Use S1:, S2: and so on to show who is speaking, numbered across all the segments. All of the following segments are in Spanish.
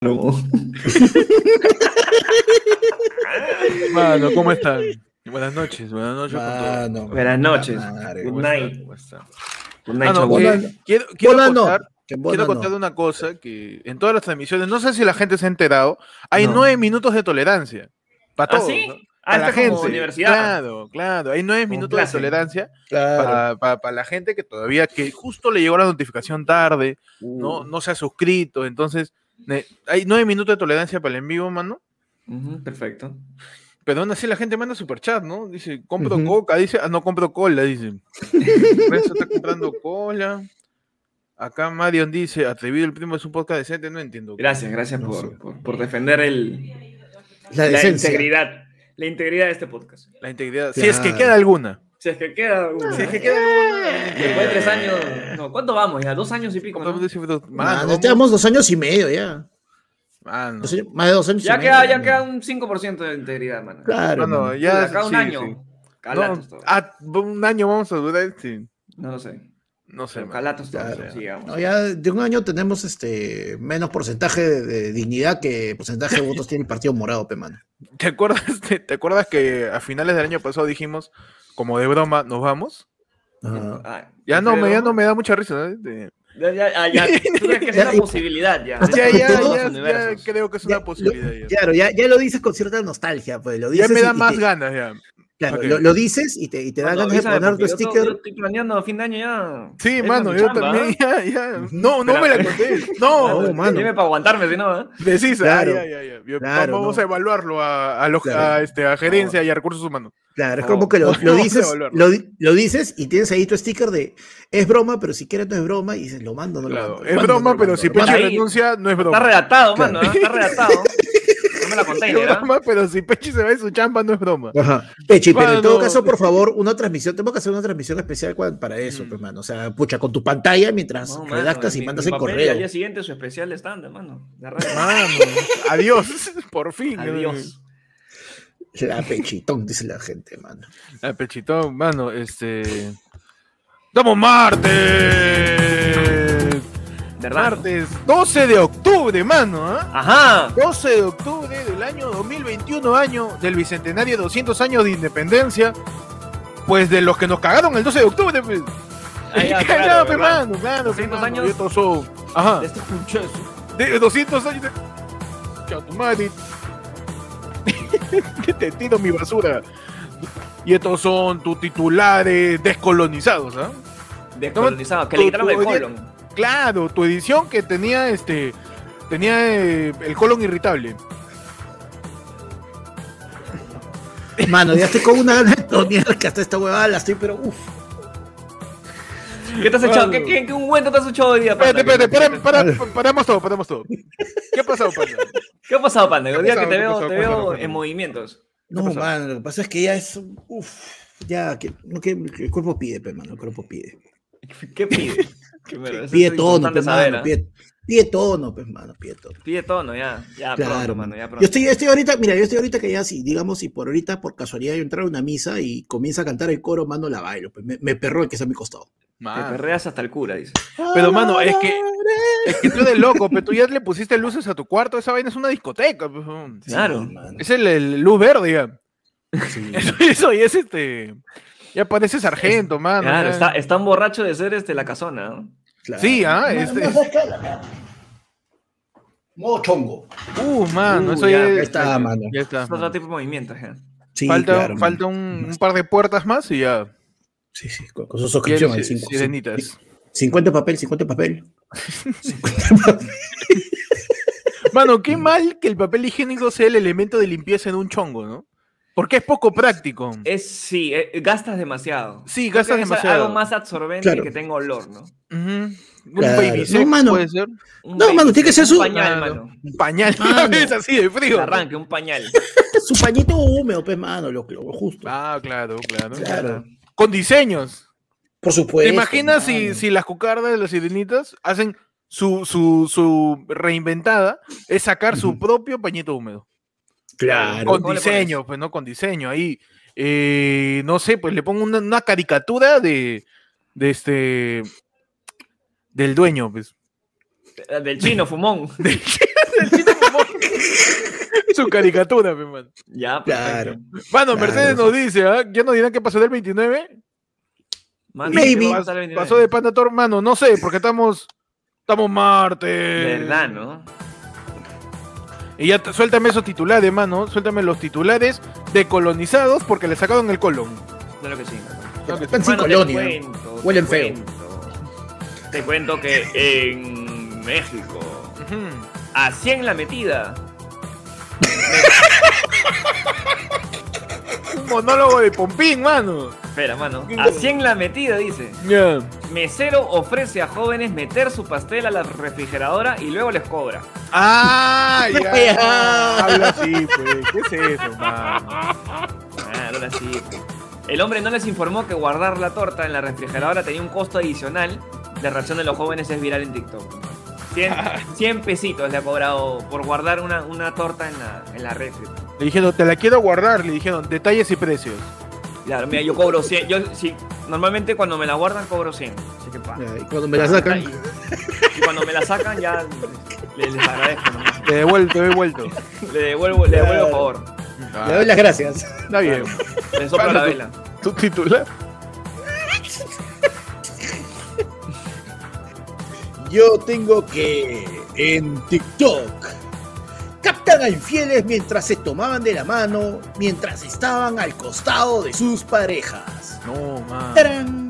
S1: Mano, ¿cómo están? Buenas noches, buenas noches.
S2: Mano,
S3: Buenas noches.
S2: madre.
S3: Good
S1: ¿Cómo
S3: night. Good night,
S1: Ah, no, eh, quiero quiero
S2: bola no,
S1: contar, quiero
S2: no.
S1: contar una cosa que en todas las transmisiones, no sé si la gente se ha enterado, hay
S3: No.
S1: nueve minutos de tolerancia. Para
S3: ¿Ah,
S1: todos.
S3: sí?
S1: ¿no?
S3: Ah,
S1: Para la gente.
S3: universidad.
S1: Claro, claro. Hay nueve minutos
S3: clase.
S1: de tolerancia
S2: Claro.
S1: para, para- para la gente que todavía, que justo le llegó la notificación tarde, no,
S3: Uh.
S1: no se ha suscrito. Entonces, hay nueve minutos de tolerancia para el en vivo, mano.
S3: Perfecto.
S1: Pero aún así la gente manda superchat, ¿no? Dice, compro coca, dice, ah, no compro cola, dice. Renzo está comprando cola. Acá Marion dice, atrevido el primo es un podcast decente, no entiendo.
S3: Gracias, gracias
S2: No
S3: por, por, por defender el,
S2: La
S3: integridad. La integridad de este podcast.
S1: La integridad. Si es que
S2: Claro.
S1: queda alguna.
S3: Si es que queda.
S1: Si es que queda alguna.
S3: Después de tres años. No, ¿cuánto vamos? Ya, dos años y pico. ¿no?
S2: Mano, llevamos dos años y medio ya.
S1: mano,
S2: Dos años- más de dos años
S3: Ya
S2: y
S3: queda,
S2: medio.
S3: ya queda un 5% de integridad, mano.
S2: Claro.
S1: mano,
S2: mano.
S1: ya.
S3: Acá a un año.
S1: sí.
S3: Calatos
S1: No,
S3: todo.
S1: ah, un año vamos a durar. sí.
S3: No lo sé.
S1: No sé.
S3: Calatos todo.
S2: Claro.
S3: sigamos.
S2: No, ya de un año tenemos este menos porcentaje de, de dignidad que porcentaje de votos tiene el Partido Morado, pe mano.
S1: ¿Te acuerdas, te, te acuerdas que a finales del año pasado dijimos, como de broma, nos vamos?
S3: Ah,
S1: Ya
S3: ¿en
S1: no, me, ya no me da mucha risa. ¿no? De-
S3: Ya, ya, ah, ya. Tú crees que es
S2: Ya,
S3: una
S2: y-
S3: posibilidad ya.
S1: Ya, ya, ya, ya creo que es
S2: Ya,
S1: una
S2: lo-
S1: posibilidad. ya.
S2: Claro, ya, ya lo dices con cierta nostalgia, pues lo
S1: Ya
S2: dices.
S1: me
S2: y-
S1: da
S2: y
S1: más
S2: te-
S1: ganas ya.
S2: Claro, lo, lo dices y te, y te da ganas de poner tu sticker.
S3: Yo estoy planeando a fin de año ya.
S1: Sí,
S3: Esa
S1: mano, yo
S3: chamba,
S1: también,
S3: ¿ah?
S1: ya, ya. No, no me la conté. No,
S2: No, mano.
S3: Dime para aguantarme, si no, ¿eh?
S2: Claro.
S1: Ah, ya, ya, ya. Yo-
S2: Claro,
S1: vamos
S2: no.
S1: a evaluarlo a, a, los-
S2: Claro.
S1: a, este, a gerencia y a recursos humanos.
S2: Claro, es
S1: No,
S2: como que lo,
S1: no,
S2: lo
S1: no,
S2: dices, lo, lo dices y tienes ahí tu sticker de es broma, pero si quieres no es broma y dices lo mando, no lo
S1: Claro,
S2: mando.
S1: es
S2: ¿Cuándo
S1: broma,
S2: no
S1: pero
S2: mando?
S1: si
S3: ahí.
S1: renuncia, no es broma.
S3: Está redactado,
S2: Claro.
S3: mano, ¿eh? está redactado. La container, ¿ah?
S1: broma, pero si Pechi se va de su chamba, no es broma.
S2: Ajá. Pechi, pero en todo caso, por favor, una transmisión, tengo que hacer una transmisión especial para eso,
S1: Mm.
S2: pues, mano. O sea, pucha, con tu pantalla mientras
S3: No, mano,
S2: redactas y
S3: mi-
S2: mandas
S3: mi
S2: el
S3: papel,
S2: correo.
S3: Al día siguiente su especial de stand, mano. De radio.
S1: Mano, adiós, por fin.
S3: Adiós.
S2: La pechitón, dice la gente, mano.
S1: Ah, Pechito, mano, este. ¡Estamos martes!
S3: ¿Verdad?
S1: Martes 12 de octubre, mano, ¿ah?
S3: Ajá.
S1: 12 de octubre del año 2021, año del bicentenario 200 años de independencia. Pues de los que nos cagaron el 12 de octubre, pues.
S3: Ah, ya,
S1: Claro,
S3: claro,
S1: mano, claro,
S3: 200
S1: pues, mano,
S3: años.
S1: son. Ajá.
S3: De este.
S1: De 200 años de. Que te tiro mi basura. Y estos son tus titulares descolonizados, ¿ah?
S3: Descolonizado. Que
S1: tú-
S3: le quitaron el colon.
S1: Claro, tu edición que tenía este. Tenía eh, el colon irritable.
S2: Mano, ya estoy con una gana de tonear que hasta esta huevada la estoy, pero uff.
S3: ¿Qué te has echado? ¿Qué, qué, qué ungüento te has echado hoy día,
S1: Espérate,
S3: panda?
S1: espérate, para, para- paramos todo, paramos todo. ¿Qué ha pasado, panda?
S3: ¿Qué ha pasado, panda?
S1: ¿Qué
S3: El
S1: ha
S3: día que te
S1: ¿Qué ha
S3: veo,
S1: pasado?
S3: te veo en movimientos.
S2: No, mano, lo que pasa es que ya es. Uff. Ya, que, no, que el cuerpo pide, pe, mano, el cuerpo pide.
S3: ¿Qué pide? ¿Qué
S2: Pide tono,
S3: saber,
S2: mano, pide, pide tono, pues, mano, pide tono.
S3: Pide tono, ya. Ya
S2: Claro,
S3: pronto,
S2: mano.
S3: ya pronto.
S2: Yo estoy, estoy ahorita, mira, yo estoy ahorita que ya sí, digamos, si por ahorita, por casualidad, yo entrar a una misa y comienza a cantar el coro, mano, la bailo. Pues, me, me perro el que está a mi costado.
S3: Te
S1: Mano.
S3: perreas hasta el cura, dice.
S1: Pero, mano, es que- Es que tú eres loco, pero tú ya le pusiste luces a tu cuarto, esa vaina es una discoteca. pues.
S3: Claro.
S1: Es el, el luz verde, ya.
S2: Sí.
S1: Eso, eso y es este. Ya parece sargento, mano.
S3: Claro, está, está un borracho de ser este, la casona, ¿no?
S2: Claro.
S1: Sí, ah, este-
S2: no, ¿sabes qué? Modo chongo.
S1: Uh, mano,
S3: Uh,
S1: eso
S3: ya,
S1: ya,
S3: ya
S2: está, mano.
S1: Ya está.
S3: Es otro tipo de movimientos, ya.
S2: Sí,
S1: falta
S2: claro,
S1: falta un, un par de puertas más y ya.
S2: Sí, sí, con, con su suscripción. Al
S1: sirenitas.
S2: 50 papel, 50 papel. 50 papel.
S1: Mano, qué mal que el papel higiénico sea el elemento de limpieza en un chongo, ¿no? Porque es poco práctico.
S3: Es, sí, eh, gastas demasiado.
S1: Sí, gastas demasiado.
S3: algo más absorbente
S2: Claro.
S3: y que tenga olor, ¿no?
S1: Ujú. Un
S2: Claro.
S1: baby
S2: No, mano.
S1: puede ser.
S3: Un
S2: No, mano, tiene que ser
S3: un
S2: su-
S3: pañal,
S1: Mano. Un pañal,
S2: Mano.
S1: es así de frío.
S3: Arranque, un pañal.
S2: Su pañito húmedo, pues, mano, lo, lo justo.
S1: Ah, claro, claro.
S2: Claro.
S1: Con diseños.
S2: Por supuesto.
S1: ¿Te imaginas si, si las cucardas de las sirenitas hacen su, su, su reinventada? Es sacar su
S2: Ujú.
S1: propio pañito húmedo.
S2: Claro.
S1: Con
S3: ¿Cómo le
S1: diseño, pues no, con diseño. Ahí, eh, no sé, pues le pongo una, una caricatura de, de este, del dueño, pues.
S3: Del chino, fumón.
S1: Del chino Su caricatura, pe, mano.
S3: Ya,
S2: Claro.
S3: perfecto.
S1: Mano,
S2: Claro.
S1: Mercedes nos dice, ¿ah? ¿Ya nos dirán qué pasó del 29?
S3: Mano,
S2: Maybe.
S3: ¿qué va a pasar el 29?
S1: Pasó de mano, no sé, porque estamos. Estamos martes.
S3: ¿Verdad, no?
S1: Y ya, suéltame esos titulares, mano. Suéltame los titulares decolonizados porque le sacaron el colon.
S3: Claro que sí.
S1: Claro que
S2: Están
S1: sí.
S2: sin colonia.
S3: cuento, te
S2: Huelen feo.
S3: cuento. Te cuento que en México, así en la metida,
S1: Un monólogo de Pompín, mano.
S3: espera, mano, así en la metida dice, mesero ofrece a jóvenes meter su pastel a la refrigeradora y luego les cobra.
S1: Ah, ya. Habla así, pues. ¿Qué es eso, mano?
S3: Ah, ahora sí. El hombre no les informó que guardar la torta en la refrigeradora tenía un costo adicional. La reacción de los jóvenes es viral en TikTok. 100, 100 pesitos le ha cobrado por guardar una, una torta en la, en la refri.
S1: Le dijeron, te la quiero guardar. Le dijeron, detalles y precios.
S3: Claro, mira, yo cobro 100. Yo, sí, normalmente cuando me la guardan cobro 100. Así que pa.
S2: Ya, Y cuando me la sacan,
S3: Y, y cuando me la sacan ya les, les agradezco. ¿no?
S1: Te he devuelto, te he devuelto.
S3: Le devuelvo, le devuelvo favor.
S2: le doy las gracias.
S1: Está bien.
S3: Le soplo la vela.
S1: ¿Tu titular?
S2: Yo tengo que en TikTok captan a infieles mientras se tomaban de la mano, mientras estaban al costado de sus parejas.
S1: No, mano.
S2: ¡Tarán!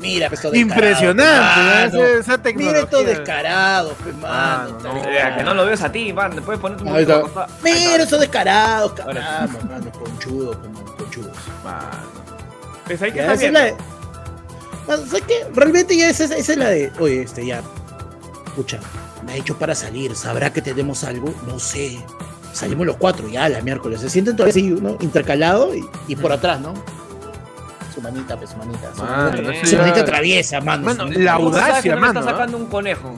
S2: Mira, pues, esto descarado,
S1: Impresionante. ¿no? Esa, esa
S2: Mira
S1: tecnología.
S2: estos descarados, pues, mano.
S1: Mano, no.
S3: Que no lo ves a ti, man. Después ponerte un
S2: Ahí
S3: poquito
S2: está.
S3: acostado. Ahí
S2: Mira esos descarados, caramba, mano, conchudos, pues, mano, conchudos.
S1: Mano.
S3: Pues ahí que
S2: ¿Sabes qué? Realmente ya esa, esa es la de. Oye, este ya. Escucha, me ha dicho para salir. ¿Sabrá que tenemos algo? No sé. Salimos los cuatro ya la miércoles. Se sienten todavía así, ¿no? Intercalado y, y por atrás, ¿no? Su manita, pues su manita. Su,
S1: Mano,
S2: manita, su manita traviesa, mano.
S1: Mano,
S2: su manita
S1: la
S2: traviesa.
S3: ¿Cómo sabes que
S1: audacia,
S3: no
S1: mano,
S3: está sacando un conejo.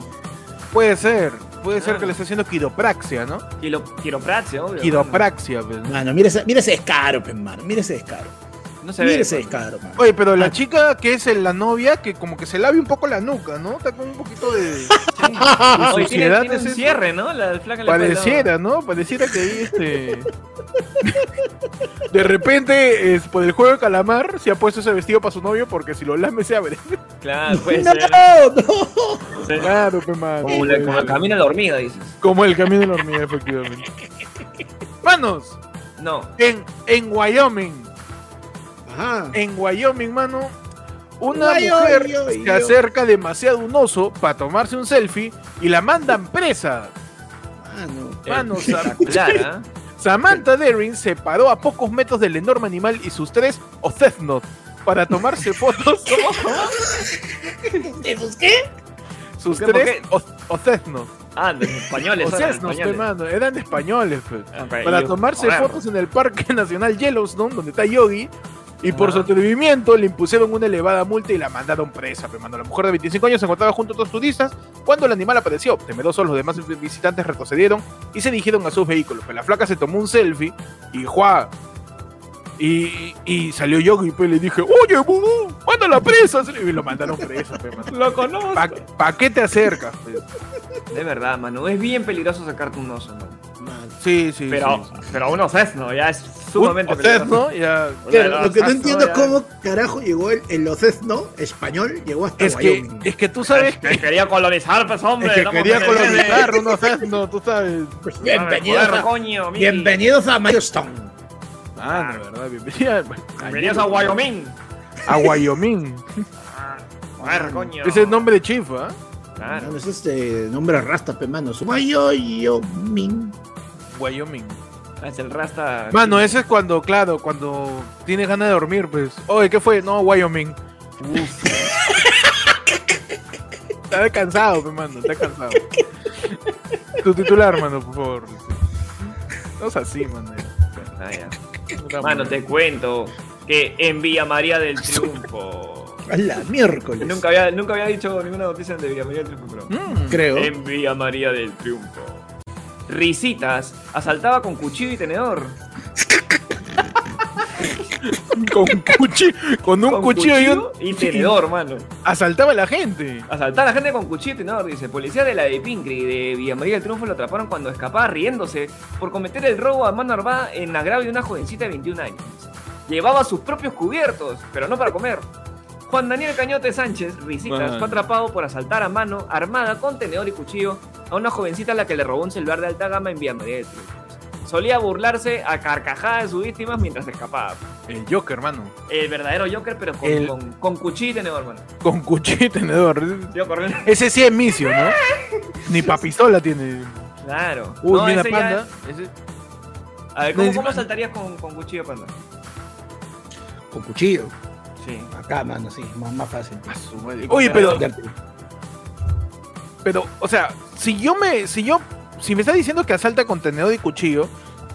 S1: Puede ser. Puede ser
S3: Ah.
S1: que le esté haciendo quiropraxia, ¿no?
S3: Quiro, quiropraxia, obvio.
S1: Quiropraxia, pues.
S2: Mano, mira ese, mira ese descaro, pues, mano. Mira ese descaro.
S3: No se
S2: Mira
S3: ve.
S2: ese descaro, mano.
S1: Oye, pero la
S2: Ah.
S1: chica que es la novia, que como que se lave un poco la nuca, ¿no? Está con un poquito de.
S3: Oye, tiene,
S1: suciedad
S3: tiene
S1: es
S3: un
S1: eso?
S3: cierre, ¿no? La flaca.
S1: Pareciera, ¿no? Pareciera que ahí este. De repente, es, por el juego de calamar, se ha puesto ese vestido para su novio porque si lo lame se abre.
S3: Claro, puede
S2: No,
S3: ser.
S2: no.
S3: Sí.
S1: Claro, pe mano.
S3: Como, la- como el camino a la hormiga, dices.
S1: Como el camino de la hormiga, efectivamente. Manos,
S3: No.
S1: en, en Wyoming,
S2: Ajá.
S1: en Wyoming, mano, una
S2: Ay,
S1: mujer se acerca demasiado a un oso para tomarse un selfie y la mandan presa.
S2: Mano.
S1: Mano,
S3: Espectacular, ¿ah?
S1: Samantha Daring se paró a pocos metros del enorme animal y sus tres océznos para tomarse fotos.
S2: ¿Esos qué?
S1: sus
S3: ¿Por qué?
S1: tres o- océznos.
S3: Ah, de españoles.
S1: Océznos, pe,
S3: españoles.
S1: mano, eran españoles. pe.
S3: Ah, pero
S1: para
S3: yo-
S1: tomarse fotos en el Parque Nacional Yellowstone, donde está Yogi. Y por su atrevimiento le impusieron una elevada multa y la mandaron presa. pe, mano. La mujer de 25 años se encontraba junto a otros turistas cuando el animal apareció. Temerosos, los demás visitantes retrocedieron y se dirigieron a sus vehículos. Pero la flaca se tomó un selfie y ¡juá! Y, y salió Yogi y le dije, oye, Bubu, mándala presa. Y lo mandaron presa.
S3: Lo conozco.
S1: ¿Pa, pa qué te acercas?
S3: De verdad, mano. Es bien peligroso sacarte un oso, mano.
S2: Mano.
S1: Sí, sí.
S3: Pero,
S1: sí.
S3: pero un ocesno ya es sumamente
S1: ya.
S2: Lo que no entiendo es cómo carajo llegó el, el español, llegó hasta
S1: Es que, es que tú sabes
S3: Que
S1: que,
S3: quería colonizar, pues, hombre.
S1: es que
S3: estamos
S1: quería
S3: el
S1: colonizar un océzno, tú sabes.
S2: Pues bienvenidos, a,
S3: coño,
S2: bienvenidos a Milestone.
S1: Ah, no, verdad, bienvenida.
S3: Bienvenidos a Wyoming.
S1: A Wyoming.
S3: Ah, Joder, coño.
S1: Ese es nombre de chifa, ¿ah?
S3: Claro.
S2: Ese es este nombre rasta, pe, mano. Wyoming.
S1: Wyoming.
S3: Es el rasta.
S1: Mano, ese es cuando, claro, cuando tienes ganas de dormir, pues. Oye, ¿qué fue? No, Wyoming. Uf. está cansado, pues, mano, está cansado. Tu titular, mano, por favor. No es así, mano.
S3: Ah, ya. Mano, te cuento que en Villa María del Triunfo.
S2: A la miércoles.
S3: nunca, había, nunca había dicho ninguna noticia de Villa María del Triunfo, pero.
S1: Mm.
S2: creo.
S3: En Villa María del Triunfo. Risitas asaltaba con cuchillo y tenedor.
S1: con, cuchi- con un
S3: Con
S1: cuchillo, y un.
S3: y tenedor, mano.
S1: Asaltaba a la gente.
S3: Asaltar a la gente con cuchillo y tenedor, dice. Policía de la de Pincri de Villa María del Triunfo lo atraparon cuando escapaba riéndose por cometer el robo a mano armada en agravio de una jovencita de 21 años. Llevaba sus propios cubiertos, pero no para comer. Juan Daniel Cañote Sánchez, risitas, fue atrapado por asaltar a mano armada con tenedor y cuchillo a una jovencita a la que le robó un celular de alta gama en Villa María Triunfo. Solía burlarse a carcajadas de sus víctimas mientras escapaba.
S1: El Joker, hermano.
S3: El verdadero Joker, pero con,
S1: El-
S3: con, con cuchillo y tenedor, mano.
S1: Con cuchillo y tenedor.
S3: Yo.
S1: Ese sí es misio, ¿no? Ni pa' pistola tiene.
S3: Claro.
S1: Uy,
S3: No,
S1: mira,
S3: ese ya-
S1: panda. Ese-
S3: A ver, ¿cómo, cómo saltarías con, con cuchillo, panda?
S2: Con cuchillo.
S3: Sí.
S2: Acá, mano, sí, más, más fácil.
S1: Oye, pero, pero, o sea, si yo me, si yo, si me está diciendo que asalta con tenedor y cuchillo,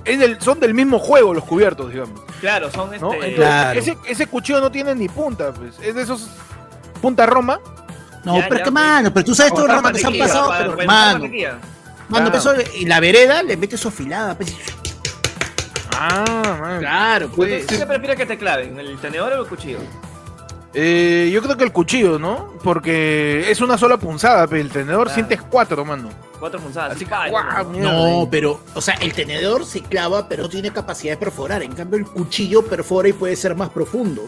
S1: es del- son del mismo juego los cubiertos, digamos,
S3: Claro, son este.
S1: ¿no? Entonces,
S2: Claro.
S1: ese, ese cuchillo no tiene ni punta, pues, es de eesos punta Roma.
S2: No,
S3: Ya,
S2: pero
S3: ya,
S2: que
S3: pues.
S2: mano, pero tú sabes todo el rato que se han pasado,
S3: para-
S2: pero
S3: para
S2: mano, mano,
S1: Claro.
S2: pues, eso, y la vereda le mete su afilada, pues.
S1: Ah, man.
S2: Claro, pues.
S3: ¿Tú qué prefieres que te claven? ¿El tenedor o el cuchillo?
S1: Eh, yo creo que el cuchillo, ¿no? Porque es una sola punzada, pero el tenedor
S3: Claro.
S1: sientes cuatro, mano.
S3: Cuatro punzadas.
S1: Así que.
S2: No, pero, o sea, el tenedor se clava, pero no tiene capacidad de perforar. En cambio, el cuchillo perfora y puede ser más profundo.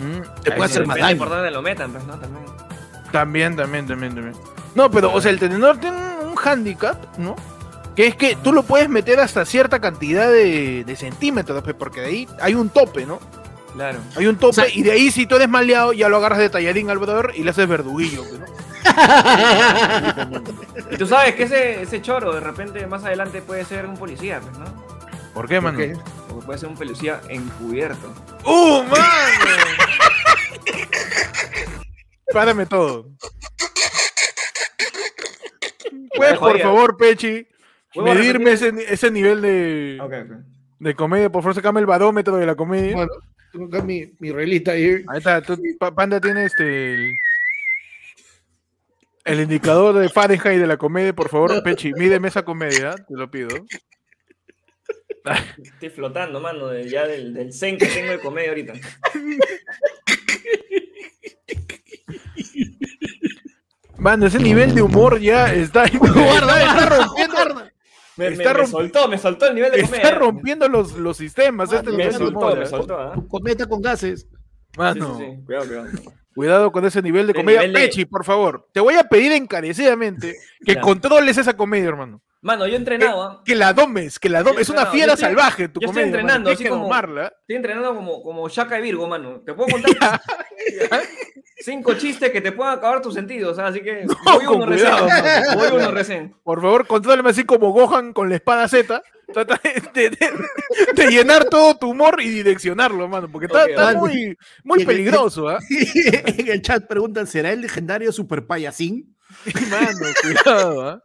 S1: Mm,
S2: Te puede hacer
S1: sí.
S2: más daño.
S3: por dónde lo metan, pues, ¿no? También.
S1: También, también, también, también. No, pero, o sea, el tenedor tiene un handicap, ¿no? Que es que tú lo puedes meter hasta cierta cantidad de, de centímetros, pues, porque de ahí hay un tope, ¿no?
S3: Claro.
S1: Hay un tope
S2: O sea-
S1: y de ahí si tú eres maleado ya lo agarras de tallarín al brother y le haces verduguillo, pues, ¿no?
S3: Y tú sabes que ese, ese choro de repente más adelante puede ser un policía, pues, ¿no?
S1: ¿Por qué, mano?
S2: qué?
S3: Porque puede ser un policía encubierto.
S1: ¡Uh, mano! Párame todo.
S3: Dejo
S1: por favor, Pechi,
S3: ¿Puedo
S1: medirme ese, ese nivel de, de comedia. Por favor, sacame el barómetro de la comedia.
S2: Bueno, tengo mi, mi relita ahí.
S1: Ahí está, tú- Pa- Panda tiene este el, el indicador de Fahrenheit de la comedia, por favor, Pechi, mídeme esa comedia, te lo pido.
S3: Estoy flotando, mano, de- ya del, del zen que tengo de comedia ahorita.
S1: Mano, ese nivel de humor ya está, está, está rompiendo,
S3: Me,
S1: Está
S3: me
S1: romp-
S3: soltó, me soltó el nivel de comedia.
S1: está rompiendo los, los sistemas. este
S3: Me soltó, me
S1: ¿eh?
S3: soltó, ¿ah?
S2: Cometa con gases.
S1: Mano,
S3: sí, sí. Cuidado, cuidado.
S1: cuidado con ese nivel de comedia.
S3: nivel de-
S1: Pechi, por favor, te voy a pedir encarecidamente que
S3: Ya.
S1: controles esa comedia, hermano.
S3: Mano, yo he entrenado, ¿ah?
S1: Que la domes, que la domes. Es una fiera
S3: estoy-
S1: salvaje tu
S3: yo estoy
S1: comedia. mano.
S3: entrenando, así
S1: que
S3: como-
S1: domarla.
S3: Estoy entrenando como, como Shaka de Virgo, mano. Te puedo contar cinco chistes que te puedan acabar tus sentidos, ¿ah? así que voy
S1: con
S3: uno recién. Voy uno recién.
S1: Por favor, contrólame así como Gohan con la espada Z. Trata de, de- de llenar todo tu humor y direccionarlo, mano. Porque está,
S3: Ok,
S1: está
S2: vale.
S1: muy, muy peligroso, ¿ah?
S2: en el chat preguntan, ¿será el legendario Super Payasín?
S1: Mano, cuidado, ¿ah?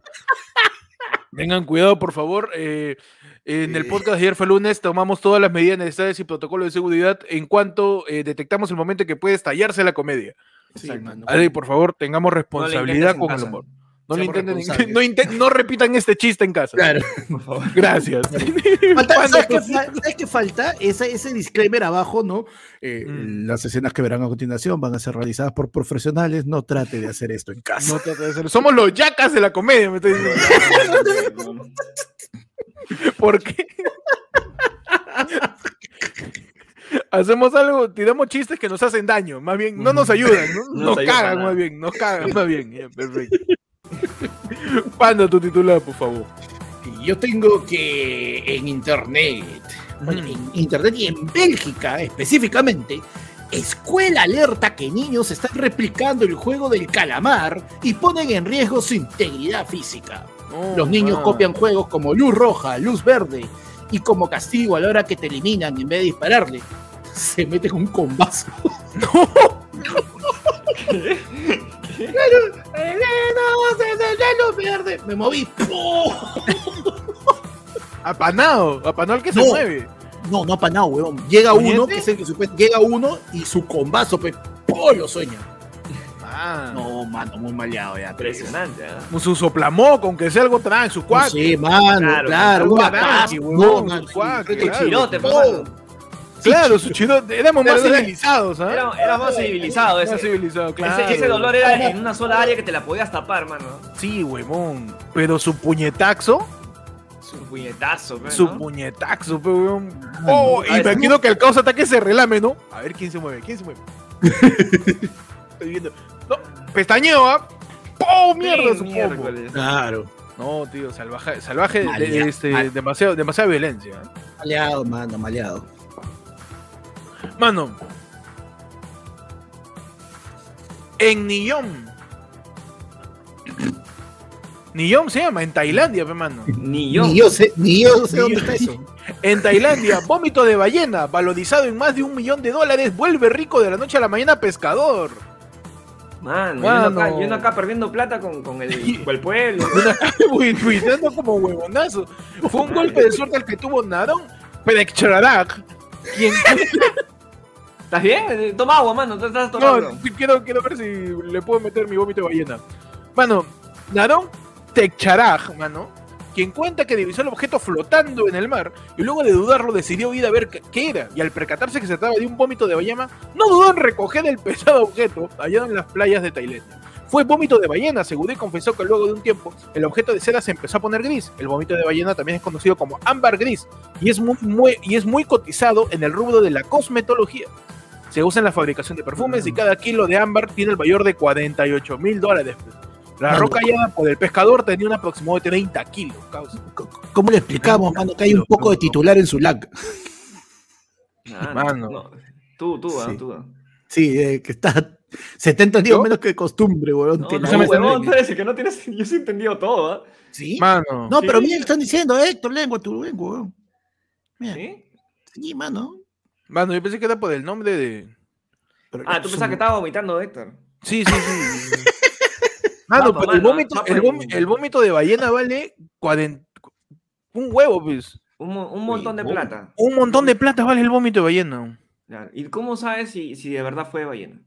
S1: Tengan cuidado, por favor. eh, en el podcast de ayer fue lunes, tomamos todas las medidas necesarias y protocolos de seguridad en cuanto eh, detectamos el momento en que puede estallarse la comedia.
S2: Sí,
S1: por favor, tengamos responsabilidad
S3: en
S1: con el humor. No, lo intenten, no, no repitan este chiste en casa.
S2: Claro.
S3: Por favor.
S1: Gracias.
S2: Falta- ¿Sabes qué, fa- sabes qué falta? Ese, ese disclaimer abajo, ¿no? Eh,
S1: Mm.
S2: Las escenas que verán a continuación van a ser realizadas por profesionales. No trate de hacer esto en casa.
S1: No trata de ser- Somos los yacas de la comedia, me estoy diciendo. ¿Por qué? Hacemos algo, tiramos chistes que nos hacen daño, más bien, no nos ayudan, ¿no?
S3: No
S1: nos cagan más bien, nos cagan más bien. Ya, perfecto. Panda tu titular, por favor.
S2: Yo tengo que en internet, bueno,
S1: Mm.
S2: en internet y en Bélgica específicamente, escuela alerta que niños están replicando el juego del calamar y ponen en riesgo su integridad física. Los niños copian juegos como luz roja, luz verde y como castigo a la hora que te eliminan en vez de dispararle, se meten un combazo. No, de- de luz verde. Me moví. ¡pum!
S1: Apanado, apanado el que se
S2: No.
S1: mueve.
S2: No, no ha panado, weón. Llega uno, que es el que supuest- llega uno y su combazo, pues, ¡po! lo sueña.
S1: Ah.
S2: No, mano, muy maleado ya.
S3: Impresionante, ¿ah?
S1: Con Su soplamoco, aunque sea algo trae, su cuac.
S2: sé, mano,
S3: Claro,
S2: claro,
S1: huevón,
S2: no,
S1: cuac,
S2: sí,
S1: claro.
S3: papá.
S1: Claro, su chido, éramos más civilizados, ¿ah?
S3: Era, era más civilizado
S1: Más
S3: ese.
S1: civilizado, claro.
S3: Ese, ese dolor era en una sola área que te la podías tapar, mano.
S1: Sí, huevón. Pero su puñetazo,
S3: Su puñetazo, pe,
S1: su
S3: ¿no?
S1: puñetazo, pe, huevón. Oh, y me imagino que el causa ataque se relame, ¿no? A ver quién se mueve, quién se mueve. Estoy viendo. No, pestañeo, ¿ah? ¡Oh, mierda!
S2: Claro.
S1: No, tío, salvaje, salvaje, de- este, demasiado, demasiada violencia. ¿eh?
S2: Maleado, mano, maleado.
S1: Mano, en Niyom, Niyom se llama, en Tailandia, pe, mano.
S3: Ni yo.
S2: Ni yo sé, ni yo sé dónde está eso.
S1: En Tailandia, vómito de ballena, valorizado en más de un millón de dólares, vuelve rico de la noche a la mañana pescador.
S3: Mano, yo acá,
S1: Mano.
S3: yo ando acá perdiendo plata con, con, el, con el pueblo.
S1: Como huevonazo. Fue un golpe de suerte el que tuvo Nadon Pedekcharadak. Quien
S3: ¿Estás bien? Toma agua, mano. Estás
S1: No,
S3: tomando.
S1: quiero, quiero ver si le puedo meter mi vómito de ballena. Mano, Nadon Tekcharaj, mano, quien cuenta que divisó el objeto flotando en el mar y luego de dudarlo decidió ir a ver qué, era. Y al percatarse que se trataba de un vómito de ballena, no dudó en recoger el pesado objeto hallado en las playas de Tailandia. Fue vómito de ballena, aseguró y confesó que luego de un tiempo el objeto de seda se empezó a poner gris. El vómito de ballena también es conocido como ámbar gris y es muy, muy- y es muy cotizado en el rubro de la cosmetología. Se usa en la fabricación de perfumes y cada kilo de ámbar tiene el valor de 48 mil dólares. La
S2: Mano.
S1: roca hallada por el pescador tenía un aproximado de 30 kilos. causa.
S2: ¿Cómo le explicamos, mano, que hay un poco de titular en su lag?
S3: Ah,
S1: Mano.
S3: no. Tú, tú, ah,
S2: Sí.
S3: tú. ah.
S2: Sí, eh, que está 70 días
S1: ¿Yo?
S2: menos que de costumbre, weón.
S3: No, no, tú eres el que no tienes. Yo sí he entendido todo, ¿ah?
S2: ¿Sí?
S1: Mano,
S2: No, pero
S3: Sí.
S2: mira, están diciendo, Héctor, lengua, tu lengua, weón. Mira,
S3: ¿Sí?
S2: sí, mano.
S1: mano, yo pensé que era por el nombre de.
S2: Pero
S3: Ah, tú pensabas que estaba vomitando, Héctor.
S1: Sí, sí, sí. Mano, pero el vómito, el, vómito de ballena vale 40 un huevo, pues.
S3: Un, un montón de plata.
S1: Un montón de plata vale el vómito de ballena.
S3: Claro. ¿Y cómo sabes si, si de verdad fue ballena?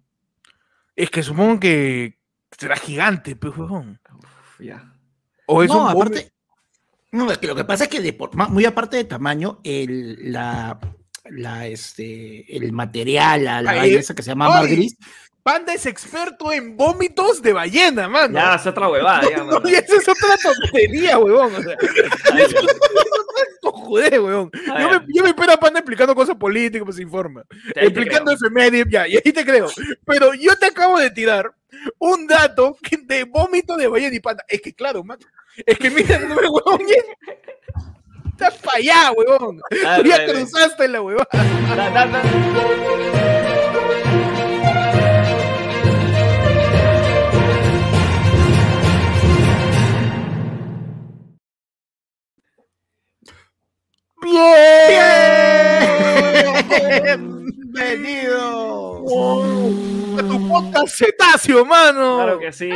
S1: Es que supongo que será gigante, pues, huevón.
S3: Ya.
S1: O es
S2: no,
S1: un
S2: aparte. No, es que lo que pasa es que de por- ma- muy aparte de tamaño, el, la, la, este, el material, la, la vaina esa que se llama mar gris,
S1: Panda es experto en vómitos de ballena, mano.
S3: Ya, es otra huevada, ya,
S1: No, y esa es otra tontería, huevón. O sea, eso es joder, huevón. Yo me, yo me espero a Panda explicando cosas políticas, pues se informa.
S3: te
S1: explicando efemérides, ya, y ahí te creo. Pero yo te acabo de tirar un dato de vómito de ballena y Panda. Es que, claro, mano. Es que mira, no, huevón. ya- Estás para allá, huevón. Ya cruzaste la huevada.
S3: Da-
S2: ¡Bienvenido!
S1: A tu podcast cetáceo, mano.
S3: Claro que sí.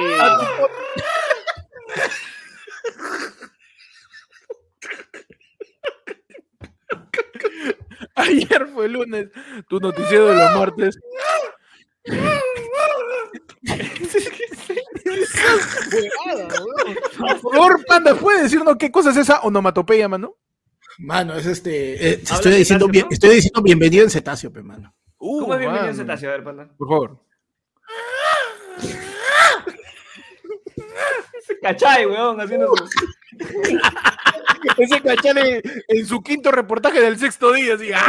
S1: Ayer fue lunes, tu noticiero de los martes. Por favor, Panda, ¿puede decirnos qué cosa es esa onomatopeya, mano?
S2: Mano, es este. eh, estoy, diciendo,
S3: cetáceo,
S2: bien-
S3: ¿no?
S2: estoy diciendo bienvenido en cetáceo, pe, mano.
S1: Uh,
S3: ¿Cómo es bienvenido en cetáceo? A ver, panda.
S1: Por favor.
S3: Ese cachay, weón, haciendo su...
S1: Ese cachale en su quinto reportaje del sexto día, así. ¡ah!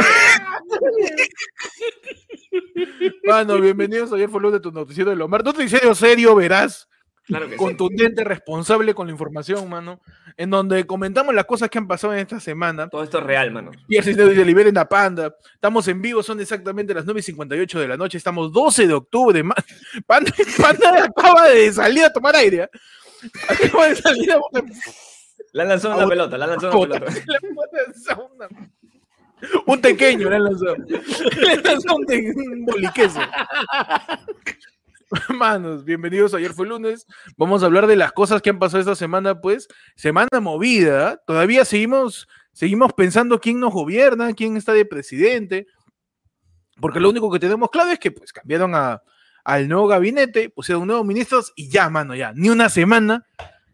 S1: Mano, bienvenidos ayer fue de tu noticiero de los martes. Noticiero serio, verás.
S3: Claro que sí.
S1: contundente, responsable con la información, mano, en donde comentamos las cosas que han pasado en esta semana.
S3: Todo esto es real, mano.
S1: Pierre Cisneros dice, liberen a Panda. Estamos en vivo, son exactamente las 9 y 58 de la noche. Estamos 12 de octubre. Panda, Panda acaba de salir a tomar aire. Acaba de salir a
S3: La han lanzado una pelota, la han lanzado una pelota.
S1: le Un pequeño le han lanzado. Le han lanzado un, un boliqueso. Manos, bienvenidos. Ayer fue lunes. Vamos a hablar de las cosas que han pasado esta semana, pues. Semana movida. Todavía seguimos, seguimos pensando quién nos gobierna, quién está de presidente. Porque lo único que tenemos claro es que pues cambiaron a, al nuevo gabinete, pusieron nuevos ministros y ya, mano, ya. Ni una semana.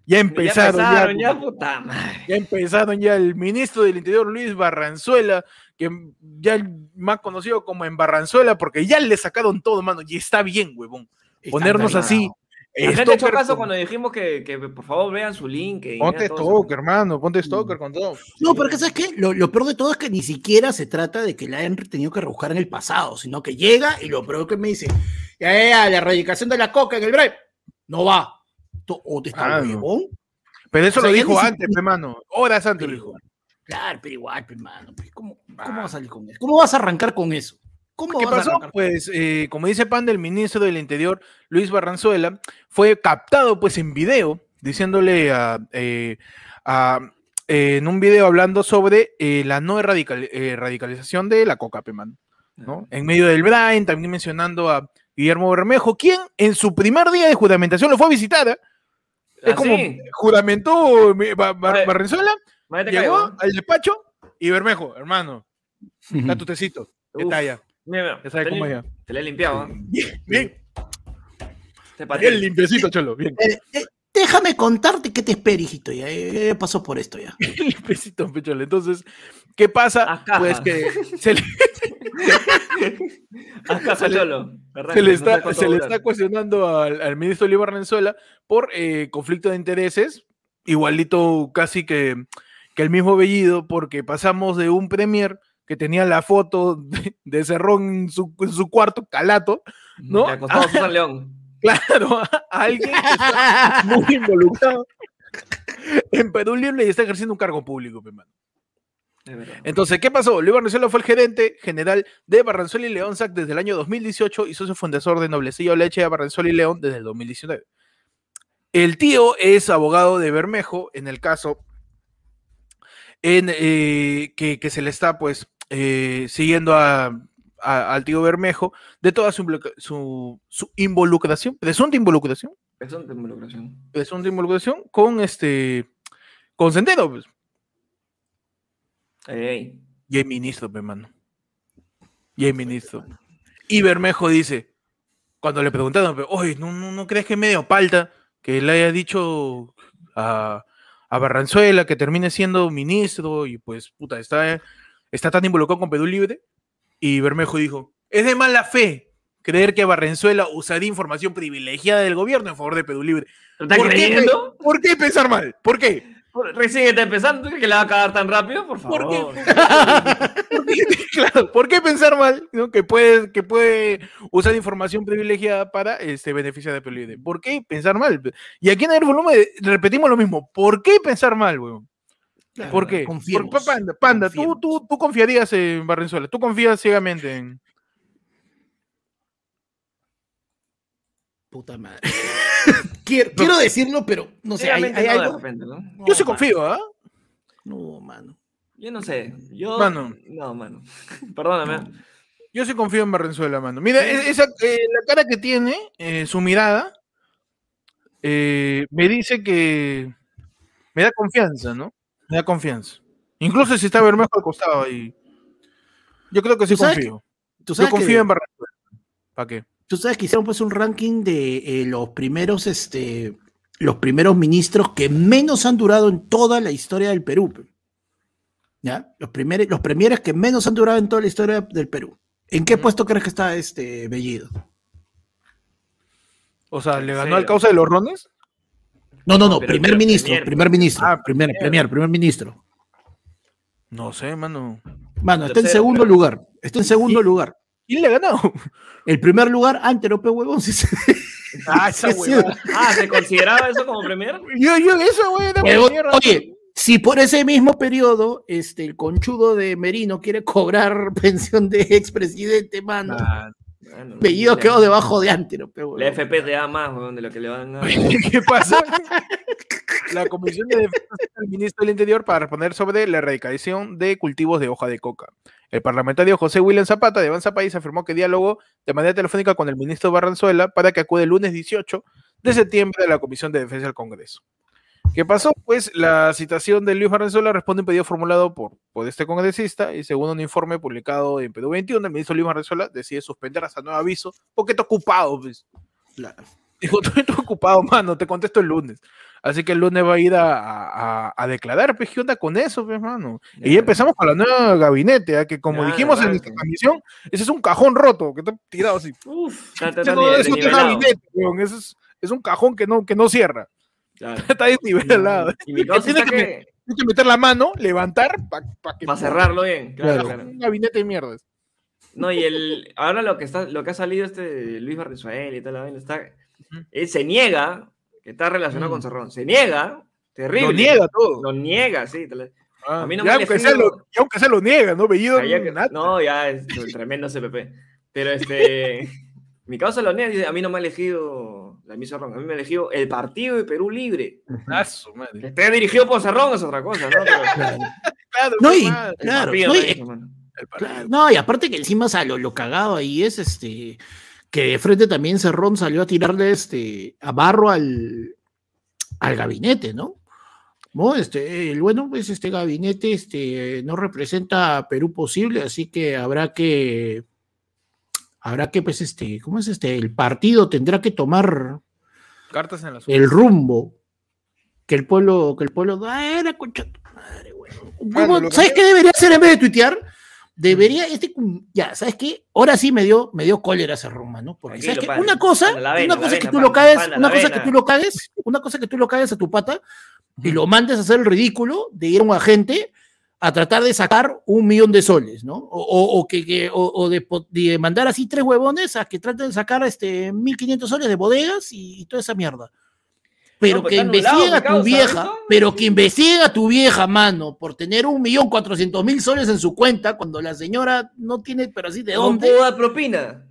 S1: Ya empezaron, ya,
S3: empezaron, ya, puta madre.
S1: ya empezaron ya el ministro del Interior Luis Barranzuela, que ya el más conocido como en Barranzuela, porque ya le sacaron todo, mano, y está bien, huevón. Ponernos así.
S3: Gente echó
S1: stalker
S3: caso cuando dijimos que, que por favor vean su link. y
S1: Ponte stalker, hermano, ponte stalker con todo.
S2: No, pero que sabes qué? Lo, lo peor de todo es que ni siquiera se trata de que la hayan tenido que rebuscar en el pasado, sino que llega y lo peor que me dice, ya, ya, ya, la erradicación de la coca en el break, no va. O te está
S1: Ah,
S2: huevón.
S1: Pero eso
S2: O sea,
S1: lo dijo
S2: ni si-
S1: antes, hermano. Horas antes lo dijo.
S2: Claro, pero igual, pues, mano, pues, ¿cómo,
S1: Ah.
S2: ¿cómo vas a salir con eso? ¿Cómo vas a arrancar con eso? ¿Cómo
S1: ¿Qué pasó? Pues, eh, como dice Pan del ministro del Interior, Luis Barranzuela, fue captado pues en video, diciéndole a, eh, a- eh, en un video hablando sobre eh, la no radical- eh, radicalización de la coca, pe, mano, ¿no? En medio del Brain, también mencionando a Guillermo Bermejo, quien en su primer día de juramentación lo fue a visitar. ¿eh? Es
S3: ¿Ah,
S1: como
S3: sí?
S1: juramentó Barranzuela, llegó al despacho y Bermejo, hermano, da tu tecito, ¿qué
S3: Uf.
S1: talla?
S3: Mira, mira,
S1: Ya sabes
S3: te
S1: cómo
S3: le-
S1: ya.
S3: Te le he limpiado. ¿eh?
S1: Bien, bien,
S3: Te
S1: bien limpiecito, cholo, bien.
S2: Eh, eh, déjame contarte qué te espera, hijito. Ya, pasó por esto ya.
S1: Limpiecito, pechole. Entonces, ¿qué pasa?
S3: Acá.
S1: Pues que se le,
S3: Acá,
S1: se le-
S3: Cholo.
S1: se está, se le cuestionando al, al ministro Luis Barranzuela por eh, conflicto de intereses, igualito casi que, que el mismo Bellido, porque pasamos de un premier que tenía la foto de, de Cerrón en su, en su cuarto, calato, ¿no?
S3: Le acostó a Susan León.
S1: claro, a alguien que está muy involucrado en Perú Libre y está ejerciendo un cargo público, pe, mano.
S3: Es verdad.
S1: Entonces, ¿qué pasó? Luis Barranzuela fue el gerente general de Barranzuela y León SAC desde el año 2018 y socio fundador de Noblecilla Leche de Barranzuela y León desde el 2019. El tío es abogado de Bermejo en el caso en, eh, que, que se le está pues eh, siguiendo a- a- al tío Bermejo de toda su, su, su involucración, presunta involucración,
S3: Es una involucración.
S1: presunta involucración con este con Centeno, pues.
S3: Ey.
S1: Y hay ministro, pe, mano. Y hay ministro. Y Bermejo dice, cuando le preguntaron, oye, ¿no, no, no crees que medio palta que le haya dicho a, a Barranzuela que termine siendo ministro y pues, puta, está, está tan involucrado con Perú Libre? Y Bermejo dijo, es de mala fe creer que Barranzuela usaría información privilegiada del gobierno en favor de Perú Libre.
S3: ¿Lo estás
S1: ¿Por qué,
S3: creyendo?
S1: ¿Por qué pensar mal? ¿Por qué?
S3: Por- Recién está empezando. ¿Tú crees que le va a cagar tan rápido? Por
S1: ¿Por
S3: favor.
S1: qué? ¿Por qué, claro, ¿por qué pensar mal? no? Que, puede, que puede usar información privilegiada para este, beneficiar de Perú Libre. ¿Por qué pensar mal? Y aquí en el volumen repetimos lo mismo. ¿Por qué pensar mal, weón?
S2: Claro,
S1: ¿Por qué? Panda, Panda, ¿tú, tú, tú confiarías en Barrenzuela, tú confías ciegamente en...
S2: Puta madre. quiero, quiero decirlo, pero no sé, hay, hay
S3: no, de
S2: algo.
S3: repente, ¿no?
S2: No,
S1: Yo sí
S2: mano,
S1: confío, ¿ah?
S2: No, mano.
S3: Yo no sé. Yo.
S1: Mano.
S3: No, mano. Perdóname.
S1: Yo sí confío en Barrenzuela, mano. Mira, e- esa, eh, la cara que tiene, eh, su mirada, eh, me dice que me da confianza, ¿no? Me da confianza. Incluso si está Bermejo al costado ahí. Yo creo que sí
S2: ¿Tú sabes
S1: confío.
S2: Tú
S1: Yo confío
S2: que,
S1: en Barrenzuela. ¿Para qué?
S2: tú sabes que hicieron pues un ranking de eh, los primeros, este, los primeros ministros que menos han durado en toda la historia del Perú. pe. ¿Ya? Los, primeros, los premieres que menos han durado en toda la historia del Perú. ¿En qué puesto crees que está este Bellido?
S1: O sea,
S3: ¿En
S1: ¿le ganó al causa de los rones?
S2: No, no, no,
S3: Pero-
S2: primer
S3: pero
S2: ministro,
S3: premier,
S2: primer ministro.
S1: Ah,
S2: primer,
S1: premier.
S2: premier, primer ministro.
S1: No sé, mano.
S2: Mano, está en segundo lugar. Está en segundo lugar.
S1: ¿Quién le ha ganado?
S2: El primer lugar, Antero, pe huevón. sí, sí.
S1: Ah, esa
S2: Sí, sí.
S1: huevada.
S3: Ah, ¿se consideraba eso como premier?
S1: Yo, yo, eso, güey.
S2: Oye, si por ese mismo periodo este, el conchudo de Merino quiere cobrar pensión de expresidente, mano,
S1: Ah,
S3: Bueno,
S2: Bellido
S3: la-
S2: quedó debajo de Antero, pe huevón.
S3: La FP te da más, weón, de lo que le van a dar.
S1: ¿Qué pasa? La Comisión de Defensa del Ministro del Interior para responder sobre la erradicación de cultivos de hoja de coca. El parlamentario José William Zapata de Avanza País afirmó que diálogo de manera telefónica con el ministro Barranzuela para que acude el lunes 18 de septiembre a la Comisión de Defensa del Congreso. ¿Qué pasó? Pues la citación de Luis Barranzuela responde a un pedido formulado por, por este congresista y según un informe publicado en Perú 21, el ministro Luis Barranzuela decide suspender hasta nuevo aviso porque está ocupado. Pues.
S2: Claro.
S1: Dijo, estoy ocupado, mano, te contesto el lunes. Así que el lunes va a ir a, a, a declarar, pues, ¿qué onda con eso, pues, mano? Y ya empezamos con la nueva gabinete, ¿ah? que como
S3: Ya,
S1: dijimos en nuestra transmisión, ese es un cajón roto, que está tirado así.
S3: Uf,
S1: no es, es un cajón que no, que no cierra.
S3: Claro.
S1: Está desnivelado.
S3: Y mi
S1: Tiene
S3: está
S1: que
S3: que,
S1: Tienes que meter la mano, levantar, para que
S3: para cerrarlo bien. Claro,
S2: Claro.
S1: un gabinete de mierdas.
S3: No, y el, ahora lo que está, lo que ha salido este Luis Barrizuela y tal, la vaina, está, él se niega, que está relacionado
S2: Mm.
S3: con Cerrón, se niega, terrible.
S1: Lo niega todo.
S3: Lo niega, sí.
S1: Ah,
S3: a mí no
S1: ya
S3: me ha
S1: aunque sea lo, ya aunque sea lo niega, ¿no? Bellido
S3: Ah, ya que- no, ya es tremendo CPP. Pero este, mi causa lo niega, dice, a mí no me ha elegido la misa Cerrón, a mí me elegido el Partido de Perú Libre.
S1: Su madre.
S3: Esté dirigido por Cerrón es otra cosa, ¿no? Pero
S2: Claro.
S1: Claro,
S2: No, y-
S3: el
S2: Claro,
S3: partido
S2: no, y-. Claro, No, aparte que encima o sea, lo, lo cagado ahí es este que de frente también Cerrón salió a tirarle este a barro al, al gabinete, ¿no? No, este, el bueno, pues este gabinete este, no representa a Perú posible, así que habrá que, habrá que, pues, este, ¿cómo es este? El partido tendrá que tomar
S1: Cartas en la
S2: el rumbo que el pueblo, que el pueblo da, era concha tu madre, güey.
S1: Mano,
S2: ¿Cómo-
S1: lo que
S2: ¿Sabes qué debería hacer en vez de tuitear? Debería, este, ya, ¿sabes qué? Ahora sí me dio, me dio cólera ese Roma, ¿no? Porque, Una cosa, una cosa que tú lo caes, una cosa que tú lo caes, una cosa que tú lo caes a tu pata y lo mandes a hacer el ridículo de ir a un agente a tratar de sacar un millón de soles, ¿no? O, o- o que, que- o, o de, de mandar así tres huevones a que traten de sacar este 1500 soles de bodegas y, y toda esa mierda. Pero
S3: No, pues
S2: que investiguen a tu vieja,
S3: ¿eso?
S2: pero que investiguen a tu vieja, mano, por tener un millón cuatrocientos mil soles en su cuenta cuando la señora no tiene, pero así, ¿de
S3: No
S2: dónde?
S3: puedo dar propina.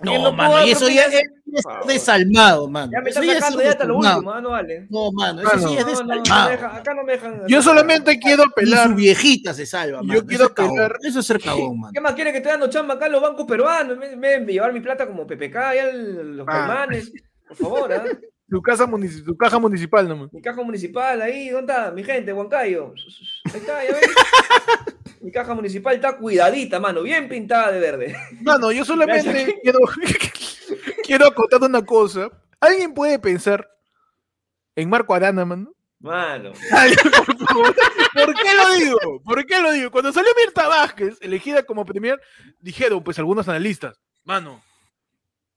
S2: No,
S3: ¿Quién no
S2: mano, y eso ya es, desalmado, mano.
S3: Ya me
S2: Eso
S3: está
S2: es
S3: sacando ya hasta lo último, ah, no vale.
S2: No, mano, eso
S1: Mano.
S2: sí es
S3: No, no, no me
S2: desalmado.
S3: acá no me dejan.
S1: Yo solamente quiero
S2: Ni
S1: apelar.
S2: su viejita se salva,
S1: Yo
S2: mano.
S1: quiero
S2: eso, es cagón.
S1: apelar-
S2: eso es ser cagón, mano.
S3: ¿Qué más quiere que esté dando chamba acá en los bancos peruanos? De llevar mi plata como PPK y al- los
S1: Ah.
S3: caimanes. Por favor, ¿ah?
S1: Tu, casa tu caja municipal nomás.
S3: Mi caja municipal ahí, ¿dónde está? Mi gente, Huancayo. Ahí está, ya ves. Mi caja municipal está cuidadita, mano, bien pintada de verde.
S1: Mano, yo solamente quiero, quiero acotar una cosa. ¿Alguien puede pensar en Marco Arana, mano?
S3: Mano.
S1: Por favor. ¿Por qué lo digo? ¿Por qué lo digo? Cuando salió Mirta Vázquez, elegida como premier, dijeron, pues algunos analistas, mano,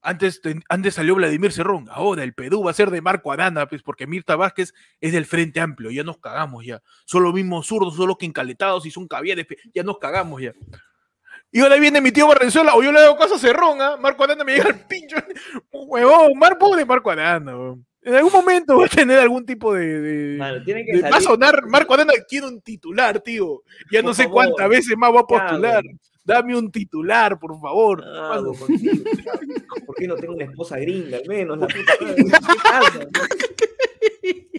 S1: antes, antes salió Vladimir Cerrón, ahora el Perú va a ser de Marco Arana, pues porque Mirta Vázquez es del Frente Amplio, ya nos cagamos ya. Son los mismos zurdos, solo que encaletados y son caviares, ya nos cagamos ya. Y ahora viene mi tío Barrenzuela, o yo le hago caso a Cerrón, ¿ah? Marco Arana me llega al pincho. Huevón, Mar, pobre Marco Arana. En algún momento va a tener algún tipo de. de-
S3: Mano, tiene que
S1: de- va a sonar, Marco Arana quiere un titular, tío. Ya no sé
S3: favor.
S1: cuántas veces más va a postular.
S3: Claro.
S1: Dame un titular, por favor.
S3: Ah, contigo, ¿Por qué no tengo una esposa gringa al menos? La puta madre? ¿Qué pasa?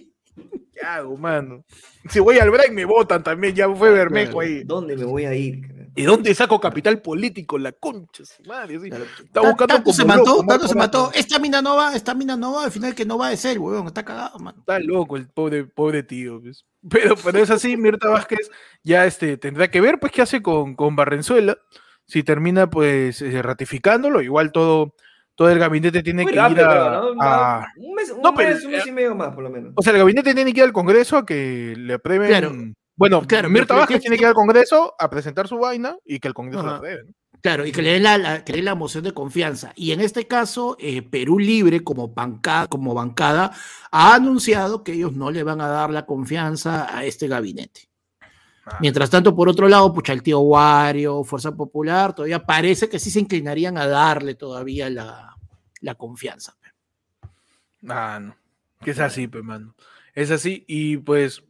S1: ¿Qué hago, mano? Si voy al break me votan también, ya fue Bermejo ahí.
S3: ¿Dónde me voy a ir?
S1: ¿De dónde saco capital político? La concha, su madre. Está buscando
S2: Tanto se mató,
S1: loco,
S2: tanto se mató. Esta mina no va, esta mina no va, al final que no va es él, huevón, está cagado, mano.
S1: Está loco el pobre, pobre tío. pues. Pero, pero es así, Mirta Vázquez ya este, tendrá que ver pues qué hace con, con Barrenzuela. Si termina pues eh, ratificándolo, igual todo, todo el gabinete tiene
S3: Muy
S1: que ir a,
S3: creo, ¿no?
S1: a-
S3: Un mes, un,
S1: No, pero-
S3: mes, un mes y medio más, por lo menos.
S1: O sea, el gabinete tiene que ir al Congreso a que le aprueben...
S2: Claro.
S1: Bueno,
S2: Claro,
S1: Mirta Vázquez tiene que ir al Congreso a presentar su vaina y que el Congreso la
S2: Ajá.
S1: apruebe. ¿no?
S2: Claro, y que le dé la, la- que le dé la moción de confianza. Y en este caso, eh, Perú Libre, como, banca- como bancada, ha anunciado que ellos no le van a dar la confianza a este gabinete.
S1: Ah.
S2: Mientras tanto, por otro lado, pucha, el tío Wario, Fuerza Popular, todavía parece que sí se inclinarían a darle todavía la, la confianza.
S1: Ah, no. Que es así, pues, mano. Es así. Y pues,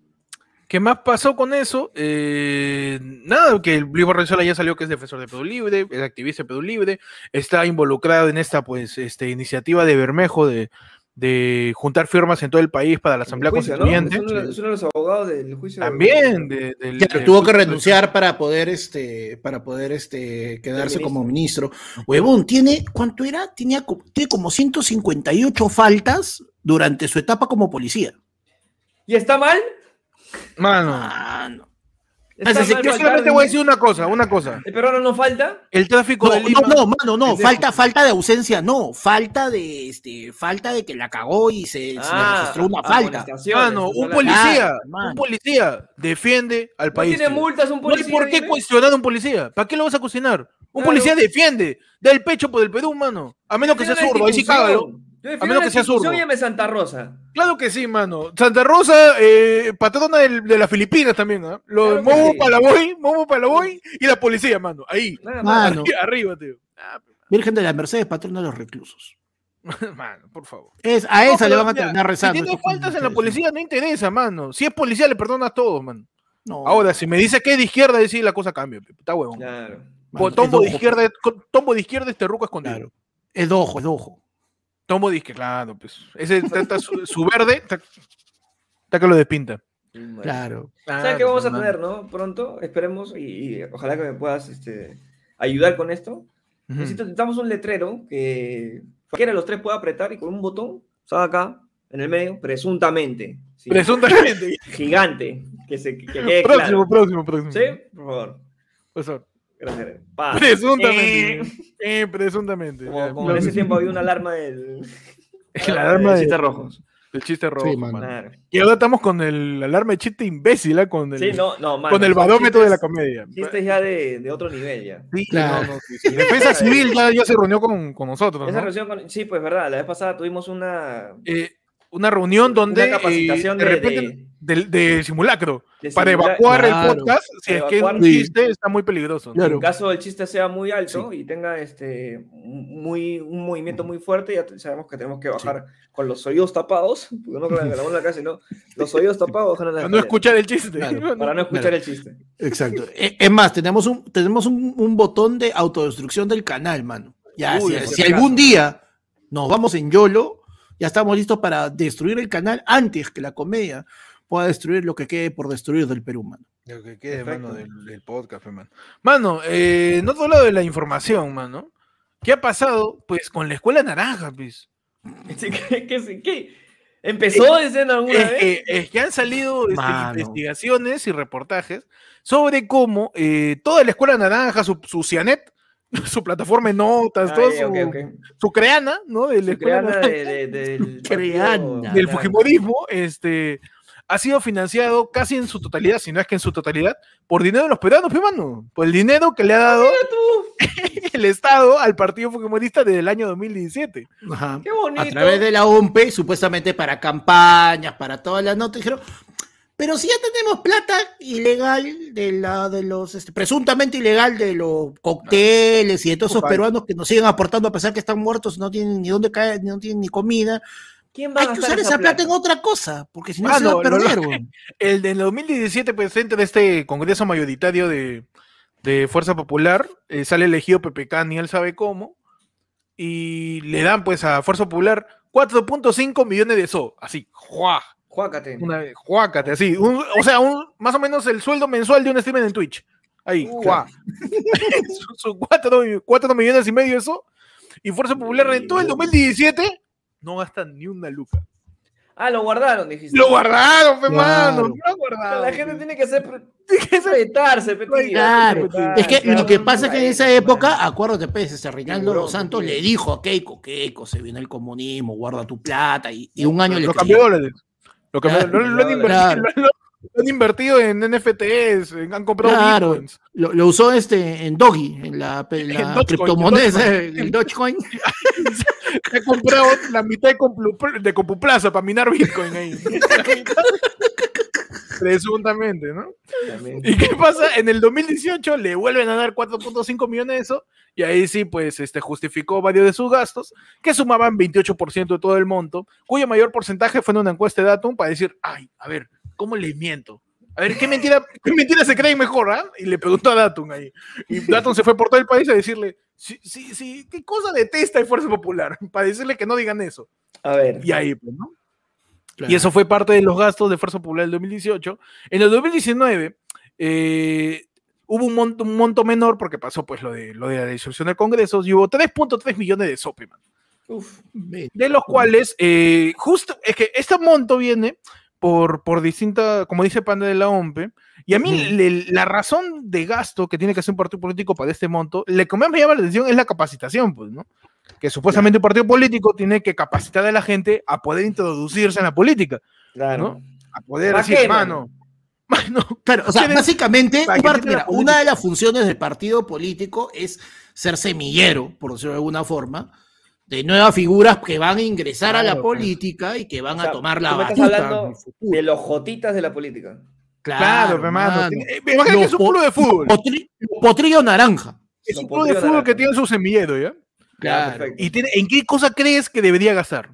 S1: ¿qué más pasó con eso? Eh, nada, que el Luis Barrenzuela ya salió que es defensor de Perú Libre, es activista de Perú Libre, está involucrado en esta, pues, este, iniciativa de Bermejo de, de juntar firmas en todo el país para la Asamblea
S3: juicio, ¿no?
S1: Constituyente.
S3: Es, uno, de- es uno de los abogados del juicio.
S1: También. De, del- del-
S2: tuvo que renunciar para poder, este, para poder este, quedarse
S3: ministro.
S2: como ministro. Huevón, tiene, ¿cuánto era? Tenía, tiene como 158 faltas durante su etapa como policía.
S3: ¿Y está mal?
S1: Mano,
S2: Ah, no.
S3: Está
S2: Así
S3: mal
S2: que
S1: Yo solamente voy a decir una cosa, una cosa.
S3: ¿El peruano no falta?
S1: El tráfico
S2: No,
S1: de Lima.
S2: no, no, mano, no, falta, falta de ausencia, no, falta de, este, falta de que la cagó y se, se le registró una falta.
S3: amonestaciones,
S1: Mano, un policía, un
S2: mano.
S1: policía defiende al
S3: ¿No
S1: país.
S3: tiene
S1: tío.
S3: multas un
S1: No hay
S3: policía?
S1: por qué cuestionar a un policía. ¿Para qué lo vas a cuestionar? Un
S3: Claro.
S1: policía defiende, da el pecho por el Perú, mano. A menos que sea zurdo, ahí sí cágalo.
S3: Yo
S1: A menos
S3: la
S1: que sea zurdo.
S3: Llame Santa Rosa.
S1: Claro que sí, mano. Santa Rosa, eh, patrona del- de las Filipinas también, ¿ah? Lo
S3: Claro
S1: Momo
S3: sí.
S1: Palaboy, Momo Palaboy y la policía, mano. Ahí.
S2: Mano,
S1: Arriba, arriba, tío. Ah,
S2: Virgen de la Mercedes, patrona de los reclusos.
S1: mano, por favor.
S2: Es, a
S1: No,
S2: esa le van a terminar rezando.
S1: Si tiene faltas en la policía, no interesa, mano. Si es policía, le perdonas todo, mano.
S2: No,
S1: Ahora, si me dice que es de izquierda, sí la cosa cambia. Está huevón.
S3: Claro.
S2: mano,
S1: Tombo
S2: es
S1: de izquierda, tombo de izquierda este ruco escondido.
S2: Claro. Es dojo, es dojo.
S1: Tombo de izquierda, claro, pues. Ese está- su, su verde, está, que lo despinta.
S2: Claro.
S3: ¿Sabes qué vamos a tener, no? Pronto, esperemos y, y ojalá que me puedas este, ayudar con esto. Necesito- Necesitamos un letrero que cualquiera de los tres pueda apretar y con un botón, salga acá, en el medio, presuntamente. sí,
S1: Presuntamente.
S3: Gigante. Que, se, que quede
S1: próximo,
S3: claro.
S1: próximo, próximo.
S3: ¿Sí? Por favor. Pa.
S1: Presuntamente.
S3: Eh,
S1: Eh, presuntamente.
S3: Como, como en ese tiempo había una alarma del.
S1: La alarma de-
S3: chistes rojos.
S1: El chiste rojo.
S2: Sí, mano.
S3: Claro.
S1: Y ahora estamos con el alarma de chiste imbécil, ¿ah? Con el,
S3: Sí, no, no, mano,
S1: con el badómetro de la
S3: chistes-
S1: comedia.
S3: Chistes ya de, de otro nivel ya.
S1: Sí,
S2: Claro.
S1: no, no, sí, sí. Defensa Civil ya, ya se reunió con, con nosotros.
S3: Esa
S1: ¿no?
S3: reunión con- sí, pues verdad, la vez pasada tuvimos una,
S1: Eh, una reunión donde
S3: una capacitación
S1: eh, de,
S3: de,
S1: repente
S3: de-
S1: de, de simulacro
S3: de
S1: para evacuar
S2: Claro.
S1: el podcast si es que es un
S2: Sí.
S1: chiste está muy peligroso. ¿no?
S2: Claro.
S3: En caso del chiste sea muy alto y tenga este muy, un movimiento muy fuerte, ya sabemos que tenemos que bajar con los oídos tapados, porque no con la, cara, sino los oídos tapados,
S1: Para no escuchar el chiste.
S2: Claro,
S3: para no escuchar
S2: Claro.
S3: el chiste.
S2: Exacto. Eh, Es más, tenemos un, tenemos un, un botón de autodestrucción del canal, mano. Ya,
S1: Uy,
S2: si, algún día nos vamos en YOLO, ya estamos listos para destruir el canal antes que la comedia pueda destruir lo que quede por destruir del Perú, mano.
S1: Lo que quede,
S3: Perfecto.
S1: mano, del, del podcast, mano. Mano, eh, en otro lado de la información, mano, ¿qué ha pasado, pues, con la escuela naranja, pues?
S3: ¿Qué, qué- qué? ¿Empezó ese en alguna
S1: Es
S3: vez?
S1: que, es que han salido este, investigaciones y reportajes sobre cómo eh, toda la escuela naranja, su, su CIANET, su plataforma de notas,
S3: Ah,
S1: todo
S3: ya,
S1: su,
S3: ok, ok.
S1: su creana, ¿no? De la
S3: Su
S1: escuela
S3: creana de- de- del
S2: Creana.
S1: del. Fujimorismo, este, ha sido financiado casi en su totalidad, si no es que en su totalidad, por dinero de los peruanos, mano. Por el dinero que le ha dado el Estado al partido Fujimorista desde el año 2017.
S2: Ajá.
S3: Qué bonito.
S2: A través de la OMP, supuestamente para campañas, para todas las notas, dijeron, pero si ya tenemos plata ilegal de la de los este, presuntamente ilegal de los cócteles y de todos esos peruanos que nos siguen aportando a pesar que están muertos, no tienen ni dónde caer, no tienen ni comida.
S3: ¿Quién va a
S2: Hay que
S3: gastar
S2: usar esa plata en otra cosa, porque si no se va a perder.
S1: lo-. El del 2017 presidente de este Congreso mayoritario de, de Fuerza Popular eh, sale elegido PPK, ni él sabe cómo, y le dan pues a Fuerza Popular 4.5 millones de so, así, ¡juá!
S3: Juácate.
S1: Una, juácate, así, un- o sea, un, más o menos el sueldo mensual de un streamer en Twitch, ahí,
S3: Uh.
S1: ¡juá! Son 4, millones y medio eso, y Fuerza Popular en todo el 2017 no gastan ni una luca.
S3: Ah, lo guardaron, dijiste.
S1: Lo guardaron, fe
S2: Claro.
S1: mano, lo guardaron.
S3: La gente tiene que ser
S1: Tiene que
S3: respetarse,
S2: Claro, es que
S3: claro,
S2: lo que pasa es que en esa época, acuérdate, pues, este Reinaldo Los Santos
S3: sí.
S2: le dijo a Keiko, Keiko, se viene el comunismo, guarda tu plata, y, y un año le
S1: lo cambió dólares. Lo, cambió- lo- lo han invertido, lo- han en NFTs, en- han comprado
S2: Claro.
S1: bitcoins.
S2: Lo, lo usó este en Doggy, en la, en la
S1: En Dogecoin,
S2: criptomoneda,
S1: en Dogecoin.
S2: esa, el Dogecoin.
S1: He comprado la mitad de, Complu- de Compuplaza para minar bitcoin ahí. Presuntamente, ¿no?
S3: También.
S1: ¿Y qué pasa? En el 2018 le vuelven a dar 4.5 millones de eso, y ahí sí, pues, este, justificó varios de sus gastos, que sumaban 28% de todo el monto, cuyo mayor porcentaje fue en una encuesta de Datum para decir, ay, a ver, ¿cómo les miento? A ver, ¿qué mentira, qué mentira se creen mejor, ah? Y le preguntó a Datum ahí. Y Datum se fue por todo el país a decirle, sí, sí, sí, ¿qué cosa detesta el Fuerza Popular? Para decirle que no digan eso.
S3: A ver.
S1: Y ahí, pues, ¿no? Y eso fue parte de los gastos de Fuerza Popular del 2018. En el 2019 eh, hubo un monto, un monto menor porque pasó pues lo de, lo de la disolución del Congreso y hubo 3.3 millones de SOPE, man,
S3: Uf.
S1: de los cuales eh, justo, es que este monto viene por, por distinta, como dice Panda de la OMPE, y a mí
S2: Ujú.
S1: le- la razón de gasto que tiene que hacer un partido político para este monto, lo que más me llama la atención es la capacitación, pues, ¿no? Que supuestamente un partido político tiene que capacitar a la gente a poder introducirse en la política,
S3: Claro.
S1: a poder
S3: ¿Para
S1: decir,
S3: qué,
S1: mano, mano,
S2: Claro, o sea,
S1: ¿Quieres-
S2: básicamente, part- mira, una de las funciones del partido político es ser semillero, por decirlo de alguna forma, de nuevas figuras que van a ingresar a la
S3: Claro,
S2: política y que van
S3: O sea,
S2: a tomar la
S3: tú me estás
S2: batuta
S3: hablando. De los jotitas de la política.
S1: claro, mano. tiene- eh, imagínate que es un club de fútbol,
S2: Potri- potrillo naranja.
S1: es un club de fútbol que tiene su semillero, ¿ya?
S2: Claro.
S3: perfecto.
S1: Y tiene, ¿en qué cosa crees que debería gastar?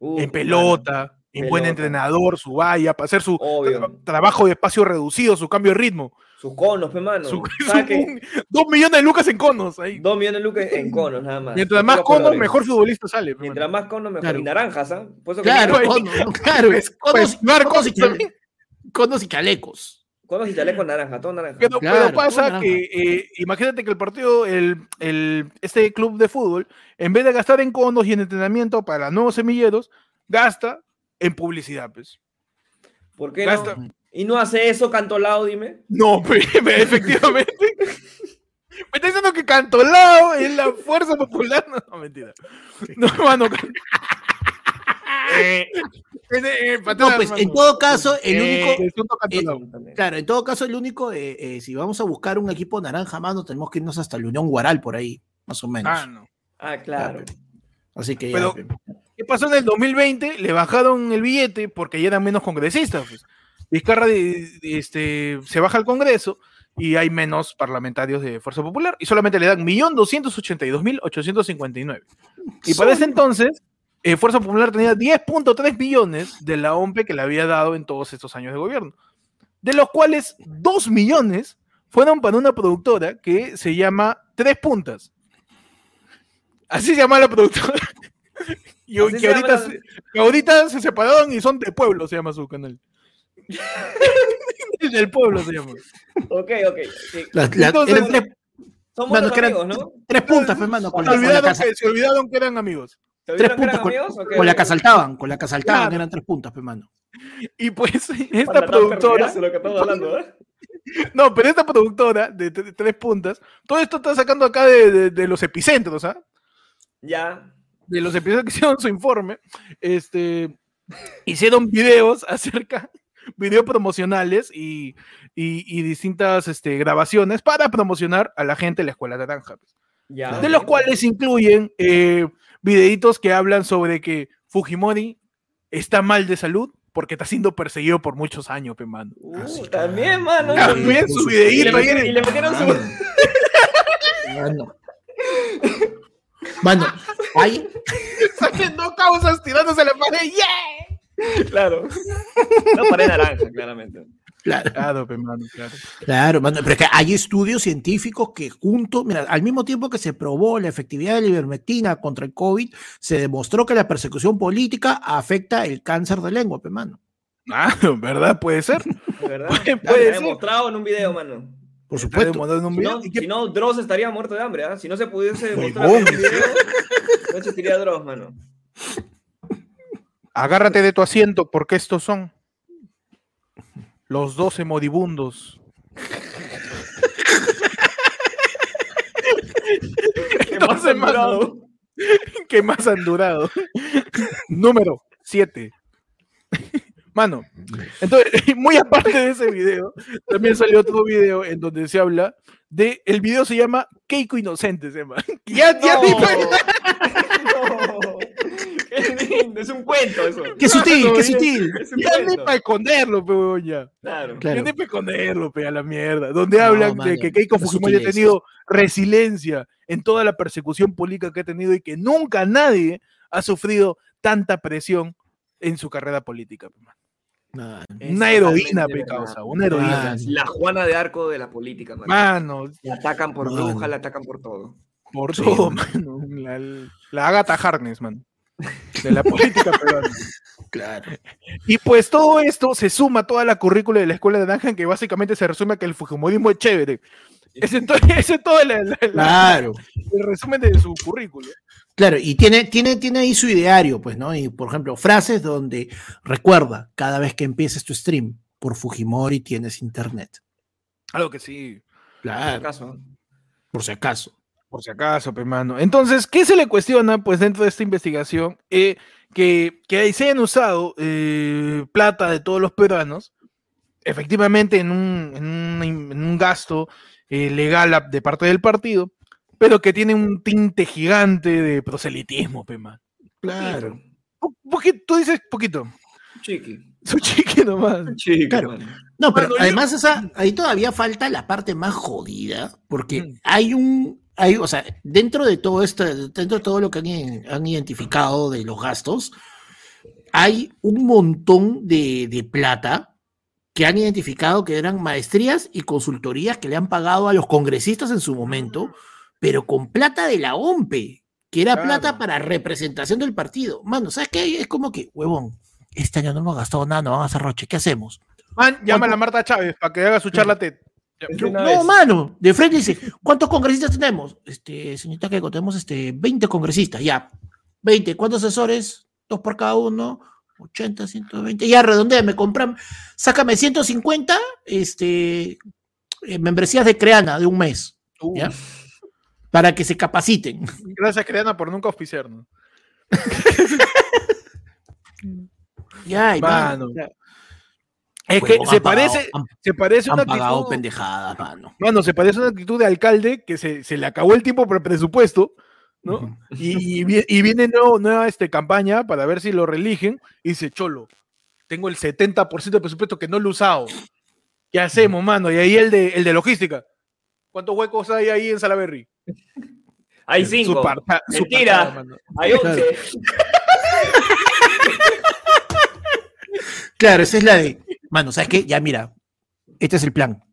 S3: Uh,
S1: en pelota, en buen entrenador, su valla, para hacer su
S3: Obvio.
S1: trabajo de espacio reducido, su cambio de ritmo.
S3: Sus conos, pe mano.
S1: Su-
S3: ¿Sabes
S1: su-
S3: qué?
S1: un- dos millones de lucas en conos. Ahí.
S3: Dos millones de lucas en conos, nada más.
S1: Mientras más conos, mejor futbolista sale. pe,
S3: Mientras
S1: mano.
S3: más conos, mejor.
S2: Claro.
S3: Y naranjas, ¿ah? Que
S2: Claro,
S3: tiene
S1: Pues,
S2: conos, claro,
S1: pues,
S2: conos,
S1: pues, Marcos
S2: conos y chale- conos y chalecos.
S3: conos y chalecos naranja, todo naranja.
S1: Pero,
S2: Claro,
S1: pero pasa que, eh, imagínate que el partido, el, el- este club de fútbol, en vez de gastar en conos y en entrenamiento para nuevos semilleros, gasta en publicidad, pues.
S3: ¿Por qué
S1: Gasta-
S3: no? Y no hace eso Cantolao, dime.
S1: No, pe- pe- efectivamente. Me está diciendo que Cantolao es la fuerza popular. No, no, mentira. No, mano. Eh, eh, eh,
S2: No, pues en todo caso, el
S1: Eh,
S2: único,
S1: el Cantolao.
S2: claro, en todo caso, el único, eh, eh, si vamos a buscar un equipo naranja, mano, tenemos que irnos hasta la Unión Guaral por ahí, más o menos.
S1: Ah, no.
S3: Ah, claro.
S2: Así que ya,
S1: Pero-
S2: pe.
S1: ¿Qué pasó en el 2020? Le bajaron el billete porque ya eran menos congresistas. Pues. Vizcarra este, se baja al Congreso y hay menos parlamentarios de Fuerza Popular y solamente le dan 1.282.859. Y para ese entonces, eh, Fuerza Popular tenía 10.3 millones de la OMPE que le había dado en todos estos años de gobierno, de los cuales 2 millones fueron para una productora que se llama Tres Puntas. Así se llama la productora. Y que ahorita,
S3: la-
S1: ahorita se separaron y son de pueblo, se llama su canal. Del pueblo se llama.
S3: Ok, ok. sí.
S2: La- la-
S1: Entonces-
S2: eran tres,
S3: Somos
S2: Mano,
S3: los amigos, ¿no?
S2: tres puntas, pe, mano, con
S1: Se
S2: la, con la
S1: olvidaron,
S2: casa-
S1: que, se olvidaron que eran amigos.
S3: ¿Te
S2: tres
S3: olvidaron que
S2: puntas,
S3: eran
S2: con,
S3: amigos?
S2: con la que asaltaban, con la que asaltaban,
S1: Claro.
S2: eran tres puntas, pe, mano.
S1: Y pues esta productora,
S3: lo que estamos hablando, ¿eh?
S1: no, pero esta productora de, tres puntas, todo esto está sacando acá de, de- de los epicentros, ¿ah?
S3: Ya.
S1: De los epicentros que hicieron su informe, este, hicieron videos acerca, videos promocionales y, y- y distintas este, grabaciones para promocionar a la gente de la Escuela Naranja. pues.
S3: Ya.
S1: de los cuales incluyen eh, videitos que hablan sobre que Fujimori está mal de salud porque está siendo perseguido por muchos años, pe mano.
S3: Uh,
S2: Ah,
S3: también, mano.
S1: También su
S2: su-
S3: Y le,
S1: videíto
S3: y le metieron su.
S2: Mano. Mano, hay,
S1: Sacando causas tirándose a la pared. ¡Yeah!
S3: Claro. No pared naranja, claramente.
S2: claro,
S1: Claro, claro.
S2: claro, mano, pero es que hay estudios científicos que junto, mira, al mismo tiempo que se probó la efectividad de la ivermectina contra el COVID, se demostró que la persecución política afecta el cáncer de lengua, pe, mano.
S1: Ah, ¿verdad? Puede ser.
S3: ¿De verdad?
S1: Puede ser.
S3: demostrado en un video, mano.
S2: Por supuesto.
S1: demostrado en un
S3: Si
S1: video.
S3: no,
S1: ¿Y qué-
S3: si no, Dross estaría muerto de hambre, ¿ah? Si no se pudiese demostrar en un video, no existiría Dross, mano.
S1: Agárrate de tu asiento porque estos son los 12 moribundos.
S3: ¿Qué
S1: Entonces,
S3: más
S1: mano,
S3: durado?
S1: que más han durado. Número 7. Mano, entonces, muy aparte de ese video, también salió otro video en donde se habla de. El video se llama Keiko Inocente, se llama. Ya, ya
S3: No. Lindo, es un cuento eso.
S2: Qué sutil,
S1: Mano,
S2: qué sutil.
S3: Es
S1: ya para esconderlo, pe, huevón, ya.
S3: Claro.
S2: Claro.
S1: Ya ni para esconderlo, pe, a la mierda. Donde
S2: No,
S1: hablan
S2: mano,
S1: de que Keiko Fujimori ha tenido resiliencia en toda la persecución política que ha tenido y que nunca nadie ha sufrido tanta presión en su carrera política. pe, mano.
S2: No,
S3: Es
S1: Una heroína,
S3: totalmente
S1: pe,
S3: verdad.
S1: causa, una heroína.
S2: Ah,
S3: La Juana de Arco de la política, mano.
S1: Mano,
S3: La atacan por
S2: Mano.
S3: bruja, la atacan por todo.
S1: por
S2: Sí,
S1: todo,
S2: mano.
S1: mano. La, la Agatha Harness, man. De la política peruana.
S2: Claro.
S1: Y pues todo esto se suma a toda la currícula de la escuela de Naranja, que básicamente se resume a que el Fujimorismo es chévere. Ese es todo, la- la- el resumen de su currículo.
S2: Claro, y tiene, tiene, tiene ahí su ideario, pues, ¿no? Y por ejemplo, frases donde recuerda cada vez que empieces tu stream, por Fujimori tienes internet.
S1: Algo que sí.
S2: Claro,
S3: ¿Acaso?
S2: por si acaso.
S1: Por si acaso, pe, mano. Entonces, ¿qué se le cuestiona, pues, dentro de esta investigación? Eh, que, que se hayan usado eh, plata de todos los peruanos, efectivamente, en un, en un, en un gasto eh, legal de parte del partido, pero que tiene un tinte gigante de proselitismo, pe, mano.
S2: Claro.
S1: Tú dices poquito.
S3: Chiqui.
S1: Su chique nomás.
S3: Chiqui,
S2: Claro. No, pero
S1: yo-
S2: además esa, ahí todavía falta la parte más jodida, porque
S1: Mm.
S2: hay un, hay, o sea, dentro de todo esto, dentro de todo lo que han, han identificado de los gastos, hay un montón de, de plata que han identificado que eran maestrías y consultorías que le han pagado a los congresistas en su momento, pero con plata de la OMPE, que era
S1: Claro.
S2: plata para representación del partido. Mano, ¿sabes qué? Es como que, huevón, este año no hemos gastado nada, no vamos a hacer roche, ¿qué hacemos?
S1: Man, llama a la Marta Chávez para que haga su charla TED.
S2: No, mano, de frente dice, ¿cuántos congresistas tenemos? Este, señorita que tenemos este, 20 congresistas, ya. 20, ¿cuántos asesores? Dos por cada uno, 80, 120, ya redondea, me compran, sácame 150, este, eh, membresías de Creana de un mes,
S1: Uh,
S2: ¿ya? Para que se capaciten.
S1: Gracias, Creana, por nunca auspiciarnos.
S2: Ya, y
S1: Mano.
S2: mano,
S1: Es que
S2: huevón,
S1: se
S2: pagado-
S1: parece,
S2: han,
S1: se parece
S2: han
S1: una
S2: pagado
S1: actitud.
S2: pendejadas, mano.
S1: Mano, se parece una actitud de alcalde que se, se le acabó el tiempo por el presupuesto, ¿no? Y, y vi- y viene nuevo- nueva este, campaña para ver si lo reeligen y dice, Cholo, tengo el 70% del presupuesto que no lo he usado. ¿Qué hacemos, mano? Y ahí el de, el de logística. ¿Cuántos huecos hay ahí en Salaberry?
S3: Hay cinco.
S1: Su parta- su
S3: Mentira.
S1: partada, mano.
S3: Hay once.
S2: Claro, esa es la de, mano, ¿sabes qué? Ya mira, este es el plan.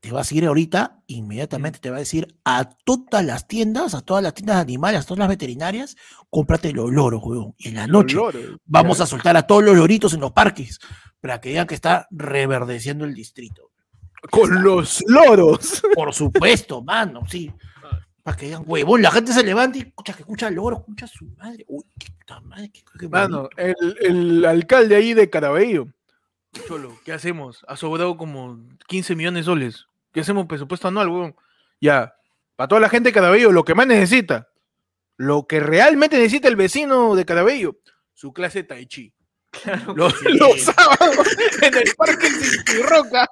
S2: Te va a seguir ahorita, inmediatamente te va a decir a todas las tiendas, a todas las tiendas de animales, a todas las veterinarias, cómprate los loros, huevón. Y en la noche vamos a soltar a todos los loritos en los parques para que digan que está reverdeciendo el distrito.
S1: Con los loros.
S2: Por supuesto, mano, sí. Para que digan, huevón, la gente se levanta y escucha que escucha loro, escucha a su madre. Uy, qué puta madre, qué, qué
S1: Mano, el, el alcalde ahí de Carabello. Cholo, ¿qué hacemos? Ha sobrado como 15 millones de soles. ¿Qué hacemos? Presupuesto anual, weón. Ya. Para toda la gente de Carabello, lo que más necesita, lo que realmente necesita el vecino de Carabello, su clase Tai Chi.
S3: Claro
S1: Los,
S3: sí.
S1: los sábados en el parque Roca.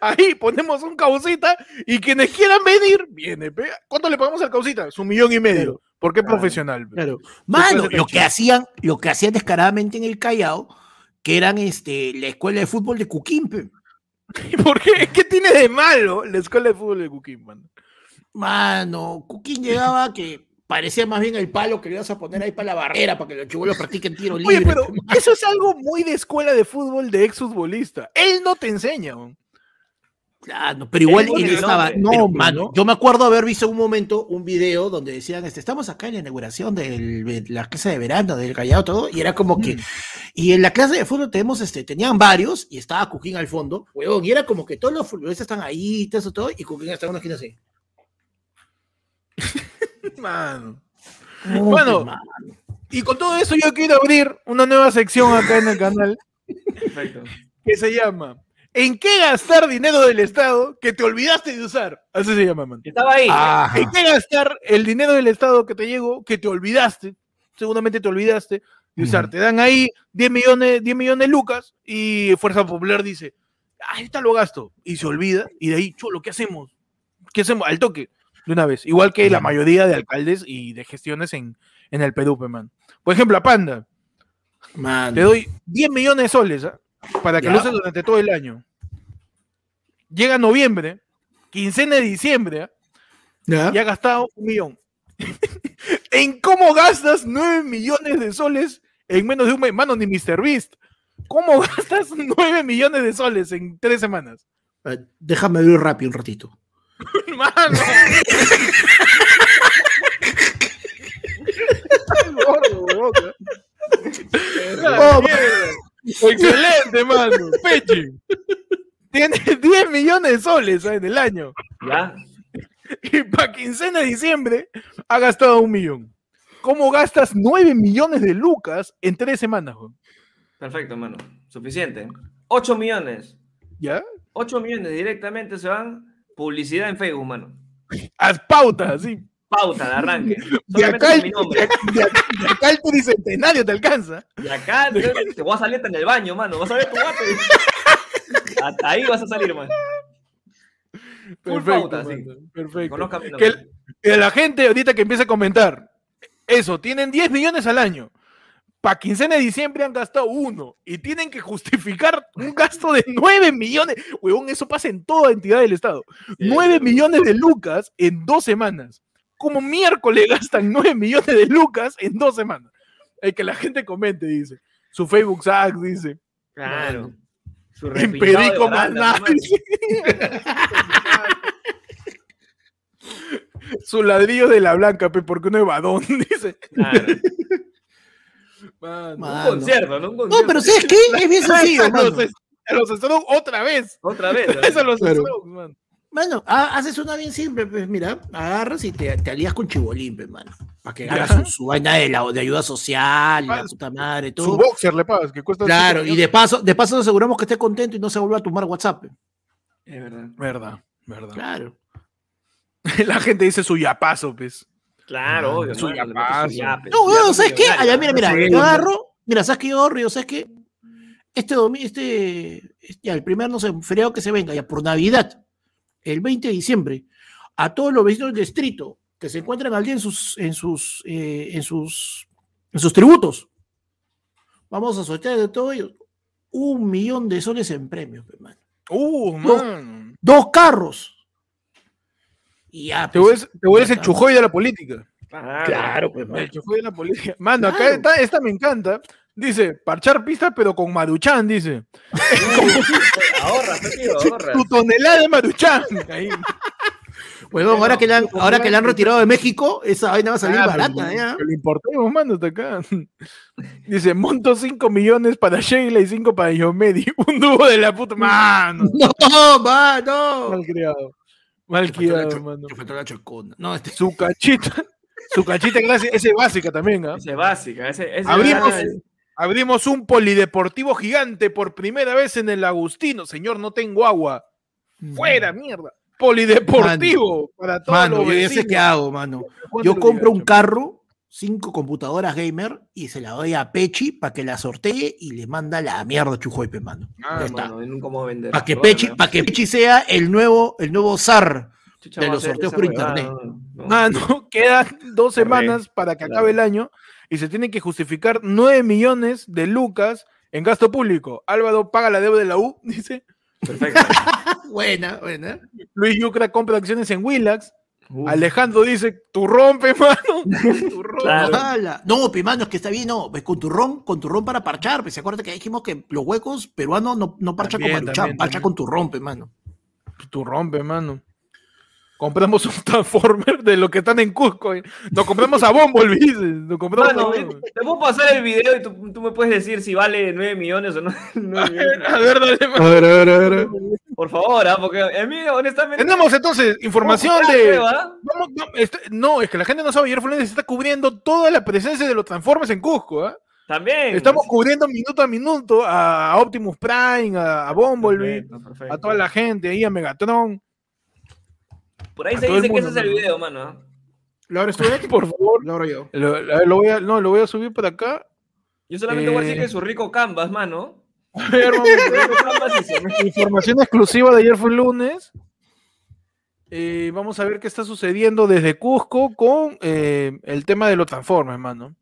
S1: Ahí ponemos un causita y quienes quieran venir, viene. ¿Cuánto le pagamos al causita? Su millón y medio.
S2: Claro.
S1: Porque es
S2: Claro.
S1: profesional.
S2: Claro. Mano, lo que hacían, lo que hacían descaradamente en el Callao, que eran este, la escuela de fútbol de Cuquimpe.
S1: ¿Y por qué? ¿Qué tiene de malo la escuela de fútbol de Cuquín, mano?
S2: Mano, Cuquín llegaba que parecía más bien el palo que le ibas a poner ahí para la barrera para que los chibolos practiquen tiro libre.
S1: Oye, pero eso es algo muy de escuela de fútbol de exfutbolista. Él no te enseña. weón.
S2: Claro, pero igual
S3: Él
S2: estaba. No,
S1: Pero,
S2: mano.
S1: ¿no?
S2: Yo me acuerdo haber visto un momento un video donde decían: este, Estamos acá en la inauguración de la casa de verano del Callao, todo. Y era como que.
S1: Mm.
S2: Y en la clase de fútbol tenemos, este, tenían varios y estaba Cuquín al fondo, huevón. Y era como que todos los futbolistas están ahí, todo eso, todo. Y Cuquín estaba en una esquina así.
S1: Mano. Bueno. Y con todo eso yo quiero abrir una nueva sección acá en el canal
S3: Perfecto.
S1: que se llama ¿En qué gastar dinero del Estado que te olvidaste de usar? Así se llama, man.
S3: Estaba ahí.
S2: Ajá.
S1: ¿En qué gastar el dinero del Estado que te llegó que te olvidaste? Seguramente te olvidaste de usar. Te dan ahí 10 millones, 10 millones de lucas y Fuerza Popular dice, ahí está lo gasto. Y se olvida y de ahí, chulo, ¿qué hacemos? ¿Qué hacemos? Al toque, de una vez. Igual que la mayoría de alcaldes y de gestiones en, en el Perú, pe, man. Por ejemplo, a Panda,
S2: Mano.
S1: te doy 10 millones de soles ¿ah? para que
S2: Ya.
S1: lo uses durante todo el año. Llega noviembre, quincena de diciembre.
S2: ¿Ya?
S1: y ha gastado un millón. ¿En cómo gastas 9 millones de soles en menos de un mes? Mano, ni Mr. Beast. ¿Cómo gastas 9 millones de soles en tres semanas?
S2: Eh, Déjame ver rápido un ratito.
S1: Mano. Gordo.
S2: Oh.
S1: Excelente, mano. Peche. Tienes 10 millones de soles ¿ah? en el año.
S3: Ya.
S1: y para quincena de diciembre ha gastado un millón. ¿Cómo gastas 9 millones de lucas en tres semanas? weón?
S3: Perfecto, mano. Suficiente. 8 millones.
S1: ¿Ya?
S3: 8 millones directamente se van publicidad en Facebook, mano.
S1: Haz pauta, así.
S3: Pauta de arranque.
S1: De acá, el,
S3: mi nombre.
S1: de, de- de acá el tricentenario te alcanza.
S3: Y acá te, te voy a salir en el baño, mano. Vas a ver tu guate. Hasta ahí vas a salir, mano. Full pauta, sí.
S1: Perfecto. Que, el- que la gente ahorita que empiece a comentar, eso, tienen 10 millones al año. Para quincena de diciembre han gastado uno y tienen que justificar un gasto de 9 millones. Huevón, eso pasa en toda entidad del Estado. 9 millones de lucas en dos semanas. Como miércoles gastan 9 millones de lucas en dos semanas. El que la gente comente, dice. Su Facebook Sax dice.
S3: Claro. Su
S1: Maná,
S3: mano.
S1: dice. Su ladrillo de la blanca, pe, porque uno es badón, dice.
S3: Claro.
S1: Mano.
S3: Un concierto, ¿no? Un
S2: No,
S3: concierto.
S2: pero ¿sabes qué? Es bien sencillo,
S1: A los,
S2: mano.
S1: a los Strokes otra vez.
S3: Otra vez. ¿no?
S1: Eso los
S2: Claro.
S1: Strokes, man.
S2: Mano, ha- haces una bien simple, pues mira, agarras y te, te alías con Chibolín, pues, mano. Para que hagas su, su vaina de, la, de ayuda social, y la puta madre,
S1: Su
S2: todo.
S1: boxer le pagas, que cuesta.
S2: Claro, y de paso, de paso nos aseguramos que esté contento y no se vuelva a tomar WhatsApp. pues.
S3: Es verdad.
S1: Verdad, verdad.
S2: Claro.
S1: La gente dice su yapazo, pues.
S3: Claro, obvio.
S1: su yapazo.
S3: su
S2: No,
S3: su
S2: weón, ¿sabes qué? Allá, mira, mira, yo agarro, mira, ¿sabes qué yo ahorro? Yo, ¿sabes qué? Este domingo, este, este- ya, el primer, no sé, feriado que se venga, ya por Navidad, el 20 de diciembre, a todos los vecinos del distrito que se encuentran al día en sus, en sus, eh, en sus, en sus tributos, vamos a sortear de todo ellos un millón de soles en premios, pe, mano.
S1: Uh.
S2: Dos carros. Y ya,
S1: Te
S2: pues,
S1: vuelves, te vuelves el chujoy de la política.
S3: Claro.
S2: Claro, pues.
S1: El chujoy de la política. Mano, acá esta me encanta. Dice, parchar pistas, pero con Maruchan, dice.
S3: Ahorra, tío, ahorra.
S1: Tu tonelada de Maruchan. Ahí.
S2: Huevón, ahora que, le han, ahora que le han retirado de México, esa vaina va a salir
S1: Ah,
S2: barata,
S1: pero-
S2: ya.
S1: que Lo importemos, mano, hasta acá. Dice, monto 5 millones para Sheila y 5 para Yomedi. Un dúo de la puta mano.
S2: No, mano.
S1: Mal criado. Mal criado, mano.
S2: Faltó la chocona. No, este,
S1: Su cachita. Su cachita, gracias. Esa es básica también, ¿ah?
S3: Esa es básica. Ese, ese
S1: Abrimos, abrimos un polideportivo gigante por primera vez en el Agustino. Señor, no tengo agua. Fuera, mierda. Polideportivo para todos
S2: Mano,
S1: los
S2: yo sé qué hago, mano. Yo compro un carro, cinco computadoras gamer, y se la doy a Pechi para que la sortee y le manda la mierda a Chujoipe, mano.
S1: Ah,
S2: Ya está.
S3: Mano.
S2: Para que, Pechi, pa' que Pechi sea el nuevo, el nuevo zar. de los sorteos por internet.
S3: no, no.
S1: Mano, quedan dos semanas para que acabe el año y se tienen que justificar 9 millones de lucas en gasto público. Álvaro paga la deuda de la U, dice.
S3: Perfecto.
S2: Buena, buena.
S1: Luis Yucra compra acciones en Willax.
S3: Uf,
S1: Alejandro dice, tú rompe, mano. Tu rompe.
S3: Claro.
S2: No, pe, mano, es que está bien, no. Pues con turrón, con turrón para parchar. Pues se acuerda que dijimos que los huecos peruanos no, no parcha
S1: También,
S2: con maruchan, parcha con turrón, pe, mano.
S1: Tu rompe, mano. Compramos un Transformer de lo que están en Cusco. eh. Nos compramos a Bumblebee. Nos compramos
S3: Mano,
S1: a
S3: eh,
S1: Bumblebee.
S3: te puedo pasar el video y tú, tú me puedes decir si vale 9 millones o no. 9 millones.
S1: A ver, dale, mano.
S2: ver, a ver, a ver.
S3: Por favor, ¿ah? porque a mí, honestamente.
S1: Tenemos entonces información de.
S3: prueba.
S1: Vamos, no, este- no, es que la gente no sabe. Ayer Funes está cubriendo toda la presencia de los Transformers en Cusco. ¿ah?
S3: También.
S1: Estamos cubriendo minuto a minuto a Optimus Prime, a, a Bumblebee,
S3: Perfecto, perfecto.
S1: a toda la gente ahí, a Megatron.
S3: Por ahí
S1: a
S3: se dice que ese es el video, mano. ¿ah?
S2: ¿Lo abres tú?
S1: Por favor.
S2: Lo abro yo.
S1: Lo, voy a, no, lo voy a subir para acá.
S3: Yo solamente voy a decir
S1: Eh.
S3: que su rico canvas, mano.
S1: Información exclusiva de ayer fue el lunes. Eh, vamos a ver qué está sucediendo desde Cusco con eh, el tema de los Transformers, hermano.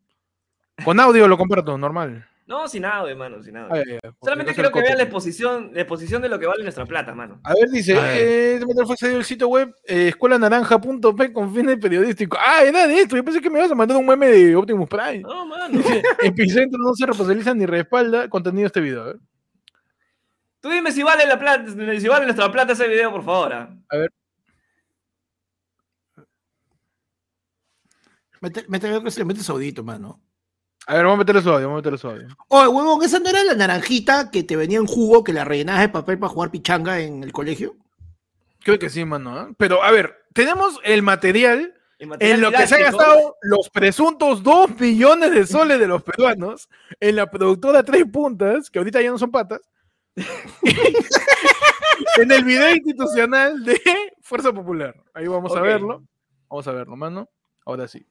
S1: Con audio lo comparto, normal.
S3: No, sin nada, hermano, sin nada.
S1: Ah,
S3: Solamente
S1: no se
S3: quiero que vean la exposición, la exposición de lo que vale nuestra plata, mano.
S1: A ver, dice,
S2: A ver.
S1: eh, fue accedido al sitio web eh, escuelanaranja.p con fines periodísticos. Ah, era de esto. Yo pensé que me ibas a mandar un meme de Optimus Prime.
S3: No, mano.
S1: Dice, Epicentro no se responsabiliza ni respalda contenido de este video. A ver.
S3: Tú dime si vale la plata, si vale nuestra plata ese video, por favor. ¿ah?
S2: Mete, mete, mete, mete saudito, mano.
S1: A ver, vamos a meterle su audio, vamos a meterle su audio.
S2: Oye, huevón, ¿esa no era la naranjita que te venía en jugo que la rellenabas de papel para jugar pichanga en el colegio?
S1: Creo que sí, mano. ¿ah? Pero, a ver, tenemos el material en lo que se han gastado los presuntos 2 millones de soles de los peruanos en la productora Tres Puntas, que ahorita ya no son patas, en el video institucional de Fuerza Popular. Ahí vamos a verlo. Vamos a verlo, mano. Ahora sí.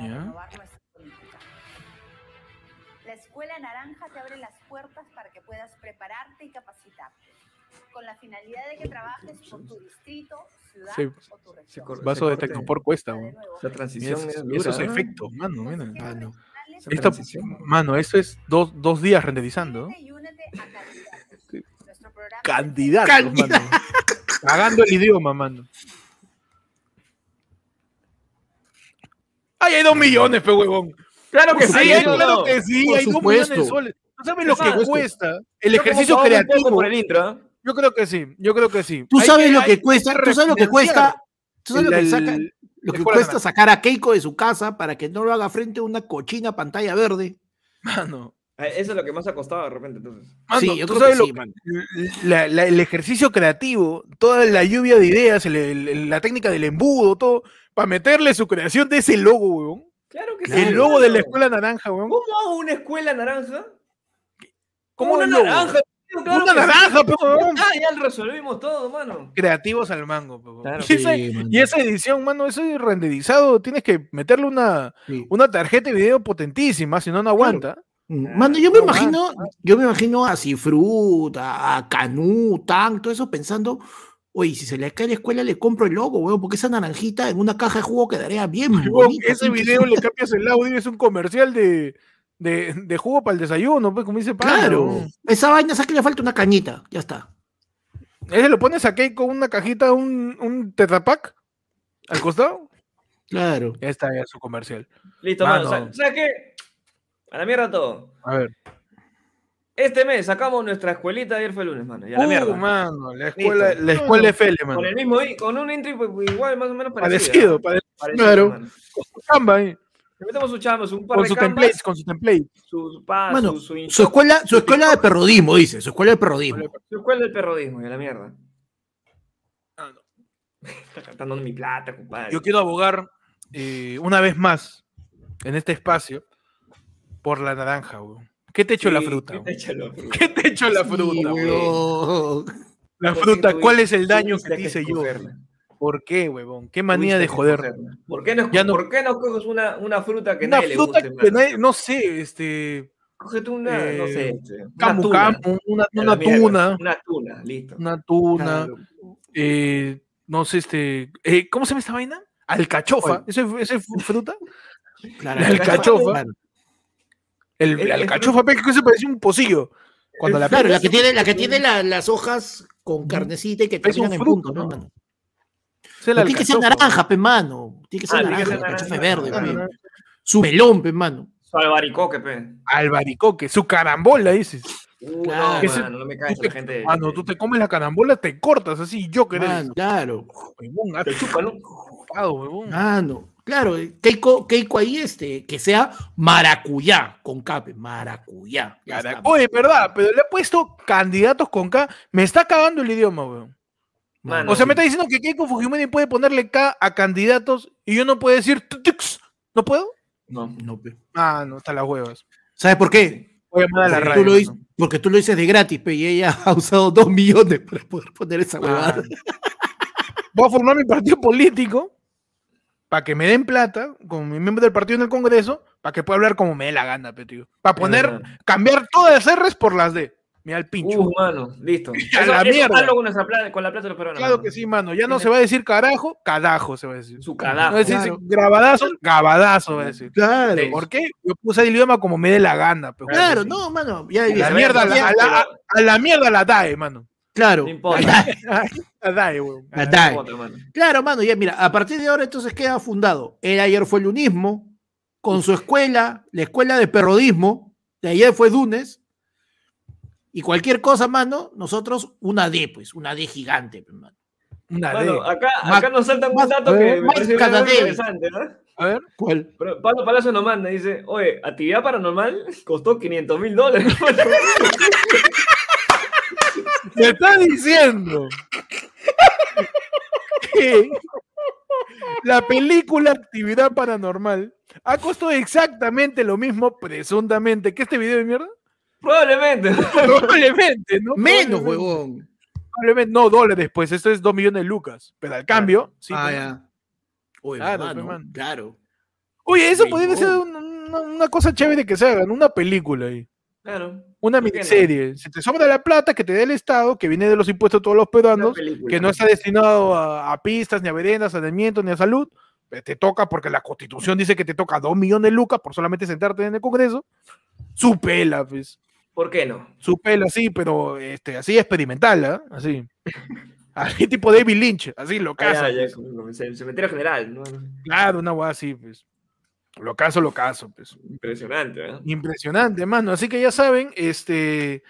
S4: Para
S1: Ya.
S4: renovar nuestra política. La Escuela Naranja te abre las puertas para que puedas prepararte y capacitarte, con la finalidad de que trabajes por tu distrito, ciudad
S1: Sí.
S4: o tu región.
S1: Vaso de. Tecnopor cuesta,
S4: De nuevo,
S3: La transición
S1: esos,
S3: es
S1: esos
S3: dura, ¿no?
S1: efectos, mano, mira.
S2: Ah, no.
S3: transición.
S1: mano, esto es dos, dos días renderizando.
S4: Y únete a candidatos.
S1: Sí.
S4: Nuestro programa
S1: Candidatos,
S2: Candidatos.
S1: mano. Cagando el idioma, mano. ¡Ay, hay dos millones, pe huevón!
S3: Claro que
S1: Sí,
S3: sí,
S1: hay-
S3: ¿no?
S1: claro que sí,
S2: Por
S1: hay dos millones de
S2: supuesto.
S1: soles. ¿No sabes lo que
S3: supuesto.
S1: cuesta el ejercicio creativo?
S3: por el intro, ¿ah?
S1: Yo creo que sí, yo creo que sí.
S2: Tú
S1: Hay
S2: sabes lo
S1: hay
S2: que cuesta, tú sabes lo que cuesta, tú sabes lo que
S1: el-
S2: saca, lo que cuesta sacar a Keiko de su casa para que no lo haga frente a una cochina pantalla verde.
S1: Mano,
S3: Ah, Eso es lo que más ha costado de repente, entonces.
S1: mano,
S2: Sí, yo
S1: tú
S2: creo
S1: sabes
S2: que
S1: lo
S2: sí,
S1: la- la- el ejercicio creativo, toda la lluvia de ideas, el- el- la técnica del embudo, todo, para meterle su creación de ese logo, weón.
S3: Claro que sí.
S1: El logo de la escuela naranja, weón.
S3: ¿Cómo hago una escuela naranja?
S1: ¿Cómo
S3: una
S1: el logo?
S3: naranja? claro
S1: Una
S3: sí.
S1: naranja, weón.
S3: Ah, ya lo resolvimos todo, mano.
S1: Creativos al mango.
S3: Claro.
S1: Y, esa,
S2: Sí,
S1: y esa edición, mano, eso es renderizado, tienes que meterle una,
S2: Sí.
S1: una tarjeta de video potentísima, si no, no aguanta.
S2: Mm, Mano, yo me
S1: no
S2: imagino, yo me imagino a Cifrut, a, a Canú, Tan, todo eso pensando, oye, si se le cae a la escuela le compro el logo, weón, porque esa naranjita en una caja de jugo quedaría bien
S1: Weón,
S2: bonita.
S1: ese video le cambias el audio, es un comercial de, de, de jugo para el desayuno, pues, como dice Pablo.
S2: Claro, esa vaina, ¿sabes que le falta una cañita? Ya está.
S1: Ese lo pones a Keiko una cajita, un, un tetrapack al costado.
S2: Claro.
S1: Ya está, ya su comercial.
S3: Listo,
S1: Mano.
S3: mano. ¿Sabes sabe qué? A la mierda todo.
S1: A ver.
S3: Este mes sacamos nuestra escuelita, ayer fue lunes, mano. Y a la
S1: Uh,
S3: mierda.
S1: mano, la escuela,
S3: Listo.
S1: la escuela FL, mano.
S3: Con el mismo, i- con un intro pues, igual, más o menos parecido.
S1: Parecido, parecido.
S3: Parecido,
S2: Claro.
S3: mano.
S1: Su chamba ahí,
S3: Le metemos su un par
S1: Con
S3: de
S1: sus
S3: canvas,
S1: templates, con sus templates.
S3: su, pa,
S2: Mano,
S3: su, su,
S2: Su escuela, su escuela de perrodismo, dice, su escuela de perrodismo.
S3: su escuela del perrodismo, y a la mierda.
S1: Ah, no.
S3: Está cantando mi plata, compadre.
S1: Yo quiero abogar eh, una vez más en este espacio por la naranja, weón. ¿Qué te echó la fruta?
S3: ¿qué te echó la fruta?
S1: ¿Qué te echó la fruta, weón. La
S3: ¿Por qué
S1: fruta, ¿cuál es el daño que te hice yo? ¿Por qué, huevón? ¿Qué manía de joder?
S3: ¿Por qué no,
S1: Ya no-
S3: ¿por qué no coges una, una fruta que
S1: Una
S3: nadie
S1: fruta
S3: le guste?
S1: que nadie- no sé, este,
S3: Cógete una, no
S1: eh,
S3: sé, este, una
S1: camu
S3: tuna.
S1: camu, una, una
S3: mierda,
S1: tuna,
S3: Una tuna, listo.
S1: una tuna,
S2: Claro.
S1: eh, no sé, este, eh, ¿cómo se llama esta vaina? Alcachofa. ¿eso es, eso es fruta?
S2: Claro,
S1: La
S2: claro,
S1: alcachofa. El,
S3: El-
S1: la
S3: el
S1: alcachofa, que se parece un pocillo. Cuando la
S2: Claro, la que tiene, la que tiene la- las hojas con carnecita y que
S1: Es un
S2: terminan en
S1: fruto,
S2: punto, ¿no,
S1: ¿no?
S2: mano?
S1: esa es la
S2: No, tiene que ser naranja, pe, mano. Tiene que ser
S3: Ah,
S2: naranja, la alcachofa
S3: naranja.
S2: verde, pe. Su melón, pe, mano.
S3: Su albaricoque, pe.
S1: Albaricoque, su carambola, dices.
S3: Uh,
S2: Claro.
S3: no, mano, no me caes
S1: Tú
S3: la
S1: te-
S3: gente.
S1: Ah, no, tú te comes la carambola, te cortas así, yo que eres.
S2: Mano, claro.
S1: Huevón,
S3: Te chupa, ¿no?
S1: chupado, huevón.
S2: Mano, claro. Keiko, Keiko ahí, este, que sea maracuyá con cape, maracuyá.
S1: Oye, verdad, pero le he puesto candidatos con K. Me está cagando el idioma, weón.
S3: Mano,
S1: O sea, me está diciendo que Keiko Fujimori puede ponerle K a candidatos y yo no puedo decir. ¿No puedo?
S3: No.
S2: No.
S1: Ah, no, está las huevas.
S2: ¿Sabes por qué?
S1: Voy a la
S2: Porque
S1: radio.
S2: tú, lo dices,
S1: mano.
S2: porque tú lo dices de gratis, pe, y ella ha usado dos millones para poder poner esa huevada.
S1: Voy a formar mi partido político para que me den plata, como mi miembro del partido en el Congreso, para que pueda hablar como me dé la gana, tío. Para poner, cambiar todas las R's por las D. Mira el pincho.
S3: Uh, mano, listo.
S1: A la mierda.
S3: con, nuestra plata, con la plata de los peruanos.
S1: claro
S3: mano.
S1: que sí, mano. Ya no se va a decir carajo, cadajo se va a decir.
S3: Su
S1: No va a decir
S2: claro.
S1: grabadazo, gabadazo va a decir.
S2: Claro.
S1: ¿Por qué? Yo puse el idioma como me dé la gana. pe,
S2: Claro, no, mano. Ya,
S1: A la mierda, la, a, la, a la mierda la DAE, mano.
S2: Claro.
S3: No importa. Mano.
S2: Claro, mano, ya mira, a partir de ahora entonces queda fundado. Él ayer fue lunismo, con su escuela, la escuela de perrodismo, de ayer fue Dunes, y cualquier cosa, mano, nosotros una D, pues, una D gigante, pues, mano.
S1: Una
S3: Mano,
S1: D.
S3: acá, acá nos saltan
S2: más-
S3: un dato que me
S2: más
S3: parece muy interesante, ¿no?
S1: A ver.
S2: ¿Cuál?
S3: Pero Pablo Palacio nos manda, dice, oye, actividad paranormal costó 500 mil dólares.
S1: Me está diciendo que la película Actividad Paranormal ha costado exactamente lo mismo, presuntamente, que este video de mierda.
S3: Probablemente.
S1: Probablemente, ¿no?
S2: Menos, huevón.
S1: Probablemente, no dólares, pues esto es 2 millones de lucas. Pero al cambio, sí.
S2: ah, ya. Oye,
S1: Claro,
S2: mano, claro.
S1: Oye, eso podría ser un- una, una cosa chévere que se hagan, una película ahí.
S3: Claro.
S1: Una
S3: ¿Por qué no?
S1: miniserie. Si te sobra la plata que te dé el Estado, que viene de los impuestos de todos los peruanos,
S3: película.
S1: que no está destinado a, a pistas, ni a veredas, saneamiento, ni a salud, pues te toca porque la constitución dice que te toca dos millones de lucas por solamente sentarte en el Congreso. Su pela, pues.
S3: ¿Por qué no?
S1: Su pela, sí, pero este, así experimental, ¿ah? Así. Así tipo David Lynch, así lo
S3: Ah,
S1: caso.
S3: ya, ya, como- como el cementerio general, ¿no?
S1: Claro, una guay así, pues. Lo caso, lo caso, pues.
S3: Impresionante, ¿eh?
S1: Impresionante, mano. Así que ya saben, este.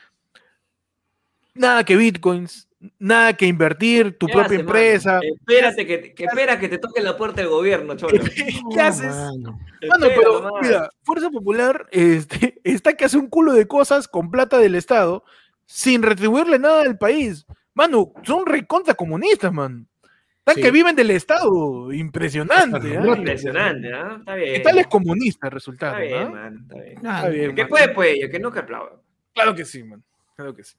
S1: Nada que bitcoins, nada que invertir, tu
S3: ¿Qué
S1: propia
S3: hace, mano?
S1: empresa.
S3: Espérate que, que espera que te toque la puerta del gobierno, cholo.
S1: ¿Qué haces?
S2: mano.
S1: Mano,
S3: Espera
S1: pero mira, Fuerza Popular este, está que hace un culo de cosas con plata del Estado sin retribuirle nada al país. Mano, son recontra comunistas, man. Están
S2: Sí.
S1: que viven del Estado. Impresionante. ¿ah?
S3: Impresionante, ¿ah? Está bien.
S1: ¿Qué tal es comunista el resultado?
S3: Está bien,
S1: ¿ah?
S3: man. Está bien.
S2: Claro.
S1: Está bien,
S3: que puede, puede, y el que no, que aplauda.
S1: Claro que sí, man. Claro que sí.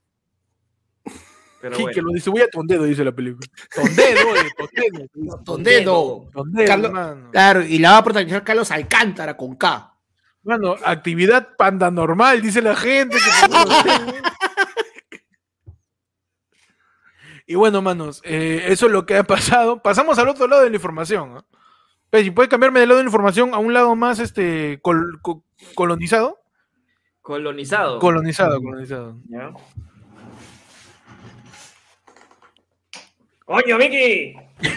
S3: Pero
S1: Sí,
S3: bueno.
S1: que lo distribuye a Tondedo, dice la película. Tondedo, Tondedo.
S2: Tondedo.
S1: Tondedo,
S2: Carlos-
S1: mano.
S2: Claro, y la va a protagonizar Carlos Alcántara con K.
S1: Mano, actividad pandanormal, dice la gente. que- y bueno, manos, eh, eso es lo que ha pasado. Pasamos al otro lado de la información. ¿no? Pues, si puede cambiarme del lado de la información a un lado más este col- co- colonizado.
S3: Colonizado.
S1: Colonizado, colonizado.
S3: ¿Ya? ¡Coño, Miki!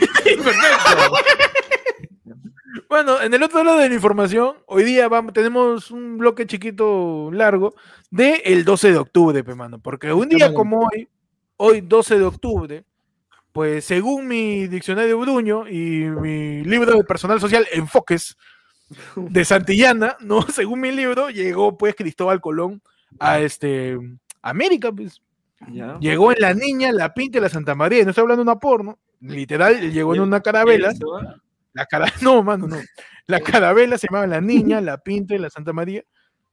S1: Bueno, en el otro lado de la información, hoy día vamos, tenemos un bloque chiquito largo de el 12 de octubre, pe, mano, porque un día como hoy, hoy 12 de octubre, pues según mi diccionario Bruño y mi libro de personal social Enfoques de Santillana, no, según mi libro llegó pues Cristóbal Colón a este América, pues.
S3: ¿Ya?
S1: Llegó en la niña, la pinta y la Santa María, y no estoy hablando de una porno, literal, llegó en una carabela. La cara, no, mano, no. La carabela se llamaba La Niña, La Pinta y La Santa María.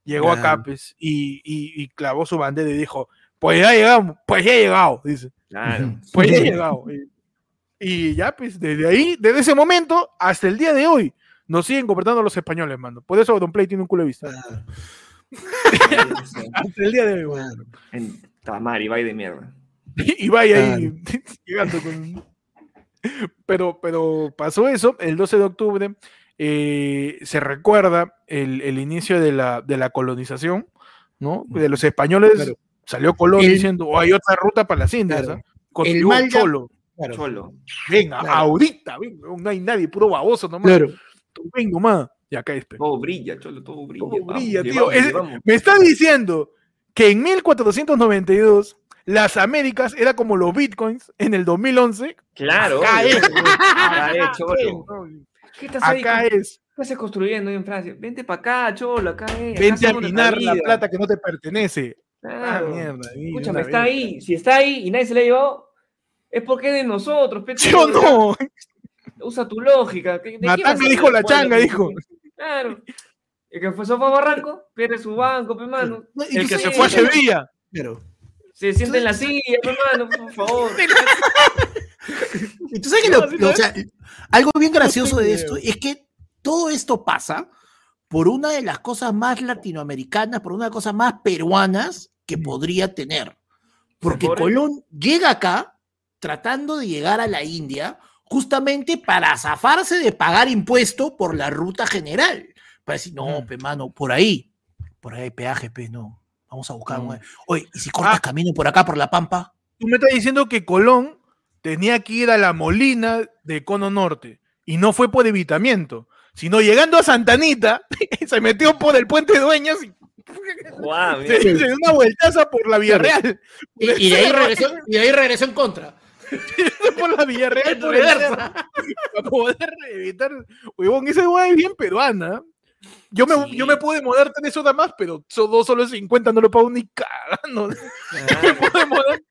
S1: Llegó pues, y, y- y clavó su bandera y dijo, pues ya llegamos, pues ya he llegado, dice,
S3: Claro.
S1: pues ya he llegado. Y, y ya, pues, desde ahí, desde ese momento hasta el día de hoy, nos siguen gobernando los españoles, mano. Por eso Don Play tiene un culo de vista.
S2: Claro,
S1: Hasta el día de hoy, mano.
S3: En Tamari, va de mierda.
S1: y vaya ahí llegando con... Pero, pero pasó eso, el 12 de octubre eh, se recuerda el, el inicio de la, de la colonización, ¿no? De los españoles
S2: Claro.
S1: Salió Colón
S2: El-
S1: diciendo, "Oh, hay otra ruta para las Indias,
S2: Claro.
S1: ¿ah? Construyó
S2: mal
S1: Cholo,
S2: Claro,
S3: Cholo.
S1: venga,
S2: Claro.
S1: ahorita, venga, no hay nadie, puro baboso nomás,
S2: claro.
S1: tú ven nomás, y acá este.
S3: Todo brilla, Cholo, todo brilla.
S1: Todo
S3: vamos,
S1: brilla, tío.
S3: llevamos,
S1: Es-
S3: llevamos.
S1: Me está diciendo que en 1492 las Américas era como los bitcoins en el 2011.
S3: Claro.
S1: Acá
S3: obvio.
S1: es,
S3: Acá es, Cholo. ¿Qué estás ahí?
S1: Acá es.
S3: ¿Qué haces construyendo ahí en Francia? Vente para acá, Cholo, acá es. acá
S1: Vente a minar la plata que no te pertenece. Ah,
S3: Claro.
S1: mierda.
S3: Escúchame, está
S1: vez.
S3: ahí. Si está ahí y nadie se le ha llevado, es porque es de nosotros. pe,
S1: ¿Sí o
S3: Cholo.
S1: no?
S3: Usa tu lógica. ¿De vas a
S1: dijo la changa, dijo.
S3: Claro. El que fue sofá Barranco, pierde su banco, pe, mano.
S1: El que se fue a Sevilla.
S2: Claro.
S3: Se siente en la silla, pe, mano, por favor.
S2: Y tú sabes que lo- lo- o sea, algo bien gracioso de esto es que todo esto pasa por una de las cosas más latinoamericanas, por una de las cosas más peruanas que podría tener. Porque
S3: Por-
S2: Colón llega acá tratando de llegar a la India justamente para zafarse de pagar impuesto por la ruta general. Para decir, no,
S1: Ujú.
S2: pe mano, por ahí, por ahí peaje, pe, no. Vamos a buscar. Un- Oye, ¿y si cortas
S1: Ah.
S2: camino por acá, por la Pampa?
S1: Tú me estás diciendo que Colón tenía que ir a la Molina de Cono Norte y no fue por evitamiento, sino llegando a Santanita, se metió por el puente de Dueñas y
S3: Guau,
S1: se, se dio una vueltaza por la Vía
S2: Claro.
S1: Real.
S2: Y, y de ahí regresó, y de ahí regresó en contra.
S1: por la Villarreal por el para poder evitar. Huevón, esa hueá es bien peruana. Yo me,
S3: Sí.
S1: yo me pude mudar tres horas más, pero son dos solo 50, no lo pago ni cagando. Me pude mudar.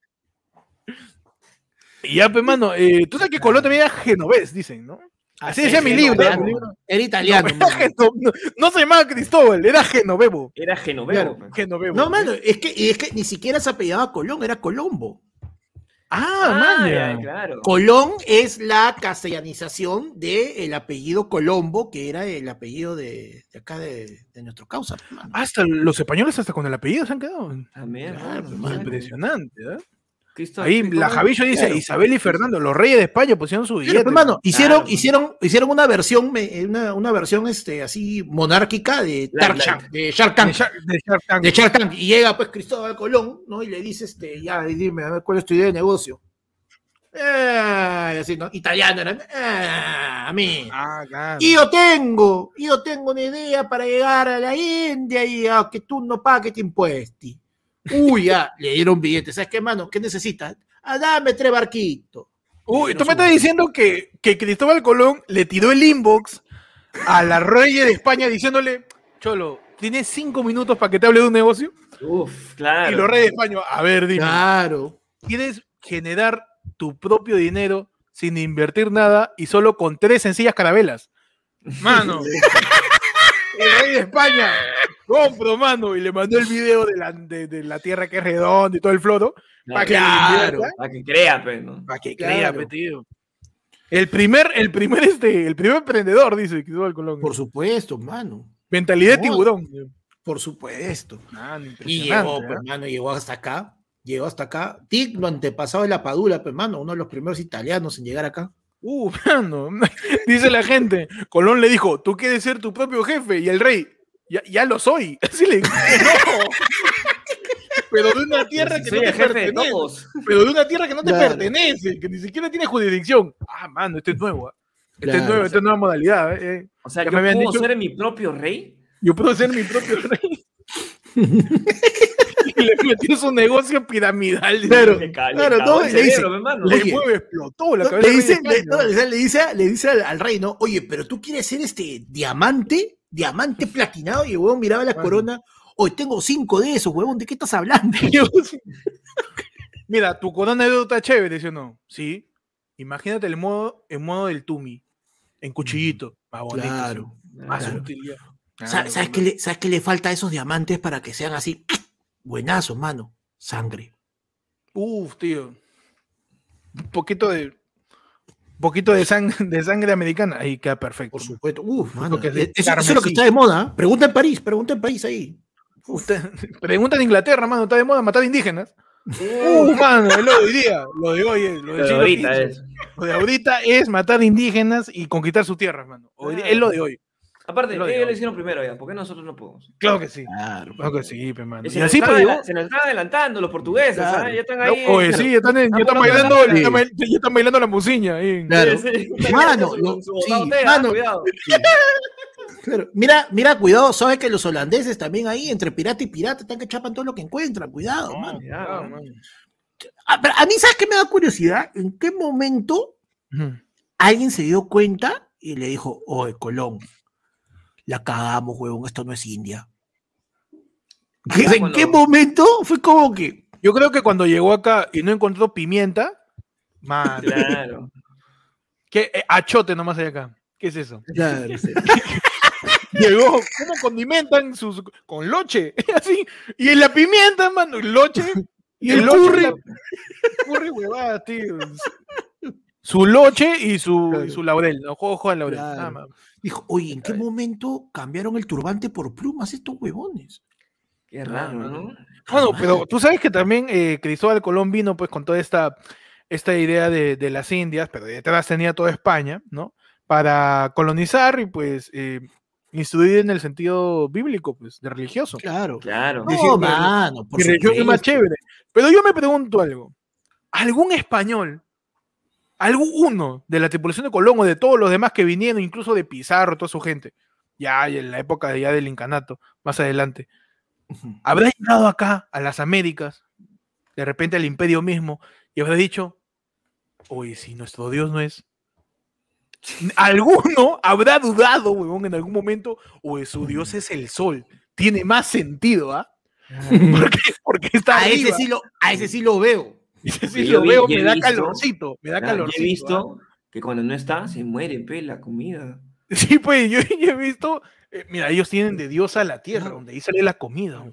S1: Y ya, pues, mano, eh, tú sabes que Colón también era genovés, dicen, ¿no? Así decía mi libro.
S2: italiano,
S1: mi libro.
S2: Era italiano.
S1: No, era geno- no, no se llamaba Cristóbal, era Genovevo.
S3: Era Genovevo.
S2: Claro.
S3: pues.
S1: Genovevo.
S2: No, mano, es que, y es que ni siquiera se apellidaba Colón, era Colombo.
S1: Ah,
S3: Ah,
S1: man.
S3: ya, claro.
S2: Colón es la castellanización del apellido Colombo, que era el apellido de, de acá de, de nuestro causa. mano.
S1: Hasta los españoles, hasta con el apellido se han quedado.
S3: También,
S2: claro.
S1: Impresionante, ¿eh?
S3: Cristo-
S1: Ahí la Javillo dice,
S2: Claro.
S1: Isabel y Fernando, los reyes de España pusieron su billete.
S2: pues, mano, hicieron,
S3: Claro.
S2: hicieron, hicieron una versión, una, una versión este, así monárquica de de Shark
S1: de,
S2: Tank.
S1: Shark, de Shark Tank.
S2: de Shark Tank, y llega pues Cristóbal Colón, ¿no? Y le dice, este, ya, dime, a ver cuál es tu idea de negocio. Ah, y así, ¿no? Italiano era, ah, a mí.
S1: Ah, claro.
S2: Y yo tengo, yo tengo una idea para llegar a la India y a que tú no pagues impuestos. Uy, ya, le dieron billetes. ¿Sabes qué, mano? ¿Qué necesitas? Ah, dame tres barquitos.
S1: Uy, tú me estás diciendo que, que Cristóbal Colón le tiró el inbox a la reyes de España diciéndole, Cholo, ¿tienes cinco minutos para que te hable de un negocio?
S3: Uf, claro.
S1: Y los reyes de España, a ver, dime,
S2: Claro.
S1: ¿quieres generar tu propio dinero sin invertir nada y solo con tres sencillas carabelas? Mano, el rey de España, compro, mano, y le mandó el video de la, de, de la tierra que es redonda y todo el floto, para que
S2: Claro.
S1: invierta,
S3: Para que crea, pues, ¿no?
S1: para que
S2: Claro.
S1: crea, pe, tío. El primer, el primer, este, el primer emprendedor, dice Cristóbal Colón.
S2: Por supuesto, mano.
S1: Mentalidad de
S2: No.
S1: tiburón.
S2: Por supuesto.
S1: Mano,
S2: Y llegó,
S1: ¿eh?
S2: pues, mano, llegó hasta acá. Llegó hasta acá. Digno antepasado de la Padula, pues, mano, uno de los primeros italianos en llegar acá.
S1: Uh, mano. Dice la gente. Colón le dijo, tú quieres ser tu propio jefe. Y el rey, ya, ya lo soy. Así le dijo, no. Pero de una tierra que no te pertenece. Pero de una tierra que no te
S2: Claro.
S1: pertenece, que ni siquiera tiene jurisdicción. Ah, mano, esto es nuevo. ¿ah? Esta es
S2: Claro.
S1: nueva, esta es nueva modalidad. ¿eh? Eh,
S3: O sea,
S1: Ya
S3: yo
S1: me
S3: puedo
S1: dicho-
S3: ser mi propio rey.
S1: Yo puedo ser mi propio rey. y le metió su negocio piramidal.
S2: Claro.
S3: Le ca- le
S2: claro, dice-.
S1: Le
S2: Oye,
S1: mueve, explotó la
S2: No,
S1: cabeza.
S2: le, dice, le, no, dice- le dice, le dice al, al rey, ¿no? Oye, pero tú quieres ser este diamante, diamante platinado, y el huevón miraba la corona. Hoy tengo cinco de esos, huevón, ¿de qué estás hablando?
S1: Mira, tu corona de está chévere, ¿sí o no? Sí. Imagínate el modo, el modo del Tumi, en cuchillito. Más bonito.
S2: Claro.
S1: Más
S2: claro.
S1: Claro,
S2: ¿Sabes, qué le, ¿Sabes qué le falta a esos diamantes para que sean así? Buenazos, mano. Sangre.
S1: Uf, tío. Un poquito de. Poquito de, sang- de sangre americana. Ahí queda perfecto.
S2: Por supuesto. Uf, mano.
S1: que es de
S2: Eso, eso es lo que está de moda. ¿eh? Pregunta en París, pregunta en París ahí.
S1: Usted, pregunta en Inglaterra, mano. ¿Está de moda matar indígenas? Uh, mano, es lo de hoy día. Lo de hoy es. Lo, siglo
S3: ahorita es.
S1: Lo de ahorita es matar indígenas y conquistar sus tierras, mano. Hoy día- es lo de hoy.
S3: Aparte,
S1: Lo
S3: ellos lo hicieron primero ya. ¿Por qué nosotros no podemos?
S1: Claro que sí.
S2: Claro.
S1: Claro que sí, pe, mano.
S3: Y
S1: Y
S3: se, nos
S1: así
S3: están
S1: pues,
S3: se nos están adelantando los portugueses,
S2: Claro.
S3: ¿ah? Ya están ahí.
S1: Oye, sí, ya están, en- ya
S3: Ah,
S1: están
S3: por
S1: bailando, ya están, bail- ya están bailando la musiña. ahí.
S2: Claro.
S3: Sí, sí.
S2: Mano,
S3: Su-
S2: lo-
S3: su
S2: sí,
S3: botella,
S2: mano.
S3: cuidado.
S2: Claro. Mira, mira, cuidado, sabes que los holandeses también ahí, entre pirata y pirata, están que chapan todo lo que encuentran, cuidado, mano.
S3: cuidado, mano.
S2: A, pero a mí, ¿sabes qué me da curiosidad? ¿En qué momento alguien se dio cuenta y le dijo, oye, Colón, la cagamos, huevón, esto no es India? ¿Qué- ¿En
S3: cuando-
S2: qué momento fue como que...
S1: Yo creo que cuando llegó acá y no encontró pimienta, man,
S3: Claro.
S1: que eh, achote nomás hay acá. ¿Qué es eso?
S2: Claro, sí.
S1: Llegó, ¿cómo condimentan sus con loche? Así. Y en la pimienta, mano, el loche.
S2: Y el
S1: loche,
S2: curry.
S1: la- curry, huevada, tío. Su loche y su, y
S2: Claro.
S1: su laurel, ¿no? Ojo, ojo al laurel.
S2: Claro.
S1: nada más.
S2: Dijo, oye, ¿en qué momento cambiaron el turbante por plumas estos huevones?
S3: Qué raro,
S1: No,
S3: ¿no?
S1: Bueno, pero tú sabes que también eh, Cristóbal Colón vino pues con toda esta, esta idea de, de las Indias, pero detrás tenía toda España, ¿no? Para colonizar y pues eh, instruir en el sentido bíblico, pues, de religioso.
S2: Claro.
S3: Claro.
S2: No,
S1: pero-
S2: mano, por
S1: Mi religión es más chévere. Pero yo me pregunto algo. ¿Algún español, algún uno de la tripulación de Colón o de todos los demás que vinieron, incluso de Pizarro, toda su gente, ya en la época ya del incanato, más adelante, habrá llegado acá a las Américas, de repente al imperio mismo, y habrá dicho, oye, si nuestro Dios no es. Alguno habrá dudado, huevón, en algún momento, oye, su Dios es el sol. Tiene más sentido, ¿ah? Porque, porque está
S2: A ese,
S1: arriba.
S2: sí lo, a ese sí lo veo.
S3: Yo
S1: lo veo, me da
S3: visto-
S1: calorcito, me da
S3: Claro, yo
S1: calorcito.
S3: he
S1: ¿ah?
S3: visto que cuando no está, se muere, pe, la comida.
S1: Sí, pues yo, yo he visto, eh, mira, ellos tienen de Dios a la tierra, donde ahí sale la comida.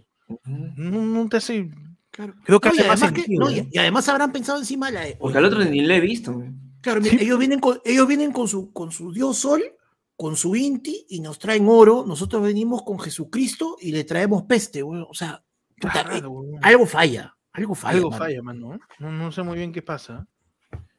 S1: No, no te hace,
S2: Claro.
S1: creo que
S2: No, y,
S1: hace más
S2: además que-
S1: sentido.
S2: no,
S1: ¿eh?
S2: y- y además habrán pensado encima la.
S3: Porque al otro ni le he visto.
S2: Claro, mira, ellos vienen con, ellos vienen con su, con su Dios Sol, con su Inti y nos traen oro. Nosotros venimos con Jesucristo y le traemos peste, güey. O sea, puta,
S1: Claro,
S2: eh, algo falla, algo falla.
S1: Algo
S2: mano.
S1: falla, mano. No, no sé muy bien qué pasa.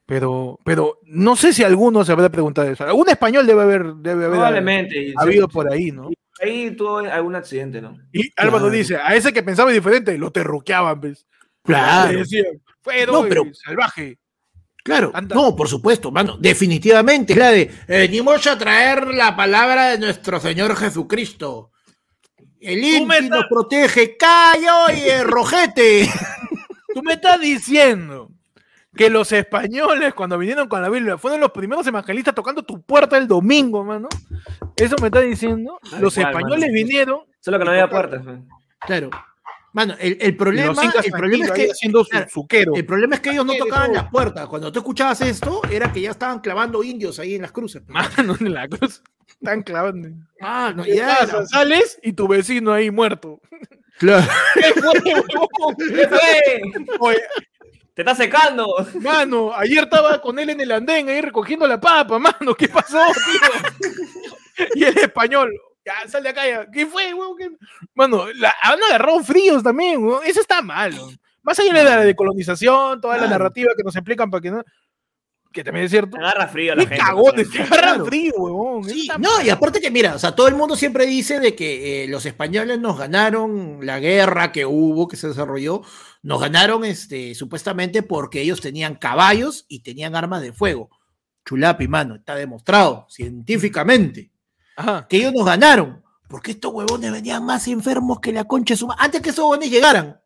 S1: Pero, pero no sé si alguno se habrá preguntado eso. Algún español debe haber, debe haber
S3: Probablemente.
S1: habido por ahí, ¿no?
S3: Ahí tuvo algún accidente, ¿no?
S1: Y Álvaro
S2: Claro.
S1: dice, a ese que pensaba diferente, lo terruqueaban, ¿ves?
S2: Claro.
S1: Decían, fue
S2: No, pero-
S1: salvaje.
S2: Claro,
S1: Anda.
S2: no, por supuesto, mano, definitivamente. Es la de, eh, venimos a traer la palabra de nuestro Señor Jesucristo. El Inti nos protege, callo y el rojete.
S1: Tú me estás diciendo que los españoles, cuando vinieron con la Biblia, fueron los primeros evangelistas tocando tu puerta el domingo, mano. Eso me está diciendo.
S3: Tal
S1: Los
S3: cual,
S1: españoles
S3: mano.
S1: vinieron.
S3: Solo que no había puertas.
S2: Claro. Mano, el, el problema,
S1: los incas
S2: el problema es que
S1: haciendo su
S2: el problema es que ellos no tocaban las puertas. Cuando tú escuchabas esto, era que ya estaban clavando indios ahí en las cruces. pues.
S1: Mano, en la cruz. Están clavando.
S2: Ah, no,
S1: ¿Qué
S2: ya
S1: Sales y tu vecino ahí muerto.
S2: Claro.
S1: ¿Qué fue, huevón?
S3: ¿Qué fue?
S1: Oye,
S3: ¡Te está secando!
S1: mano, ayer estaba con él en el andén ahí recogiendo la papa, mano. ¿Qué pasó, tío? Y el español. Ya, sal de acá ya. ¿Qué fue, huevón? ¿Qué- Mano, la, han agarrado fríos también, huevón. Eso está mal. huevón. Más allá de la decolonización, toda la narrativa que nos explican para que no. Que también es cierto.
S3: Agarra frío a la
S1: Qué
S3: gente.
S1: cagones,
S2: Claro.
S1: frío, huevón.
S2: Sí, no, y aparte que mira, o sea, todo el mundo siempre dice de que eh, los españoles nos ganaron la guerra que hubo, que se desarrolló, nos ganaron este, supuestamente porque ellos tenían caballos y tenían armas de fuego. Chulapi, mano, está demostrado científicamente
S1: Ajá.
S2: que ellos nos ganaron, porque estos huevones venían más enfermos que la concha de su Antes que esos huevones llegaran,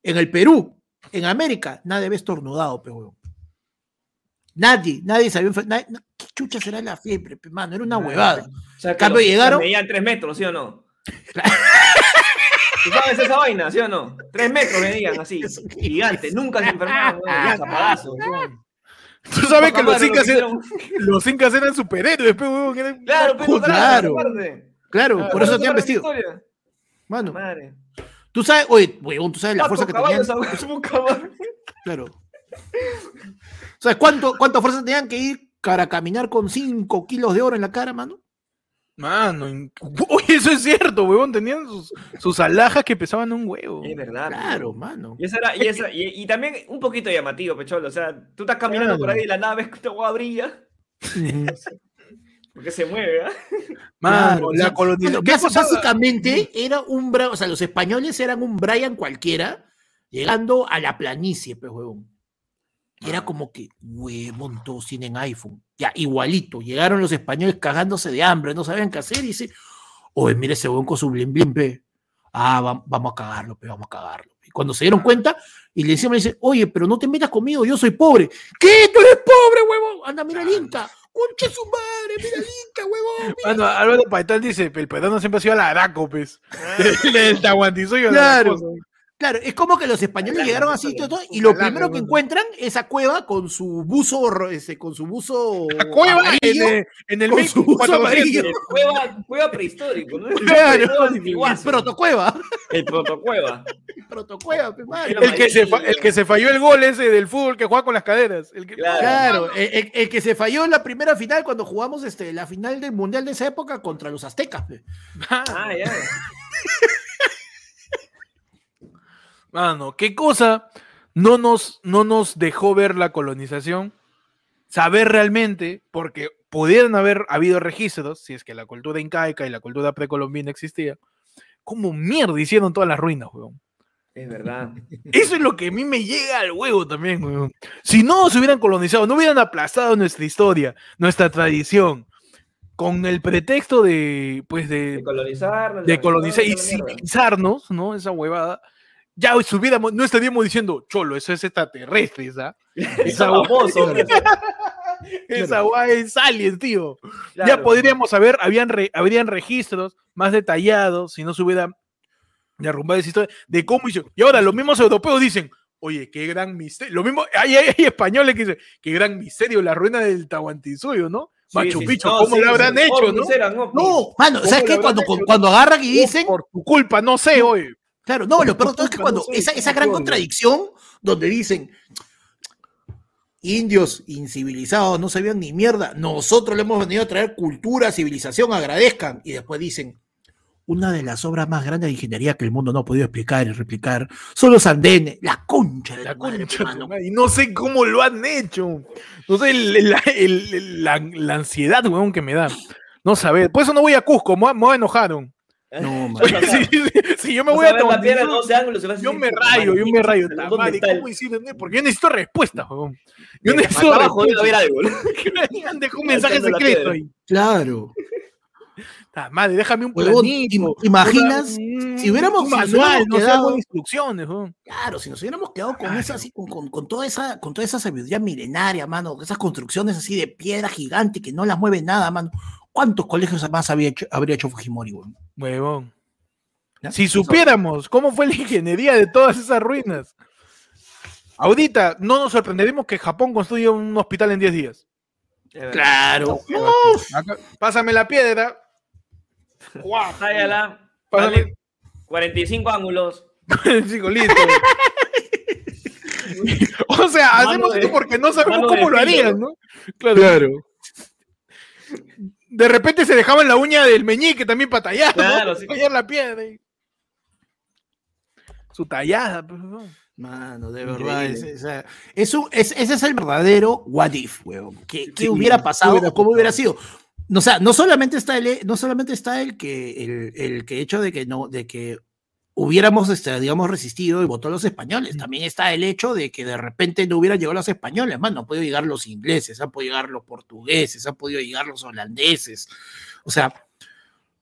S2: en el Perú, en América, nadie había estornudado, pe huevón. Nadie, nadie sabía nadie- no, ¿Qué chucha será la fiebre, mano? Era una huevada.
S3: O sea, que
S2: Cambio,
S3: los-
S2: llegaron-
S3: Medían tres metros, ¿sí o no? ¿Tú sabes esa vaina, sí o no? Tres metros medían así, gigante, nunca se zapadazo.
S1: Tú sabes que los incas, eran, los incas eran superhéroes, pe, huevón, eran-
S3: Claro, pero
S2: Claro.
S3: claro.
S2: Por eso tenían vestido. Mano,
S3: Madre.
S2: tú sabes, oye, huevón, tú sabes la fuerza que tenían. Claro. ¿Sabes cuánto, cuánta fuerza tenían que ir para caminar con 5 kilos de oro en la cara, mano?
S1: Mano, in- oye, eso es cierto, huevón. Tenían sus, sus alhajas que pesaban un huevo.
S3: Es verdad.
S2: Claro,
S3: pe.
S2: mano.
S3: Y, esa era, y, esa, y, y también un poquito llamativo, Pecholo. O sea, tú estás caminando por
S1: Claro.
S3: ahí y la nave esta hueá brilla. Porque se mueve, ¿ah?
S1: Mano,
S2: Claro,
S1: la colonización.
S2: Bueno,
S1: ¿Qué
S2: bas-
S1: cosa-
S2: básicamente era un o sea, los españoles eran un Brian cualquiera llegando a la planicie, pues, huevón. Y era como que, huevón, todos tienen iPhone. Ya, igualito. Llegaron los españoles cagándose de hambre, no sabían qué hacer. Y dice, oye, mira ese huevón con su blim blim, pe. Ah, va- vamos a cagarlo, pe, vamos a cagarlo. Y cuando se dieron cuenta, y le decían, le dice, oye, pero no te metas conmigo, yo soy pobre. ¿Qué? ¿Tú eres pobre, huevón? Anda, mira el Inca. Concha su madre, mira el Inca, huevón.
S1: Mano, Álvaro Paitán dice, el peruano siempre ha sido al Araco, pues. El Tahuantinsuyo.
S2: Claro. Claro, es como que los españoles llegaron así todo, y lo primero que
S1: bueno.
S2: encuentran es a Cueva con su buzo, este, con su buzo
S1: La cueva en, el- en el
S2: con su
S1: 1400.
S2: amarillo.
S3: Cueva, cueva prehistórico, ¿no?
S2: Claro,
S3: cueva
S2: el protocueva,
S3: El protocueva.
S2: el protocueva, madre.
S3: El
S1: que, se el que se falló el gol ese del fútbol que juega con las caderas. El que,
S3: Claro.
S2: Claro, el, el- el que se falló en la primera final cuando jugamos este, la final del mundial de esa época contra los aztecas. pe.
S3: Ah, ya.
S1: Mano, ¿qué cosa no nos, no nos dejó ver la colonización? Saber realmente, porque pudieran haber habido registros, si es que la cultura incaica y la cultura precolombina existía, ¿cómo mierda hicieron todas las ruinas, weón?
S3: Es verdad.
S1: Eso es lo que a mí me llega al huevo también, weón. Si no se hubieran colonizado, no hubieran aplastado nuestra historia, nuestra tradición, con el pretexto de, pues, de,
S3: De colonizar.
S1: de colonizar y civilizarnos, ¿no? Esa huevada. Ya hoy subiéramos, no estaríamos diciendo, cholo, eso es extraterrestre, ¿ah?
S3: Esa famoso.
S1: Esa guay es aliens, tío. Ya podríamos saber, habían re- habrían registros más detallados si no se hubiera derrumbado esa historia de cómo hizo. Y ahora los mismos europeos dicen, oye, qué gran misterio. Lo mismo, hay, hay- hay españoles que dicen, qué gran misterio, la ruina del Tahuantinsuyo, ¿no?
S3: Sí,
S1: Machu
S3: sí,
S1: Picchu,
S3: no,
S1: ¿cómo
S3: sí,
S1: lo habrán
S3: sí,
S1: hecho, no?
S3: eran ovnis.
S2: No, mano,
S1: ¿Cómo
S2: ¿sabes qué? Cuando,
S1: hecho?
S2: cuando agarran y dicen.
S1: Por tu culpa, no sé, oye.
S2: Claro, no, lo peor todo es que cuando esa,
S1: ¿cómo
S2: esa gran contradicción donde dicen indios incivilizados no sabían ni mierda, nosotros le hemos venido a traer cultura, civilización, agradezcan. Y después dicen, una de las obras más grandes de ingeniería que el mundo no ha podido explicar y replicar son los andenes, la concha de
S1: La concha madre, Y no sé cómo lo han hecho. No sé el- la, el- la- la ansiedad, weón, que me da. No saber. Por eso no voy a Cusco, me, me voy a enojar. weón.
S2: No,
S3: a-
S1: Si, si- si yo me voy
S3: a
S1: Tahuantinsuyo,
S3: 12 ángulos
S1: yo
S3: decir,
S1: me
S3: "Puta
S1: rayo, yo
S3: ¿qué
S1: me rayo. ¿Cómo hicieron? Porque yo necesito respuestas, weón. Yo
S3: Acá
S1: necesito
S3: abajo debe haber algo.
S1: Que me digan, Dejó un mensaje secreto ahí.
S2: Claro.
S1: Ta madre, déjame un planito.
S2: im- ¿imaginas?
S1: una-
S2: Si hubiéramos-
S1: manual,
S2: hubiéramos
S1: no sé,
S2: quedado-
S1: instrucciones, weón.
S2: Claro, si nos hubiéramos quedado con
S1: Claro.
S2: esa, así, con, con- con toda esa, con toda esa sabiduría milenaria, mano, esas construcciones así de piedra gigante que no las mueve nada, mano. ¿Cuántos colegios más había hecho, habría hecho Fujimori, weón?
S1: Huevón.
S2: ¿Ya?
S1: Si supiéramos cómo fue la ingeniería de todas esas ruinas. Ahorita no nos sorprenderemos que Japón construya un hospital en 10 días.
S2: Claro.
S1: Acá, pásame la piedra. Guau, Pásame.
S3: dale 45 ángulos.
S1: Chico, listo. o sea, hacemos
S3: de-
S1: esto porque no sabemos cómo lo harían, ¿no? Claro. De repente se dejaban la uña del meñique también para tallar,
S3: Claro,
S1: ¿no?
S3: sí.
S1: Tallar la piedra. y- Su tallada, pues, ¿no?
S2: Mano, de
S3: Increíble.
S2: verdad. Es, es un- es- ese es el verdadero what if, weón. ¿Qué, qué hubiera
S1: ¿qué
S2: pasado
S1: hubiera
S2: cómo hubiera sido? No, o sea, no solamente está el, no solamente está el que el, el que hecho de que no, de que hubiéramos, este, digamos, resistido y votó a los españoles. También está el hecho de que de repente no hubieran llegado los españoles, más no han podido llegar los ingleses, han podido llegar los portugueses, han podido llegar los holandeses. O sea,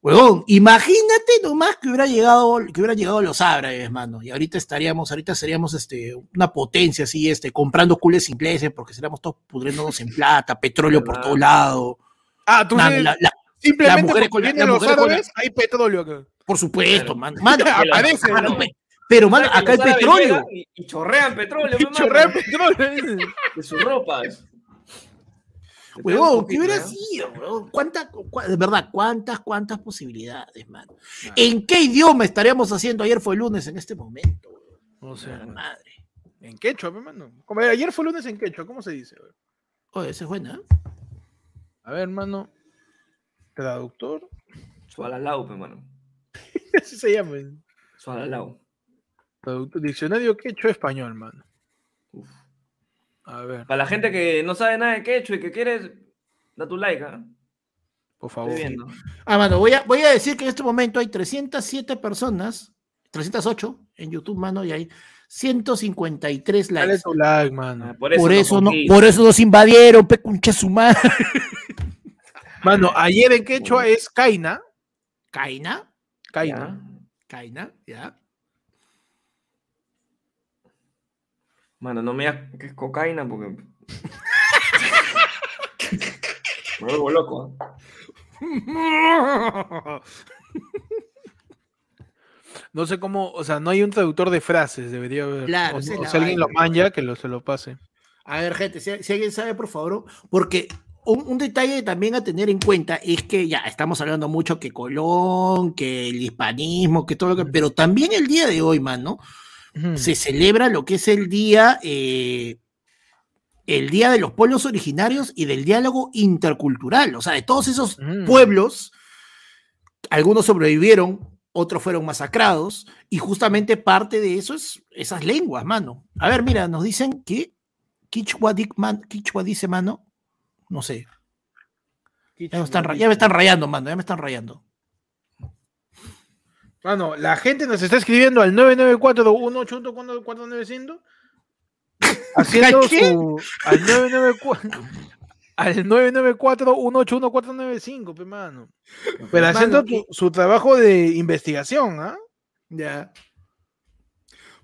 S2: huevón, imagínate nomás que hubiera llegado, que hubiera llegado los árabes, mano, y ahorita estaríamos, ahorita seríamos este, una potencia así, este, comprando cules ingleses, porque seríamos todos pudriéndonos en plata, petróleo por todo lado.
S1: Ah, tú sí,
S2: la- la-
S1: simplemente porque vienen
S2: las
S1: los árabes, hay petróleo acá.
S2: por supuesto,
S3: Claro.
S2: mano. Mano,
S1: Aparece,
S2: pero, mano,
S3: sea,
S2: acá hay petróleo.
S3: Y, y chorrean petróleo,
S1: Y
S3: mamá,
S1: chorrea petróleo.
S3: de sus ropas.
S2: Huevón, ¿qué
S3: poquito,
S2: hubiera
S3: ¿no?
S2: sido? cua- de verdad, cuántas, cuántas posibilidades, mano? ¿En qué idioma estaríamos haciendo ayer fue lunes en este momento?
S1: No sé.
S2: Madre.
S1: En quechua, pe, mano. Como ayer fue lunes en quechua, ¿cómo se dice? güey?
S2: Oye, esa es buena. ¿eh?
S1: A ver, hermano. Traductor.
S3: Sualalau, pe, mano.
S1: Así se llama.
S3: Sualalau.
S1: Traductor. Diccionario quechua español, mano.
S3: Uf.
S1: A ver,
S3: Para la gente que no sabe nada de quechua y que quieres, da tu like, ¿ah?
S1: por favor.
S2: Ah, mano, voy a, voy a decir que en este momento hay 307 personas, 308 en YouTube, mano, y hay 153
S1: Dale
S2: likes.
S1: tu like, mano.
S3: Ah, por eso,
S2: Por
S3: nos
S2: eso, no, por eso nos invadieron, pe concha su madre.
S1: Mano, ayer en quechua es Kaina.
S2: Caina,
S1: Kaina.
S2: Caina, ya.
S3: Mano, no me digas que es cocaína porque. me vuelvo loco.
S1: No sé cómo, o sea, no hay un traductor de frases, debería haber.
S2: Claro,
S1: o, si alguien lo manja, que lo, se lo pase.
S2: A ver, gente, si, si alguien sabe, por favor, porque un, un detalle también a tener en cuenta es que ya estamos hablando mucho que Colón, que el hispanismo, que todo lo que. Pero también el día de hoy, mano, se celebra lo que es el día, eh, el día de los pueblos originarios y del diálogo intercultural. O sea, de todos esos
S1: Mm.
S2: pueblos, algunos sobrevivieron, otros fueron masacrados, y justamente parte de eso es esas lenguas, mano. A ver, mira, nos dicen que Quichua, dic- man- Quichua dice, mano, no sé, ya me, están, ra- ya me están rayando, mano, ya me están rayando.
S1: Mano, la gente nos está escribiendo al 994-181-495 haciendo su al 994 al 994-181-495, pe mano. Pero haciendo tu- su trabajo de investigación, ¿ah?
S2: Ya.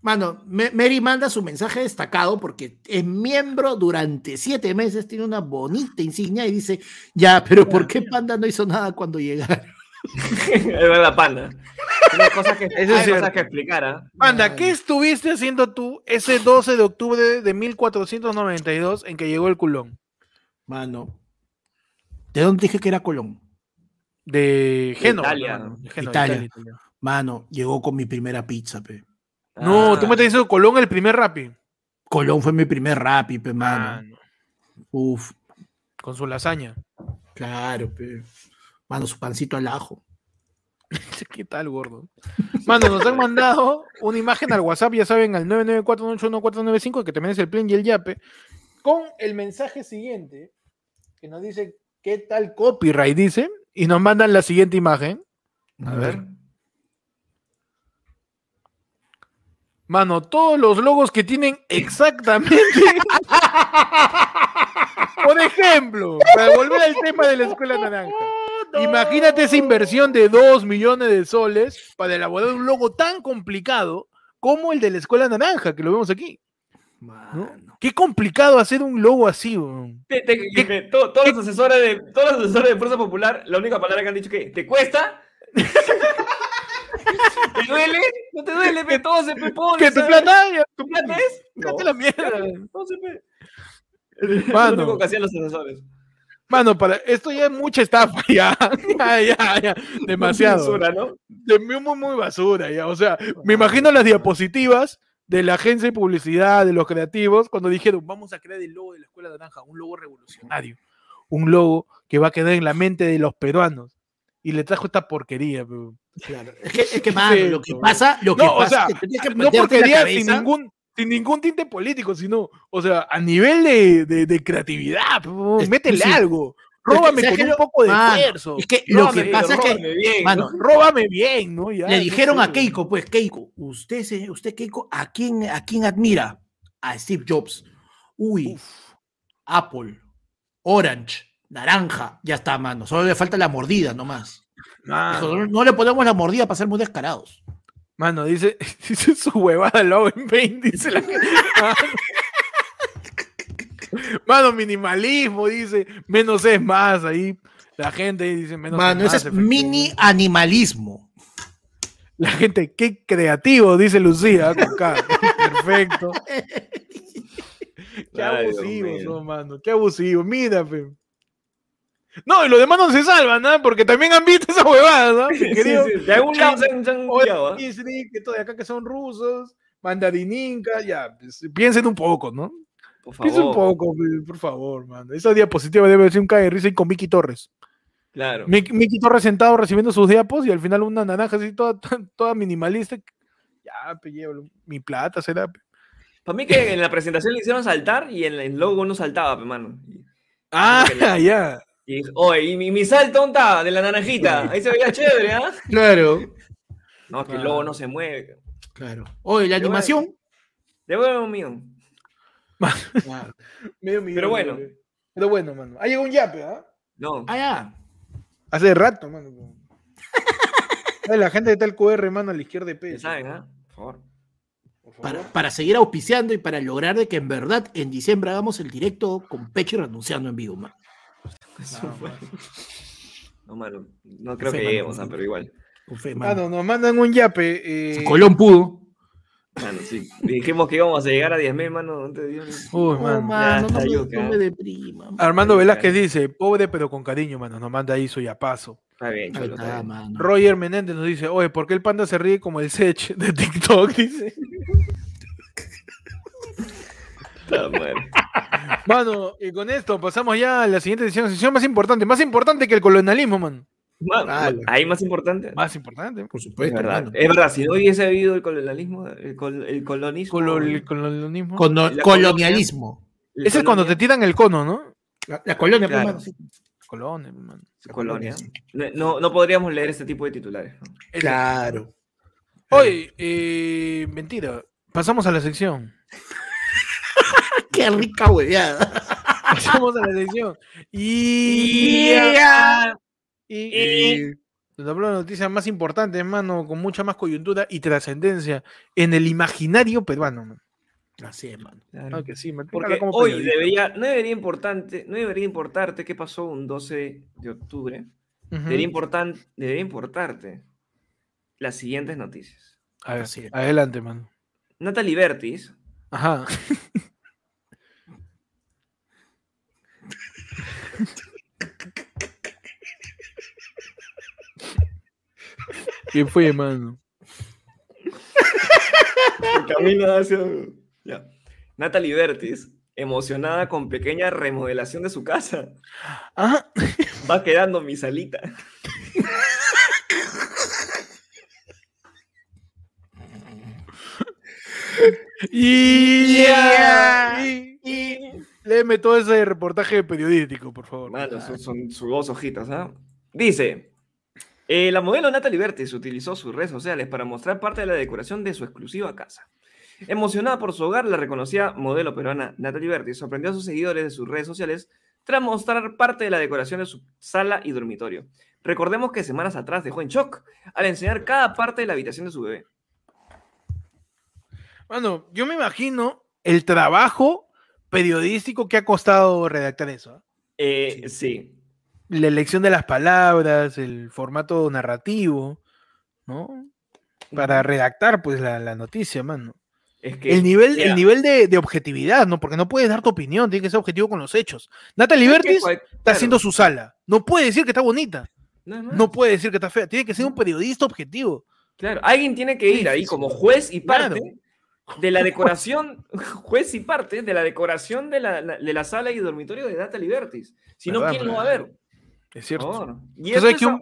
S2: Mano, Mary manda su mensaje destacado porque es miembro durante siete meses, tiene una bonita insignia y dice, ya, pero ¿por qué Panda no hizo nada cuando llegaron?
S3: es verdad, panda. Hay cosas que,
S1: Eso
S3: hay cosas que explicar, ¿ah?
S1: Anda, ¿qué estuviste haciendo tú ese 12 de octubre de 1492 en que llegó el culón?
S2: Mano, ¿de dónde dije que era Colón?
S1: De Génova.
S3: Italia.
S1: ¿no? De Génova,
S2: Italia.
S1: Italia, Italia.
S2: Mano, llegó con mi primera pizza, pe.
S1: No,
S3: Ah,
S1: tú me estás diciendo Colón el primer rapi.
S2: Colón fue mi primer rapi, pe,
S1: Ah,
S2: mano.
S1: no.
S2: Uf,
S1: Con su lasaña.
S2: claro, pe. Mano, su pancito al ajo.
S1: ¿Qué tal, gordo? Mano, nos han mandado una imagen al WhatsApp, ya saben, al 994181495, que también es el plan y el yape, con el mensaje siguiente, que nos dice, ¿qué tal copyright? Dice, y nos mandan la siguiente imagen.
S3: A ver.
S1: Mano, todos los logos que tienen exactamente. Por ejemplo, para volver al tema de la escuela naranja. Imagínate esa inversión de 2 millones de soles para elaborar un logo tan complicado como el de la escuela naranja, que lo vemos aquí. ¿no?
S2: Mano.
S1: Qué complicado hacer un logo así.
S3: Te- te-
S1: ¿Qué-
S3: que to- todos los asesores de todos los asesores de Fuerza Popular, la única palabra que han dicho que te cuesta. ¿Te duele? No te duele, pe, todo se pe, pone,
S1: Que tu plata,
S3: ¿Tu plata es?
S1: Cállate la mierda.
S3: todo se pe.
S1: Mano.
S3: lo único que hacían los asesores.
S1: Mano, para esto ya es mucha estafa, ya, ya, ya, ya, demasiado.
S3: Censura, ¿no?
S1: de muy, muy, muy basura, ya. O sea, me imagino las diapositivas de la agencia de publicidad, de los creativos, cuando dijeron, vamos a crear el logo de la Escuela Naranja, un logo revolucionario, un logo que va a quedar en la mente de los peruanos. Y le trajo esta porquería, pero...
S2: Claro. Es que, es que mano,
S1: Sí,
S2: lo que pasa, lo que
S1: No, o
S2: pasa
S1: sea,
S2: es que que
S1: no porquería sin ningún, sin ningún tinte político, sino, o sea, a nivel de, de- de creatividad,
S2: Es-
S1: métele
S2: sí.
S1: algo.
S2: Pero es que,
S1: Róbame
S2: ¿sabes
S1: con un
S2: lo-
S1: poco de
S2: Mano,
S1: esfuerzo.
S2: Es que lo
S1: Róbame,
S2: que pasa es que,
S3: róbame bien,
S2: mano,
S3: ¿no?
S1: Róbame bien, ¿no? Ya,
S2: le
S1: no
S2: dijeron
S1: sé.
S2: a Keiko, pues, Keiko, usted, se- usted Keiko, ¿a quién, ¿a quién admira? A Steve Jobs. Uy,
S1: Uf.
S2: Apple, Orange, Naranja, ya está, mano. Solo le falta la mordida nomás.
S1: Mano.
S2: Dijo, no, no le ponemos la mordida para ser muy descarados.
S1: Mano, dice, dice su huevada lo hago en Paint, dice la gente. Mano. Mano, minimalismo, dice, menos es más, ahí la gente dice menos
S2: Mano,
S1: es
S2: ese
S1: más.
S2: es mini animalismo.
S1: La gente, qué creativo, dice Lucía, con K. Perfecto. Qué abusivos son, mano, qué abusivos, mira, pe. No, y los demás no se salvan, ¿no? Porque también han visto esa huevada, ¿no?
S3: Sí,
S1: querido
S3: sí, De algún lado se han.
S1: Disney, que todo de acá que son rusos, mandarininca, ya, pues, piensen un poco, ¿no?
S3: Por
S1: Piensen un
S3: favor.
S1: poco, pe, por favor, mano. Esa diapositiva debe ser un cae de risa y con Mickey Torres.
S3: Claro.
S1: Mickey, Mickey Torres sentado recibiendo sus diapos y al final una naranja así toda, toda minimalista. Ya, pe, llévalo. Mi plata será. pe.
S3: Para mí que en la presentación le hicieron saltar y en el logo no saltaba, pe, mano.
S1: Ah, ya.
S3: Y oye, ¿y mi, mi salto dónde está? De la naranjita. Ahí se veía chévere, ¿ah?
S2: Claro.
S3: No, que el logo no se mueve.
S2: Claro. Oye, la
S3: Pero bueno.
S2: animación.
S3: Devuelve un millón.
S2: Claro.
S1: Medio millón,
S3: Pero bueno.
S1: pe. Pero bueno, mano. Ha llegado un yape, ¿ah?
S3: No.
S2: Ah, ya.
S1: Hace rato, mano. La gente de tal QR, mano, a la izquierda de peso.
S3: saben, ¿ah? Por favor.
S1: Por favor.
S2: Para, para seguir auspiciando y para lograr de que en verdad en diciembre hagamos el directo con Pecho y renunciando en vivo, man.
S1: No, mano.
S3: No, mano. No creo que lleguemos, ¿ah? pero igual.
S2: Fe, mano.
S1: Mano, nos mandan un yape. eh,
S2: Colón pudo.
S3: Mano, sí. Dijimos que íbamos a llegar a 10.000, mano. Antes de Dios.
S1: Uy,
S2: No,
S1: mano.
S2: mano, no, me,
S3: yuca.
S2: no me deprima. man.
S1: Armando Velázquez dice, pobre pero con cariño, mano, nos manda ahí su yapazo.
S3: Está bien, cholo, está
S2: está,
S3: bien.
S2: mano.
S1: Roger Menéndez nos dice, oye, ¿por qué el panda se ríe como el Sech de TikTok? Dice.
S3: Está mal.
S1: Mano, y con esto pasamos ya a la siguiente edición, sesión más importante, más importante que el colonialismo, mano.
S2: Dale.
S3: ahí más importante.
S1: Más importante.
S2: Por
S3: Es
S2: supuesto,
S3: verdad,
S2: mano.
S3: es verdad, si no hubiese habido el colonialismo, el, col- el colonismo.
S1: Colo- el colonialismo.
S2: Cono-
S3: La
S2: colonialismo.
S3: el
S1: Ese es cuando te tiran el cono, ¿no?
S2: La, la colonia, pues,
S3: Claro.
S2: mano, sí.
S1: Colonia, mano.
S3: Colonia. No, no, no podríamos leer este tipo de titulares.
S2: Claro.
S1: Oye, eh, mentira. Pasamos a la sección.
S2: Qué rica hueveada.
S1: Pasamos a la sección. Y...
S3: Ya.
S1: y- Donde habló de noticias más importantes, mano, con mucha más coyuntura y trascendencia en el imaginario peruano. man.
S2: Así es, mano.
S3: Claro.
S1: Que sí, man.
S3: Porque
S1: como
S3: hoy debería, no debería importante, no debería importarte qué pasó un 12 de octubre.
S1: Ujú.
S3: Debería, importan- debería importarte las siguientes noticias.
S1: A ver,
S2: Así es.
S1: adelante, man.
S3: Natalie Bertis,
S1: Ajá. ¿Qué fue, mano?
S3: camina hacia... Ya. Natalie Bertis, emocionada con pequeña remodelación de su casa.
S1: Ah,
S3: Va quedando mi salita.
S1: y,
S2: Ya.
S1: Léeme todo ese reportaje periodístico, por favor.
S3: Mano, son, son sus dos hojitas, ¿ah? Dice, eh, la modelo Natalie Bertis utilizó sus redes sociales para mostrar parte de la decoración de su exclusiva casa. Emocionada por su hogar, la reconocida modelo peruana Natalie Bertis sorprendió a sus seguidores de sus redes sociales tras mostrar parte de la decoración de su sala y dormitorio. Recordemos que semanas atrás dejó en shock al enseñar cada parte de la habitación de su bebé.
S1: Mano, yo me imagino el trabajo periodístico que ha costado redactar eso.
S3: Eh, sí.
S1: La elección de las palabras, el formato narrativo, ¿no? Para redactar, pues, la, la noticia, mano.
S3: Es que,
S1: El nivel, el nivel de, de objetividad, ¿no? Porque no puedes dar tu opinión, tiene que ser objetivo con los hechos. Natalie
S3: es que
S1: Bertis está haciendo su sala. No puede decir que está bonita.
S3: no
S1: puede decir que está fea. Tiene que ser un periodista objetivo.
S3: Claro, alguien tiene que ir ahí como juez y
S1: Claro.
S3: De la decoración, juez y parte de la decoración de la, de la sala y dormitorio de Natalie Bertis. Si no,
S1: ¿Verdad,
S3: ¿quién lo va a ver?
S1: Es cierto.
S3: Y
S1: ¿Tú
S3: es
S1: un-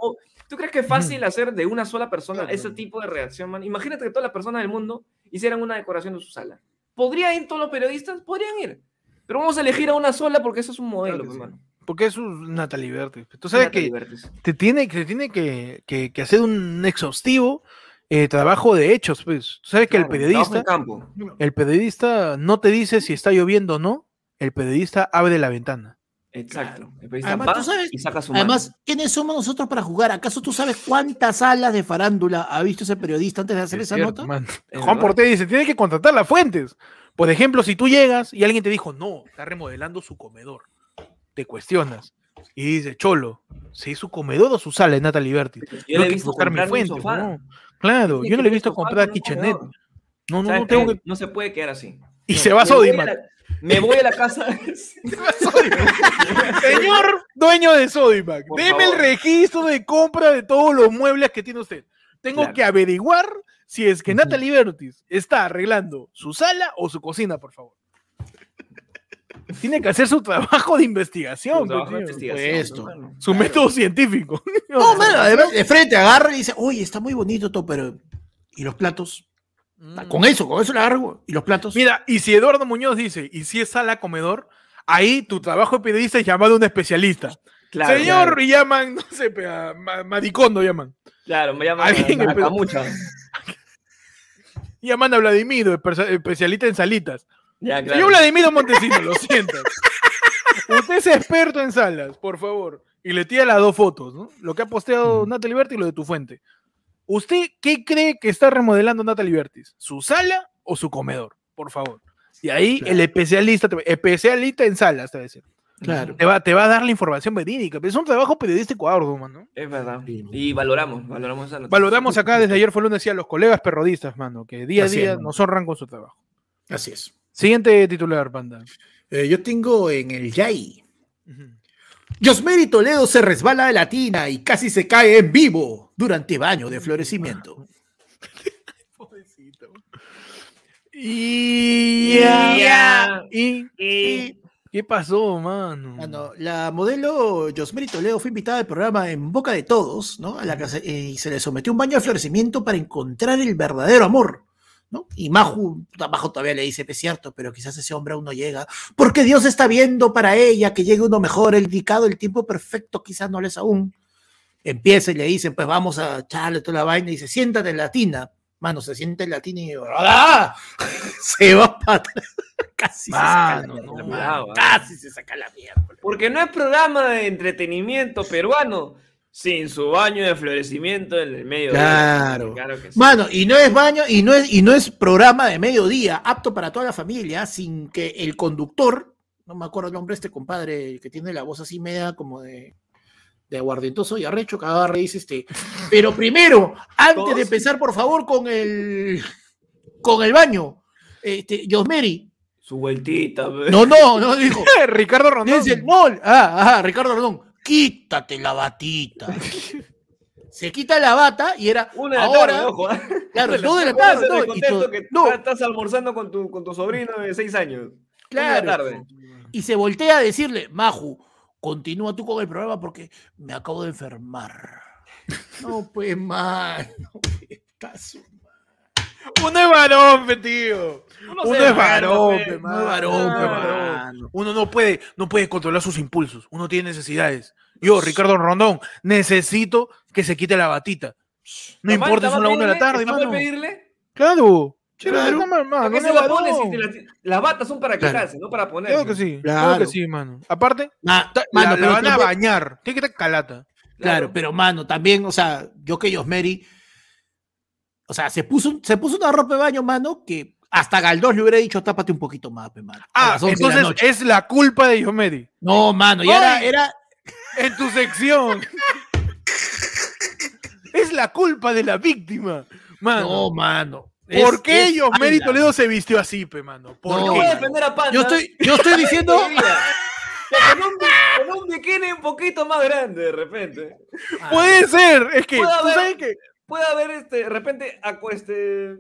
S3: ¿Tú crees que es fácil hacer de una sola persona
S1: Claro.
S3: ese tipo de reacción, man? Imagínate que todas las personas del mundo hicieran una decoración de su sala. ¿Podrían ir todos los periodistas? Podrían ir. Pero vamos a elegir a una sola porque eso es un modelo,
S1: Claro que sí.
S3: hermano.
S1: Porque es un Natalie Bertis. Tú sabes
S3: Natalie
S1: que
S3: Bertis.
S1: te tiene, que, tiene que, que- que hacer un exhaustivo eh, trabajo de hechos, pues. Tú sabes que
S3: Claro,
S1: el periodista,
S3: campo.
S1: el periodista no te dice si está lloviendo o no, el periodista abre la ventana.
S3: Exacto. El periodista
S2: Además,
S3: va
S2: tú sabes-
S3: y saca su mano.
S2: Además, ¿quiénes somos nosotros para jugar? ¿Acaso tú sabes cuántas salas de farándula ha visto ese periodista antes de hacer
S1: Es
S2: esa
S1: cierto,
S2: nota?
S1: man. Juan. Porté dice, tiene que contratar las fuentes. Por ejemplo, si tú llegas y alguien te dijo, no, está remodelando su comedor, te cuestionas. Y dice, Cholo, si es su comedor o su sala, es Natalie Bertis.
S3: Yo
S1: Tengo
S3: le he
S1: que
S3: visto
S1: buscar mi
S3: un
S1: fuente,
S3: sofá.
S1: ¿no? Claro, yo no le he visto comprar
S3: comedor.
S1: No, no,
S3: ¿Sabes
S1: no, tengo que...
S3: No se puede quedar así.
S1: Y
S3: No,
S1: se va a
S3: me voy
S1: Sodimac.
S3: la- Me voy a la casa.
S1: Señor dueño de Sodimac,
S3: Por
S1: deme el registro de compra de todos los muebles que tiene usted. Tengo
S3: Claro.
S1: que averiguar si es que. Natalie Bertis está arreglando su sala o su cocina, por favor. Tiene que hacer su trabajo de investigación,
S3: Su trabajo de
S1: pues,
S3: investigación,
S2: Esto.
S1: su método científico.
S2: No, mano, además, de frente agarra y dice, oye, está muy bonito todo, pero. ¿Y los platos?
S1: Mm.
S2: Con eso, con eso le agarro. ¿Y los platos?
S1: Mira, y si Eduardo Muñoz dice, y si es sala comedor, ahí tu trabajo de periodista es llamado a un especialista.
S3: Claro,
S1: Señor,
S3: claro.
S1: y llaman, no sé, a Ma- Maricondo llaman.
S3: Claro, me llaman
S1: Alguien
S3: a, a Camucha.
S1: Llaman a Vladimir, espe- especialista en salitas.
S3: Ya, claro.
S1: Señor Vladimiro Montesino, lo siento. Usted es experto en salas, por favor. Y le tira las dos fotos, ¿no? Lo que ha posteado Natalie Bertis y lo de tu fuente. ¿Usted qué cree que está remodelando Natalie Bertis? ¿Su sala o su comedor? Por favor. Y ahí
S2: Claro.
S1: el especialista, especialista en salas, te va a decir.
S2: Claro.
S1: Te va, te va a dar la información verídica. pero Es un trabajo periodístico arduo, mano.
S3: Es verdad. Y valoramos, valoramos esa.
S1: Valoramos acá desde ayer fue lunes a los colegas perrodistas, mano, que día a
S2: Así es,
S1: día
S2: mano.
S1: nos honran con su trabajo.
S2: Así es.
S1: Siguiente titular, panda.
S2: Eh, yo tengo en el Yay.
S1: Ujú.
S2: Josmeri Toledo se resbala de la tina y casi se cae en vivo durante baño de florecimiento.
S1: Pobrecito. Y
S3: Ya.
S1: ya. ¿Y
S3: Y-
S1: qué pasó, mano?
S2: Bueno, la modelo Josmeri Toledo fue invitada al programa En Boca de Todos, ¿no? A la que se, eh, y se le sometió a un baño de florecimiento para encontrar el verdadero amor, ¿no? Y Maju, Maju todavía le dice, es cierto, pero quizás ese hombre aún no llega, porque Dios está viendo para ella que llegue uno mejor, el indicado, el tiempo perfecto, quizás no les aún. Empieza y le dicen, pues vamos a echarle toda la vaina, y dice, siéntate en la tina. Mano, se siente en la tina y ¡ah! se va para atrás. Casi se saca la mierda,
S1: no.
S2: Casi se saca la mierda.
S3: Porque no es programa de entretenimiento peruano. Sin su baño de florecimiento en el medio.
S2: Claro.
S3: Claro que sí.
S2: Mano, y no es baño, y no es, y no es programa de mediodía, apto para toda la familia, sin que el conductor, no me acuerdo el nombre de este compadre que tiene la voz así media como de, de aguardientoso y arrecho, que agarra y dice este. Pero primero, antes de empezar, por favor, con el con el baño, este, Josmeri.
S3: Su vueltita.
S2: No, no, no, dijo.
S1: Ricardo Rondón.
S2: Dice, no, ah, ah, Ricardo Rodón, quítate la batita. Se quita la bata y era
S3: Una de la
S2: ahora.
S3: tarde, ojo. ¿ah?
S2: Claro,
S3: Una
S2: todo de la tarde. no, y
S3: contexto
S2: todo-
S3: que
S2: no,
S3: estás almorzando con tu, con tu sobrino de 6 años.
S2: claro.
S3: Tarde.
S2: Y se voltea a decirle, Maju, continúa tú con el programa porque me acabo de enfermar. No, pues, mano. está su-
S1: Uno es varón, tío.
S3: Uno
S1: es varón,
S3: pe.
S2: es varón,
S1: Ah. Uno no puede, no puede controlar sus impulsos. Uno tiene necesidades. Yo, Ricardo Rondón, necesito que se quite la batita. No
S3: ¿Está mal-
S1: importa, son las una de la tarde,
S3: ¿Está mal
S1: mano.
S3: pedirle?
S1: Claro.
S2: Claro.
S1: Claro, mal, mano,
S3: ¿Para qué
S1: no
S3: se
S1: es
S3: la
S1: varón.
S3: pones si las batas son para
S2: Claro.
S3: quitarse, no para ponerse?
S1: Claro que sí, claro que sí, mano. Aparte,
S2: Ma-
S1: ta-
S2: mano,
S1: la, la
S2: pero
S1: van a bañar. Tiene que estar calata.
S2: Claro, pero mano, también, o sea, yo que Yosmeri, o sea, se puso, se puso una ropa de baño, mano, que hasta Galdós le hubiera dicho, tápate un poquito más, pe, mano.
S1: Ah,
S2: las 11 de la
S1: entonces es la culpa de Yomedi.
S2: No, mano, ya era, era,
S1: En tu sección. es la culpa de la víctima. Mano.
S2: no, mano.
S1: ¿Por
S2: Es-
S1: qué Yomedi
S2: Panda.
S1: Toledo se vistió así, pe, mano? ¿Por
S2: No,
S3: Yo
S1: qué?
S3: voy a defender a Panda.
S2: Yo estoy, yo estoy diciendo,
S3: con, un, con un bikini un poquito más grande de repente.
S1: Puede ser. Es que,
S3: Puede
S1: ¿tú
S3: haber-
S1: sabes que
S3: Puede haber este, de repente, este,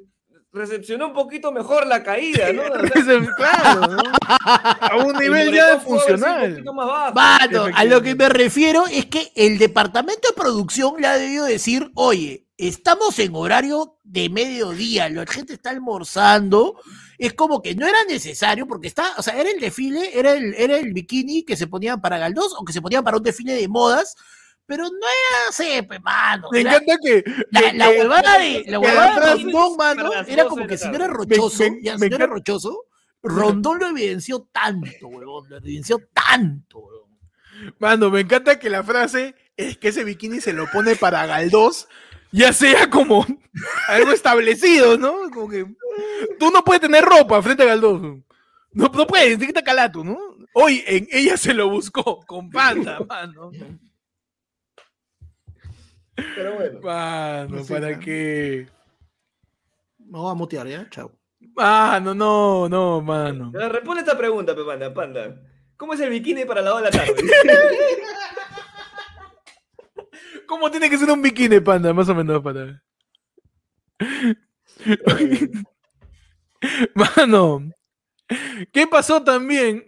S3: recepcionó un poquito mejor la caída, ¿no?
S1: Claro, ¿no? A un
S3: el
S1: nivel ya de funcional.
S3: poquito más bajo.
S2: Mano, a lo que me refiero es que el departamento de producción le ha debido decir, oye, estamos en horario de mediodía, la gente está almorzando, es como que no era necesario, porque está, o sea, era el desfile, era el, era el bikini que se ponían para Galdós o que se ponían para un desfile de modas, pero no era, sé, pues, mano.
S1: Me
S2: era-
S1: encanta que.
S2: la,
S1: que-
S2: la
S1: que-
S2: huevada de, la
S1: que
S2: huevada de Rondón, mano, era
S3: 12
S2: como que si no era rochoso,
S1: Me- me-
S2: ya, si no era rochoso, Rondón lo evidenció tanto, huevón, lo evidenció tanto, huevón.
S1: Mano, me encanta que la frase es que ese bikini se lo pone para Galdós, ya sea como algo establecido, ¿no? Como que tú no puedes tener ropa frente a Galdós. No, no puedes, te quita calato, ¿no? Hoy en ella se lo buscó con panda, mano.
S3: Pero bueno.
S1: Mano,
S2: Sí,
S1: ¿para qué?
S2: Me voy a mutear, ¿ya? Chao.
S1: Mano, no, no, mano.
S3: Responde esta pregunta, pe, Panda, Panda. ¿Cómo es el bikini para la hora de la tarde?
S1: ¿Cómo tiene que ser un bikini, panda? Más o menos para. Mano, ¿qué pasó también?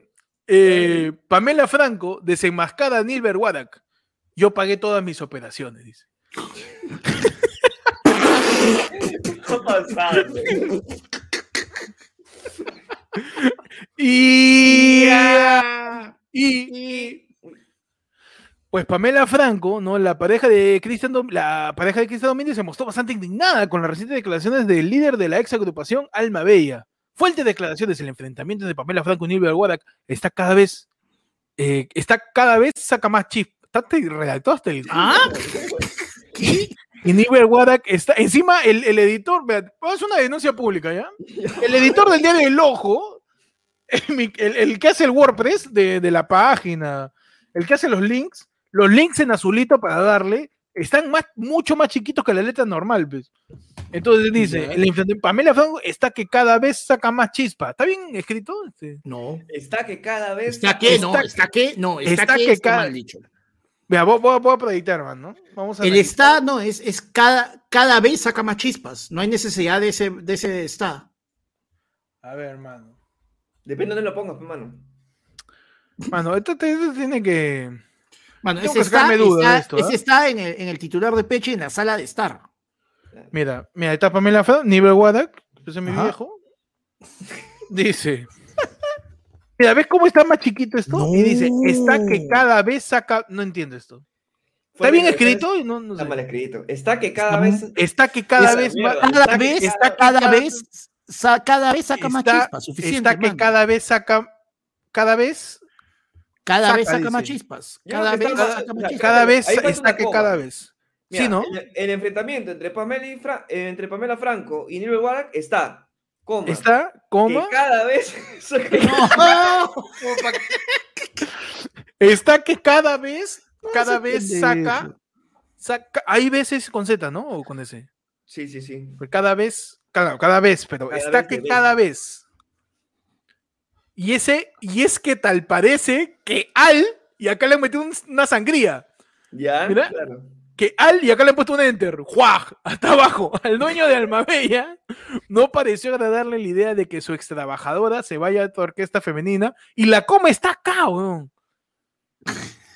S1: Eh, Pamela Franco desenmascara a Nilber Wadak. Yo pagué todas mis operaciones, dice. Y, y, pues Pamela Franco, ¿no? La pareja de Cristian la pareja de Cristian Domínguez se mostró bastante indignada con las recientes declaraciones del líder de la ex agrupación Alma Bella. Fuertes declaraciones, el enfrentamiento de Pamela Franco y Nilber Wadak está cada vez, eh, está cada vez saca más chip. Está te- redactado hasta el
S2: ¿Ah? ¿Qué?
S1: y Niver Wadak está encima el, el editor, vea, es una denuncia pública, ¿ya? El editor del diario El Ojo, el, el- el que hace el WordPress de, de la página, el que hace los links, los links en azulito para darle, están más, mucho más chiquitos que la letra normal, pues. Entonces dice, el Pamela Franco está que cada vez saca más chispa. ¿Está bien escrito? Este?
S2: No.
S3: Está que cada vez.
S2: ¿Está qué? No,
S1: Está-
S2: ¿está qué? No, está,
S1: está
S2: que
S1: que
S2: está
S1: cada-
S2: mal dicho.
S1: Vea, voy, voy, voy a proyectar, man, ¿no? Vamos a
S2: El está, no, es, es cada, cada vez saca más chispas. No hay necesidad de ese, de ese está.
S1: A ver, hermano.
S3: Depende de dónde lo pongas, pe, mano.
S1: Mano, esto, te- esto tiene que...
S2: Bueno,
S1: Tengo
S2: ese
S1: que
S2: está, está-
S1: de esto,
S2: ese
S1: ¿ah?
S2: está en, el, en el titular de Peche en la sala de estar.
S1: Mira, mira, está Pamela Franco, Nivel Wadak, ese es mi
S2: Ajá.
S1: viejo. Dice. Mira, ¿ves cómo está más chiquito esto? Y dice, está que cada vez saca. No entiendo esto. ¿Está bien escrito? No, no
S3: Está
S1: sé.
S3: mal escrito. Está que cada
S1: Está,
S3: vez.
S1: está que cada vez
S3: mierda.
S2: Cada
S3: Está que
S2: vez,
S3: cada-
S2: cada,
S1: cada-
S2: vez, sa- cada vez saca más
S1: está-
S2: chispas. Suficiente.
S1: está que
S2: mano.
S1: cada vez saca. Cada vez.
S2: Cada
S1: Saca,
S2: vez saca
S1: dice.
S2: más chispas. Cada vez
S3: está-
S2: saca más chispas.
S1: Cada vez está que cada vez.
S3: Mira,
S1: sí, ¿no?
S3: El, el enfrentamiento entre Pamela, y Fra- eh, entre Pamela Franco y Nilbert Warwick está, coma,
S1: Está,
S3: que
S1: coma,
S3: cada vez
S2: No.
S1: está que cada vez, cada vez saca, saca, hay veces con Z, ¿no? O con S.
S3: Sí, sí, sí.
S1: Pues Cada vez, cada, cada vez, pero
S3: Cada
S1: está
S3: vez
S1: que cada vez. Y ese, y es que tal parece que al, y acá le han metido un- una sangría.
S3: Ya,
S1: Mira.
S3: claro.
S1: Que al, y acá le han puesto un enter, ¡juaj! Hasta abajo, al dueño de Almabella, no pareció agradarle la idea de que su ex trabajadora se vaya a tu orquesta femenina y la coma está acá, weón.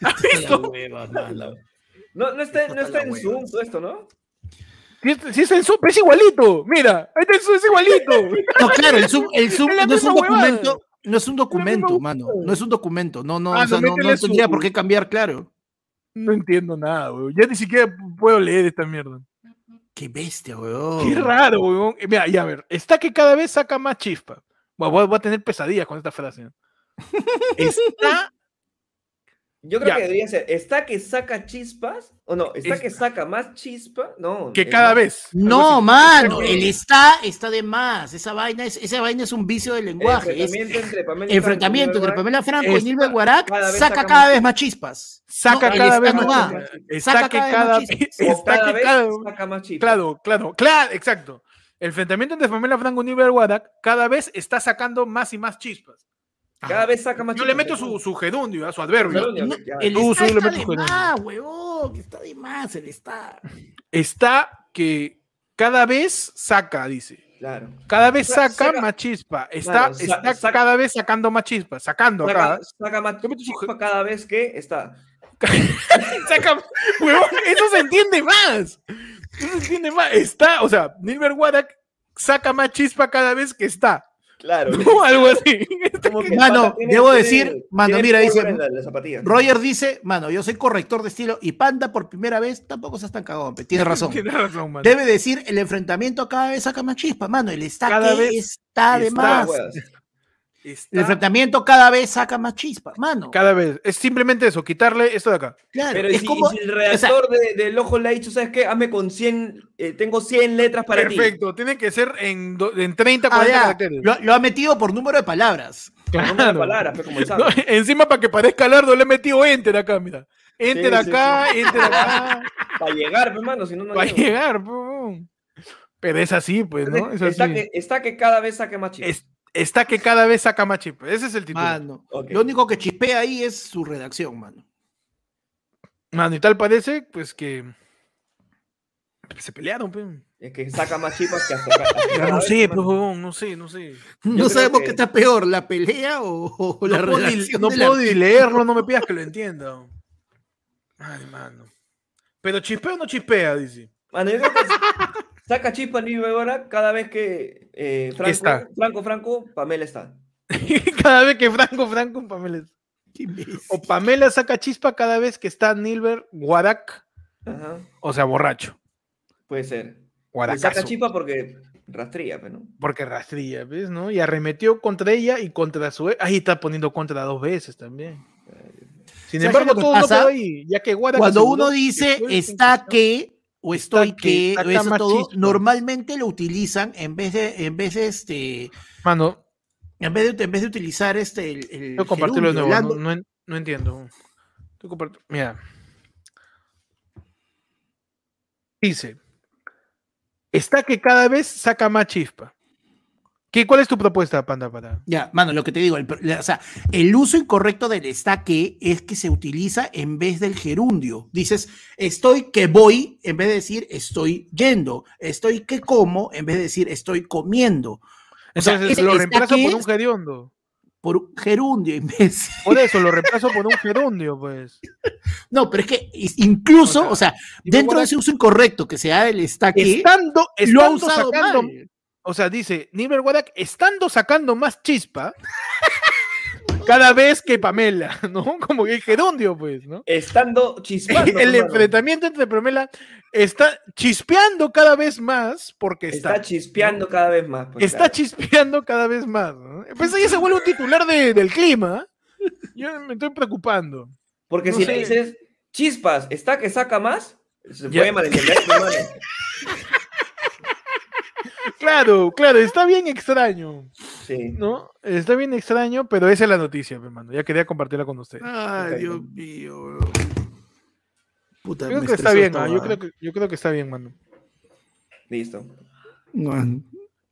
S1: ¿Has visto?
S3: No, no está, no está en. Zoom todo esto, ¿no?
S1: Si es, si es en Zoom, es igualito, mira, ahí está el Zoom, es igualito.
S2: No, claro, el Zoom, el Zoom no es un
S1: huevada.
S2: documento, no es un documento, mano. No es un documento. No, no,
S1: Ah,
S2: o sea,
S1: no,
S2: no, tendría
S1: su-
S2: por qué cambiar, claro.
S1: No entiendo nada, weón. Ya ni siquiera puedo leer esta mierda.
S2: Qué bestia, weón.
S1: Qué raro, weón. Eh, Mira, ya a ver, está que cada vez saca más chispa. Voy a tener pesadillas con esta frase. Está
S3: Yo creo
S1: Ya.
S3: que debería ser, ¿está que saca chispas? ¿O no? ¿está
S1: Es-
S3: que saca más chispa? No.
S1: que cada
S3: más-
S1: vez.
S2: No, mano,
S1: que-
S2: el está está de más. Esa vaina es, esa vaina es un vicio del
S3: El
S2: lenguaje. Es
S3: enfrentamiento entre Pamela
S2: enfrentamiento
S3: Franco,
S2: entre Pamela Franco y Nilbert Guarac saca
S3: saca
S2: cada vez más chispas.
S1: Saca
S2: No, el
S1: cada vez más. Está
S2: Saca
S1: que
S2: cada vez
S1: está que cada
S3: saca más chispas.
S1: Claro, claro, claro, exacto. El enfrentamiento entre Pamela Franco y Nilbert Guadac cada vez está sacando más y más chispas.
S3: Cada vez saca más
S1: Yo le meto su, su gerundio, ¿ah? su adverbio.
S2: No, el
S1: Tú
S2: está
S1: solo le
S2: está
S1: metes
S2: de más, huevón. Está de más, el está.
S1: Está que cada vez saca, dice.
S3: Claro.
S1: Cada vez
S3: Sa-
S1: saca,
S3: saca-
S1: más chispa. Está,
S3: Claro, sa-
S1: está
S3: saca-
S1: cada vez sacando más chispa. Sacando
S3: Saca,
S1: acá.
S3: saca más
S1: Yo meto su
S3: chispa cada vez que está.
S1: Saca, huevón, eso se entiende más. Eso se entiende más. Está, o sea, Nilbert Guadac saca más chispa cada vez que está.
S3: Claro.
S1: ¿no? Algo así.
S3: El
S2: Mano,
S3: tiene-
S2: debo
S3: tiene-
S2: decir, mano,
S3: tiene
S2: mira, dice-
S3: la-.
S2: Roger dice, mano, yo soy corrector de estilo y Panda por primera vez tampoco se tan cagón, pe, tiene razón.
S1: Tienes razón, mano.
S2: Debe decir, el enfrentamiento cada vez saca más chispa, mano. El está
S1: Cada
S2: que
S1: vez
S2: está de
S1: está,
S2: más.
S3: Huevas.
S1: Está
S2: El enfrentamiento cada vez saca más chispa, mano.
S1: cada vez. Es simplemente eso, quitarle esto de acá.
S2: Claro,
S3: Pero
S2: es
S3: si,
S2: como,
S3: si el redactor de- del ojo le ha dicho, ¿sabes qué? Hazme con 100, eh, tengo 100 letras para ti.
S1: Perfecto, tiene que ser en, do- en 30,
S2: Ah,
S1: 40
S2: ya,
S1: caracteres.
S2: lo, lo ha metido por número de palabras.
S3: No me
S1: Claro.
S3: palabras, pues, como el
S1: No, encima para que parezca largo le he metido enter acá, mira. Enter
S3: Sí, sí,
S1: acá, enter acá,
S3: Para llegar, pues, hermano, si no, no
S1: para
S3: llego.
S1: llegar. pum. Pero es así, pues, ¿no? Es
S3: está,
S1: así.
S3: que, está que cada vez saque más chispas.
S1: Es- está que cada vez saca más chip. Ese es el título.
S2: Mano.
S3: Ok.
S2: Lo único que chispea ahí es su redacción, mano.
S1: Mano, y tal parece, pues que se pelearon, pues.
S3: Es que saca más chispas que hasta acá.
S1: no sé,
S3: hermano.
S1: pues, no sé, no sé.
S2: No sabemos
S3: que-
S2: qué está peor, la pelea o, o la
S1: no puedo,
S2: redacción.
S1: no puedo ni leerlo, no me pidas que lo entienda. Ay, mano. Pero chispea o no chispea, dice.
S3: Mano, yo creo que saca chispas Nilbert ahora cada vez que eh, Franco,
S1: Está.
S3: Franco, Franco, Pamela está.
S1: cada vez que Franco, Franco, Pamela.
S2: Imbécil.
S1: O Pamela saca chispa cada vez que está Nilbert Guadac,
S3: Ajá,
S1: o sea, borracho.
S3: puede ser. Le
S1: Guadacazo.
S3: saca chispa porque rastría, pues, ¿no?
S1: Porque rastrilla, ¿ves? ¿no? Y arremetió contra ella y contra su. Ahí está poniendo contra dos veces también. Sin
S2: ¿Sabes
S1: embargo, todo no
S2: pasa?
S1: quedó ahí, ya que Guadac
S2: Cuando uno dice está que o
S1: Está
S2: estoy
S1: que,
S2: que, o eso todo, normalmente lo utilizan en vez de, en vez de este,
S1: Mano,
S2: en vez de, en vez de utilizar este el, el
S1: que compartirlo de nuevo. No, no no entiendo. Que Mira. Dice. Está que cada vez saca más chispa. ¿Qué, ¿Cuál es tu propuesta, Panda? Para...
S2: Ya, mano, lo que te digo, el, o sea, el uso incorrecto del está que es que se utiliza en vez del gerundio. Dices, estoy que voy, en vez de decir estoy yendo. Estoy que como, en vez de decir estoy comiendo. O sea,
S1: Entonces
S2: ese
S1: lo reemplazo por un gerundio.
S2: por un gerundio, imbécil.
S1: Por eso lo reemplazo por un gerundio, pues.
S2: No, pero es que incluso,
S1: O sea,
S2: o sea, dentro de ese uso incorrecto que se da del está que,
S1: Estando,
S2: lo ha usado
S1: sacando.
S2: mal.
S1: O sea, dice Nilbert Guadac, estando sacando más chispa cada vez que Pamela, ¿no? Como que gerundio, pues, ¿no?
S3: Estando chispando.
S1: el
S3: hermano.
S1: enfrentamiento entre Pamela está chispeando cada vez más porque está.
S3: Está chispeando cada vez más. pues,
S1: está
S3: claro.
S1: chispeando cada vez más. ¿no? Pues ahí se vuelve un titular de- del clima. Yo me estoy preocupando.
S3: Porque
S1: No
S3: si
S1: sé.
S3: le dices, chispas, ¿está que saca más? Se puede malentender.
S1: Claro, claro, está bien extraño,
S3: Sí.
S1: ¿no? Está bien extraño, pero esa es la noticia, hermano. Ya quería compartirla con ustedes.
S2: Ay. Dios mío, weón. Puta,
S1: Creo
S2: me
S1: que está bien, ah, yo, creo que, yo creo que está bien, mano.
S3: Listo.
S2: No.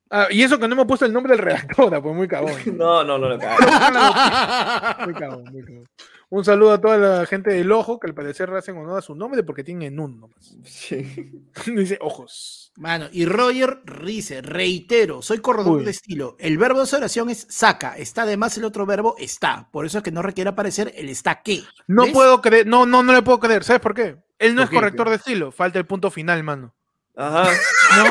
S1: Ah, y eso que no hemos puesto el nombre del redactor, pues muy cagón.
S3: No, no, no lo cago.
S1: Muy cagón, muy cagón. Un saludo a toda la gente del ojo, que al parecer le hacen honor a su nombre porque tienen un nomás.
S3: Sí.
S1: Dice ojos.
S2: Mano, y Roger dice, reitero, soy corredor
S1: Uy.
S2: de estilo. El verbo de esa oración es saca, está además el otro verbo está. Por eso es que no requiere aparecer el está qué.
S1: No
S2: ¿Ves?
S1: puedo creer, no, no, no le puedo creer. ¿Sabes por qué? Él no
S2: ¿Por
S1: es
S2: qué?
S1: corrector de estilo, falta el punto final, mano.
S3: Ajá.
S1: No,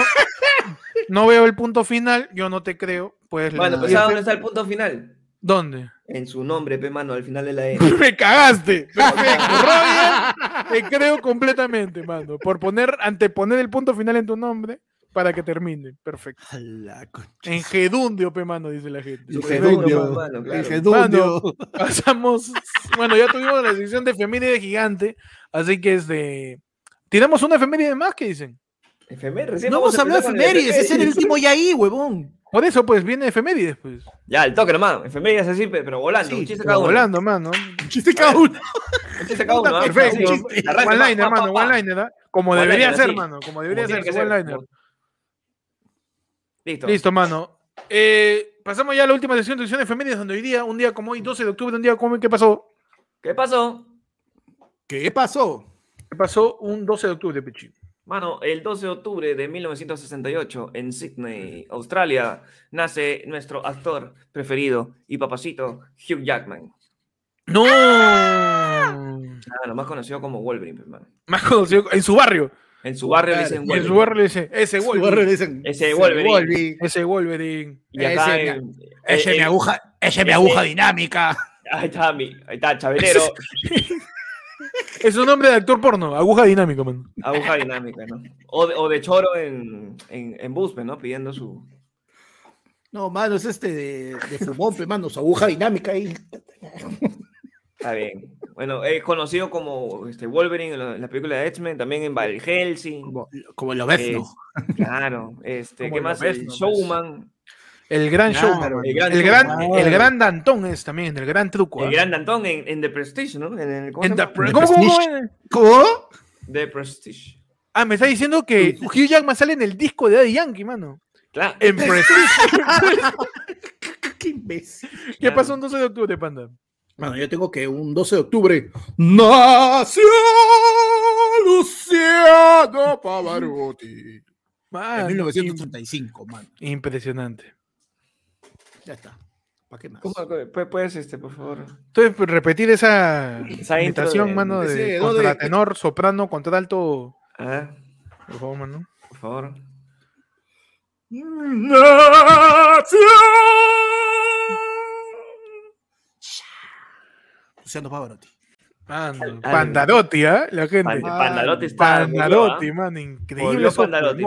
S1: no veo el punto final, yo no te creo. Pues la-
S3: pues ¿sabes dónde está el punto final?
S1: ¿Dónde?
S3: En su nombre, pe, mano, al final de la E.
S1: Me cagaste. Perfecto. Te creo completamente, mano. Por poner, anteponer el punto final en tu nombre para que termine. Perfecto.
S2: A la concha.
S1: En gedundio, pe, mano, dice la gente.
S2: En gedundio.
S1: mano.
S3: claro.
S2: Gedundio.
S1: Pasamos. Bueno, ya tuvimos la sección de efeméride gigante. Así que es de. ¿Tiramos una efeméride más? ¿Qué dicen?
S3: Efemérides, recién
S2: No hemos hablado de efemérides, ese era el último ya ahí, huevón.
S1: Por eso, pues, viene efemérides, pues.
S3: Ya, el toque nomás. Efemérides así, pe- pero volando.
S2: Sí,
S3: un chiste cada uno.
S1: volando, mano.
S2: Chiste cada uno.
S3: Un chiste cada uno.
S1: Perfecto. One liner,
S3: pa,
S1: mano.
S3: pa, pa.
S1: One liner, ¿ah? Como
S3: One
S1: debería
S3: liner,
S1: ser,
S3: sí.
S1: mano. Como
S3: Como
S1: debería
S3: tiene
S1: ser one
S3: ser,
S1: liner.
S3: como- Listo.
S1: Listo, mano. Eh, pasamos ya a la última sección de de efemérides, donde hoy día, un día como hoy, 12 de octubre, un día como hoy, ¿qué pasó?
S3: ¿Qué pasó?
S2: ¿Qué pasó?
S1: ¿Qué pasó un 12 de octubre, Pichi?
S3: Mano, el 12 de octubre de 1968, en Sydney, Australia, nace nuestro actor preferido y papacito, Hugh Jackman.
S1: ¡No!
S3: Ah, lo más conocido como Wolverine, hermano.
S1: Más conocido en su barrio.
S3: En su barrio le
S2: Claro,
S3: dicen
S1: Y en
S3: Wolverine.
S1: su barrio le dice, ese
S2: le
S1: Wolverine.
S2: dicen,
S3: Ese Wolverine.
S1: Ese Wolverine.
S3: Y acá
S2: Ese,
S3: en-
S2: Ese
S3: eh,
S2: mi aguja, ese mi
S3: ese-
S2: aguja dinámica.
S3: Ahí está, mi, ahí está, Chabelero,
S1: Es un nombre de actor porno, aguja dinámica, mano.
S3: aguja dinámica, ¿no? O de, o de choro en, en, en Buspe, ¿no? Pidiendo su...
S2: No, mano, es este de, de fumón, pe, mano, su aguja dinámica ahí.
S3: Está bien. Bueno, es conocido como este, Wolverine en la, en la película de X-Men, también en Van Helsing.
S2: Como, como lo ves, ¿no?
S3: Es- Claro, este,
S1: Como
S3: ¿qué más?
S1: ves,
S3: el
S1: no, pues.
S3: Showman,
S1: El gran
S2: Claro,
S1: show.
S3: el gran
S1: El gran, el gran Dantón es también, el gran truco.
S3: el
S1: ¿ah?
S3: gran Dantón en, en The Prestige, ¿no? En el, ¿cómo
S1: En The
S3: llama?
S1: Pre- ¿Cómo, cómo, cómo?
S2: ¿Cómo?
S3: The Prestige.
S1: Ah, me está diciendo que Hugh Jackman sale en el disco de Daddy Yankee, mano.
S3: Claro.
S1: En Prestige.
S2: Qué imbécil.
S1: ¿Qué pasó un 12 de octubre, panda?
S2: Bueno, yo tengo que un 12 de octubre nació Luciano Pavarotti. En 1935, mano.
S1: Impresionante.
S2: Ya está. ¿Para qué más?
S3: ¿Cómo- pu- Puedes, este, por favor.
S1: Entonces, pues, repetir esa,
S3: Esa intro
S1: imitación,
S3: de-
S1: mano,
S2: de-
S1: de
S2: sí, ¿no? de-
S1: contratenor, soprano, contralto.
S3: Ah,
S1: Por favor, mano.
S3: por favor.
S2: Luciano Pavarotti.
S1: Mano, Pandarotti, ¿ah? La gente.
S3: Pan- Pandarotti está.
S1: Pandarotti,
S3: volvió,
S1: mano, increíble.
S3: Volvió
S1: esos
S3: Pandarotti.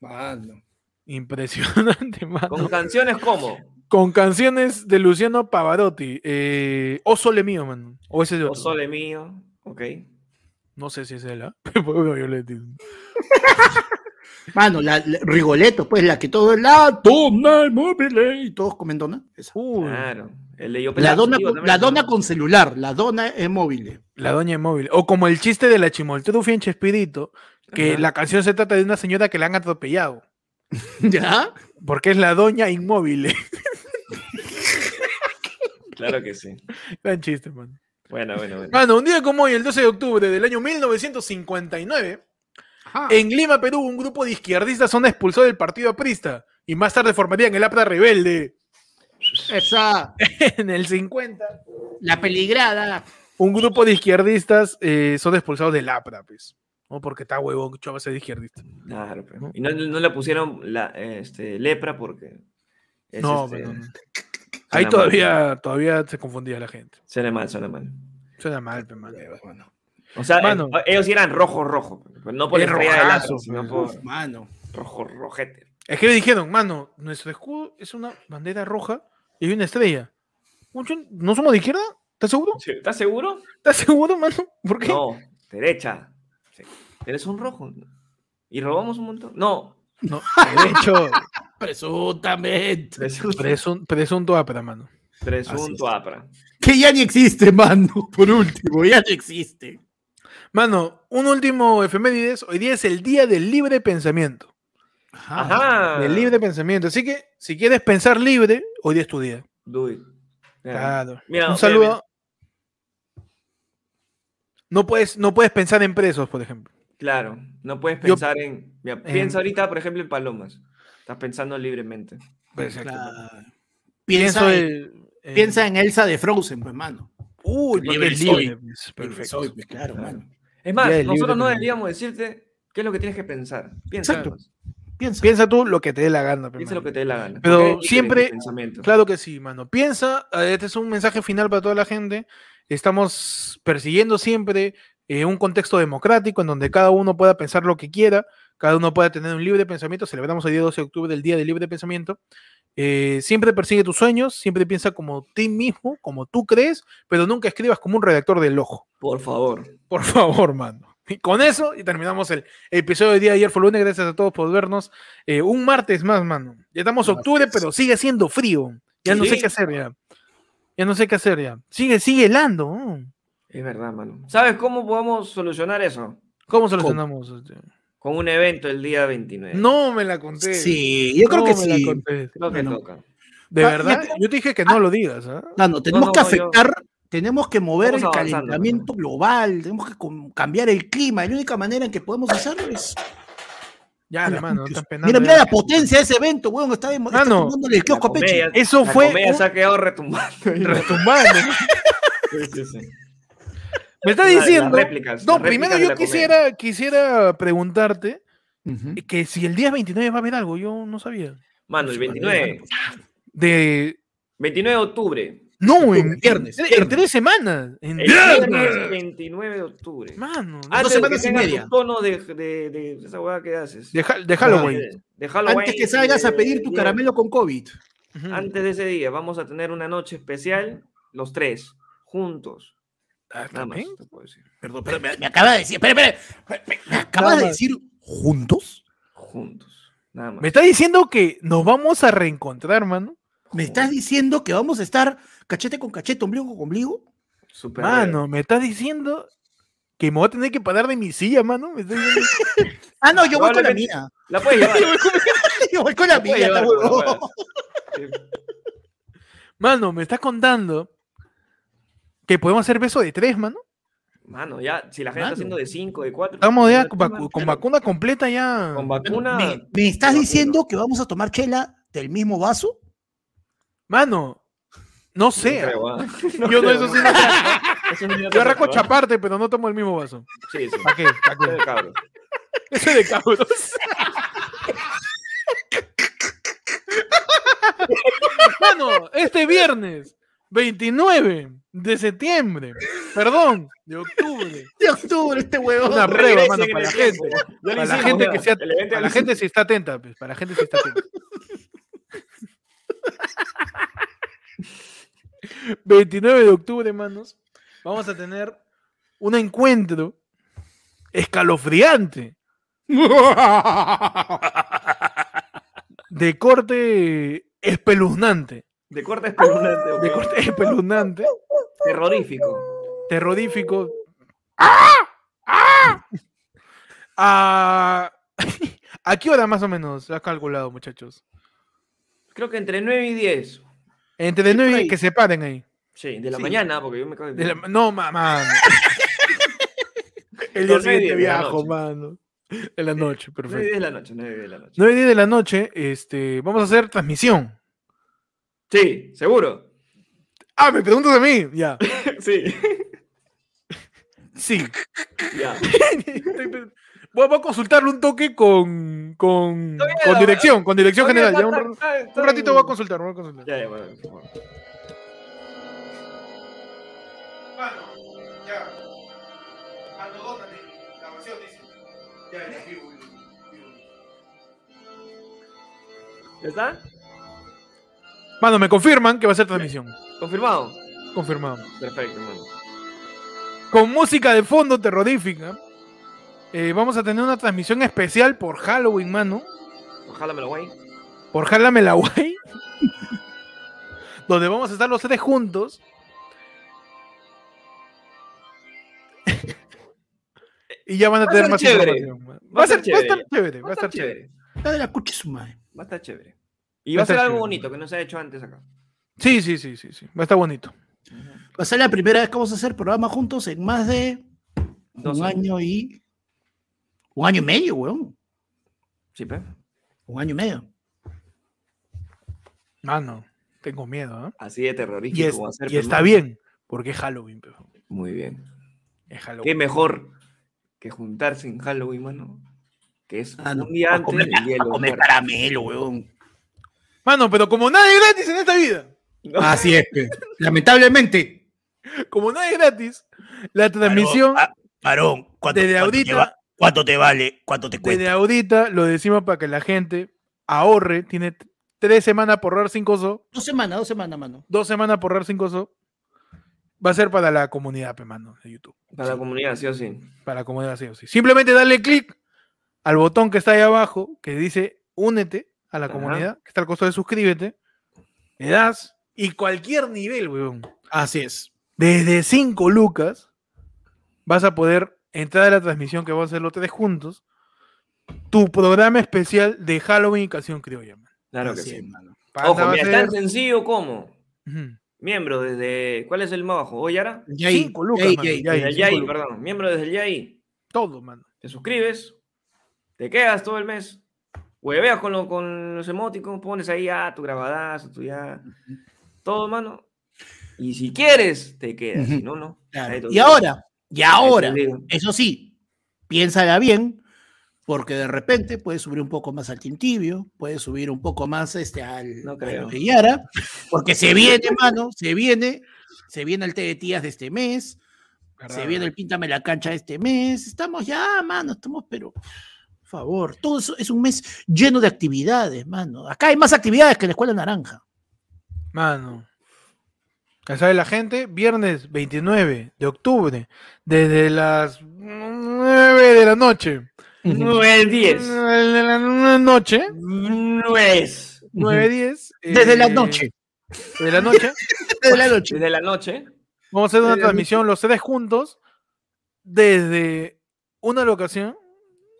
S2: Mano.
S1: Impresionante,
S3: ¿ah?
S1: mano.
S3: Con canciones como
S1: Con canciones de Luciano Pavarotti. Eh, o Sole Mío, mano. O ese de
S3: O
S1: otro.
S3: Sole Mío, ok.
S1: No sé si es él, ¿ah? Bueno, yo le digo.
S2: Mano, la, la- Rigoletto, pues la que todo es la dona móvil y todos comen dona.
S1: Uy,
S3: Claro. El
S2: La dona, con- la
S3: es
S2: dona con celular, la dona es móvil.
S1: la doña móvil. O como el chiste de la Chimoltrufi en Chespirito, que
S3: Ajá.
S1: la canción se trata de una señora que la han atropellado.
S2: ¿Ya?
S1: Porque es la doña inmóvil.
S3: Claro que sí.
S1: Gran chiste, man.
S3: Bueno, bueno, bueno.
S1: Mano, un día como hoy, el 12 de octubre del año 1959,
S2: Ajá.
S1: en Lima, Perú, un grupo de izquierdistas son expulsados del partido aprista y más tarde formarían el APRA rebelde.
S2: Esa,
S1: En el 50,
S2: la peligrada.
S1: un grupo de izquierdistas eh, son expulsados del APRA, pues. ¿no? Porque está huevón, chaval, ser izquierdista.
S3: Claro, pero-
S1: ¿No?
S3: Y no, no le pusieron la, este, lepra porque. es,
S1: No,
S3: este,
S1: pero no. Ahí
S3: mal.
S1: todavía, todavía se confundía la gente.
S3: Suena mal, suena mal.
S1: Suena mal, pe, mano.
S2: Mano,
S3: O sea,
S1: Mano.
S3: eh, ellos sí eran rojo, rojo. pero No por del
S1: rojazo,
S3: sino
S1: pues.
S3: por
S2: mano.
S3: rojo, rojete.
S1: Es que le dijeron, mano, nuestro escudo es una bandera roja y hay una estrella. ¿No somos de izquierda? ¿Estás seguro?
S3: Sí, ¿Estás seguro?
S1: ¿Estás seguro, mano? ¿Por qué?
S3: No, derecha. Sí. Eres un rojo. ¿Y robamos un montón? No.
S1: No, derecho.
S2: Presuntamente.
S3: Presunto,
S1: Presun- presunto APRA, mano.
S3: presunto APRA.
S2: Que ya ni existe, mano. Por último, ya ni existe.
S1: Mano, un último efemérides. Hoy día es el día del libre pensamiento.
S3: Ajá.
S1: Del libre pensamiento. Así que, si quieres pensar libre, hoy día es tu día.
S3: Do it.
S1: Claro.
S3: Mira,
S1: un saludo. No puedes, no puedes pensar en presos, por ejemplo.
S3: Claro, no puedes
S1: Yo-
S3: pensar en. mira,
S1: en-
S3: Piensa ahorita, por ejemplo, en palomas. Estás pensando libremente.
S2: Claro.
S1: Pienso
S2: Piensa, en,
S1: en, en-
S2: piensa en Elsa de Frozen, pues, mano.
S1: Uy,
S2: Libre soy.
S1: libre, pues, Perfecto.
S2: Soy, pues, claro, mano.
S3: Es más, nosotros no deberíamos decirte qué es lo que tienes que pensar. Piensa.
S2: Piensa.
S1: Piensa tú lo que te dé la gana.
S3: Piensa
S1: mano.
S3: lo que te dé la gana.
S1: Pero siempre-. Claro que sí, mano. Piensa, eh, este es un mensaje final para toda la gente. Estamos persiguiendo siempre eh, un contexto democrático en donde cada uno pueda pensar lo que quiera, cada uno pueda tener un libre pensamiento. Celebramos el día 12 de octubre el Día del Libre Pensamiento. Eh, siempre persigue tus sueños, siempre piensa como ti mismo, como tú crees, pero nunca escribas como un redactor del ojo.
S3: Por favor.
S1: Por favor, mano. Y con eso, y terminamos el episodio del día de ayer fue lunes. Gracias a todos por vernos. Eh, un martes más, mano. Ya estamos octubre, pero sigue siendo frío. Ya no sé qué hacer ya. Ya no sé qué hacer ya. Sigue, sigue helando. ¿no?
S3: Es verdad, mano. ¿Sabes cómo podemos solucionar eso?
S1: ¿Cómo solucionamos? este?
S3: Con un evento el día 29.
S1: No me la conté.
S2: Sí, yo creo
S1: No
S2: que
S1: me la
S2: sí.
S1: conté.
S3: Creo que
S2: Bueno.
S3: toca.
S1: De
S2: Ah,
S1: verdad,
S2: ya-
S1: yo te dije que no lo digas. ¿ah?
S2: Tenemos
S3: no,
S2: que
S3: no, yo-
S2: afectar, tenemos que mover
S3: Estamos
S2: el calentamiento global, tenemos que cambiar el clima. y La única manera en que podemos hacerlo es.
S1: Ya, hermano, no estás penando.
S2: mira, mira
S1: ya.
S2: la potencia de ese evento, weón. Está, tomándole el kiosco
S3: La
S1: Eso
S3: la
S1: fue un-
S3: se ha quedado retumbando.
S1: Retumbando.
S3: Sí, sí, sí.
S1: Me está
S3: las
S1: diciendo.
S3: réplicas,
S1: no,
S3: las
S1: primero yo quisiera, quisiera preguntarte que si el día 29 va a haber algo, yo no sabía.
S3: Mano, el 29.
S1: De.
S3: 29 de octubre.
S1: No,
S2: Octubre,
S1: en,
S2: viernes,
S1: en,
S2: viernes.
S1: tres semanas. En
S3: El
S1: viernes.
S3: viernes 29 de octubre.
S1: Mano,
S3: Antes
S2: semanas
S3: de
S2: y media.
S3: tono de, de, de esa hueá que haces.
S1: de, Ha- de Halloween.
S3: De, de Halloween.
S2: Antes que salgas a pedir tu caramelo con COVID.
S3: Antes de ese día vamos a tener una noche especial, los tres, juntos.
S1: Ah. ¿también?
S3: te puedo decir.
S2: Perdón, pero me, me acaba de decir. Espera, espera. Me,
S1: Nada
S2: de decir juntos.
S3: Juntos. Nada más.
S1: Me está diciendo que nos vamos a reencontrar, mano.
S2: ¿Me estás diciendo que vamos a estar cachete con cachete, ombligo con ombligo?
S3: Super
S1: Mano, me está diciendo que me voy a tener que parar de mi silla, mano. Me está diciendo-
S2: Ah, no, yo voy con la mía.
S3: La puedes llevar.
S2: Yo voy con la mía.
S1: Mano, me está contando que podemos hacer beso de tres, mano.
S3: Mano, ya, si la gente
S2: Mano.
S3: está haciendo de 5, de 4.
S1: Estamos ya con, vacu- con vacuna completa ya.
S3: Con vacuna.
S2: ¿Me, me estás
S3: vacuna.
S2: diciendo que vamos a tomar chela del mismo vaso?
S1: Mano, no
S3: No
S1: sé.
S3: creo, ah.
S1: Yo no, eso sí no sé.
S3: Eso sí no
S1: Yo
S3: te
S1: arranco chaparte, pero no tomo el mismo vaso.
S3: Sí, sí.
S1: ¿Para qué? ¿Para
S3: Eso
S1: qué?
S3: de cabros.
S1: Ese de cabros. Mano, este viernes 29 de septiembre, perdón, de octubre.
S2: De octubre, este huevón.
S1: Una prueba, mano, para la gente. Para la gente que sea, para la gente si está atenta, pues, para la gente si está atenta. 29 de octubre, manos, vamos a tener un encuentro escalofriante de corte espeluznante.
S3: De corte espeluznante. ok.
S1: De corte espeluznante,
S3: Terrorífico.
S1: terrorífico. ¡Ah! ¿A... ¿A qué hora más o menos has calculado, muchachos?
S3: Creo que entre 9 y 10.
S1: Entre
S2: por
S1: 9 y
S2: ahí.
S1: que se paren ahí.
S3: Sí, de la
S2: Sí.
S3: mañana, porque yo me cago
S1: De la- no, mamá. El día siguiente
S3: de
S1: viajo, mano. En la noche,
S3: 9 y 10
S1: perfecto.
S3: de la noche, 9 y 10 de la noche.
S1: 9 y 10 de la noche, este, vamos a hacer transmisión.
S3: Sí, seguro.
S1: Ah, me preguntas a mí. Ya.
S3: Sí.
S1: Sí.
S3: Ya.
S1: Voy voy a consultarle un toque con, con,
S3: Todavía
S1: con
S3: la-
S1: dirección, con dirección general. Ya un, un ratito voy a consultar, voy a consultar.
S3: Ya, ya, bueno, por favor.
S1: Mano, ya. Mano, dónate. Grabación, dice. Ya, ya, vivo, vivo, vivo.
S3: ¿Ya está?
S1: Mano, me confirman que va a ser transmisión.
S3: Confirmado.
S1: confirmado.
S3: Perfecto, mano.
S1: Con música de fondo terrorífica. eh, vamos a tener una transmisión especial por Halloween, mano.
S3: Me lo guay.
S1: Por la Guay. donde vamos a estar los tres juntos. y ya van a
S3: Va a
S1: tener más
S3: chévere.
S1: Va a ser va a estar chévere. Va
S3: Va
S1: a estar chévere.
S3: chévere.
S2: La de la cucha su madre.
S3: Va a estar chévere. Y
S1: Va
S3: va
S1: a
S3: ser algo bonito que no se ha hecho antes acá.
S1: Sí, sí, sí, sí, sí. Va a estar bonito.
S2: Va a ser la primera vez que vamos a hacer programa juntos en más de
S3: Dos
S2: un
S3: años.
S2: año y. Un año y medio, weón.
S3: Sí, pe.
S2: Un año y medio.
S1: Mano, tengo miedo, ¿eh?
S3: Así de terrorífico
S1: Y, es-
S3: va a ser.
S1: y
S3: pe,
S1: está bien, porque es Halloween, pero
S3: Muy bien.
S1: es Halloween.
S3: Qué mejor que juntarse en Halloween, mano. Que es
S2: Ah, no,
S3: un día antes
S2: comer-
S3: del día
S2: comer caramelo, weón.
S1: Mano, pero como nada es gratis en esta vida,
S2: Así es, pe. lamentablemente.
S1: como nada es gratis, la transmisión
S2: Varón, ah, ¿cuánto,
S1: desde
S2: cuánto te
S1: ahorita-
S2: va- ¿cuánto te vale? ¿Cuánto te cuesta?
S1: desde ahorita lo decimos para que la gente ahorre. Tiene tres semanas por ahorrar cinco so,
S2: Dos semanas, dos semanas, mano.
S1: dos semanas por ahorrar cinco so. Va a ser para la comunidad, pe, mano, de YouTube.
S3: Para la comunidad, sí o sí.
S1: Para la comunidad, sí o sí. Simplemente dale clic al botón que está ahí abajo, que dice únete a la
S3: Ajá.
S1: comunidad, que está al costo de suscríbete. Le das y cualquier nivel, weón.
S2: Así es.
S1: Desde 5 lucas vas a poder entrar a la transmisión que vamos a hacer los tres juntos. Tu programa especial de Halloween y Canción Criolla. man.
S3: Claro que sí.
S2: mano.
S3: Ojo, mira,
S1: ser-
S3: tan sencillo como miembro desde. ¿Cuál es el más bajo? ¿Oyara?
S2: Yay,
S1: Cinco lucas,
S2: yay,
S1: mano,
S2: yay.
S1: yay.
S3: Desde el
S1: cinco
S3: Yay, perdón. Miembro desde el Yay.
S1: Todo, mano.
S3: Te suscribes, te quedas todo el mes, hueveas con, lo- con los emoticons, pones ahí ah, tu grabadazo, tu ya, todo, mano. Y si quieres, te quedas, si
S2: Ujú.
S3: no, no.
S2: Claro. Y ahora, y ahora, eso sí, piénsala bien, porque de repente puedes subir un poco más al Tintibio, puedes subir un poco más este, al,
S3: No
S2: a
S3: creo.
S2: de Yara, porque se viene, mano, se viene, se viene el té de tías de este mes, se viene el Píntame la cancha de este mes, estamos ya, mano, estamos, pero, favor, todo eso es un mes lleno de actividades, mano. Acá hay más actividades que en la Escuela Naranja.
S1: Mano. Ya sabe la gente, viernes 29 de octubre, desde las 9 de la noche.
S3: Nueve, diez.
S1: De la noche,
S3: Nuez.
S1: 9, 10.
S2: Desde la
S1: eh,
S2: noche.
S1: Desde la noche.
S2: Desde la noche.
S3: Desde la noche.
S1: Vamos a hacer una
S2: Desde la
S1: transmisión los tres juntos desde una locación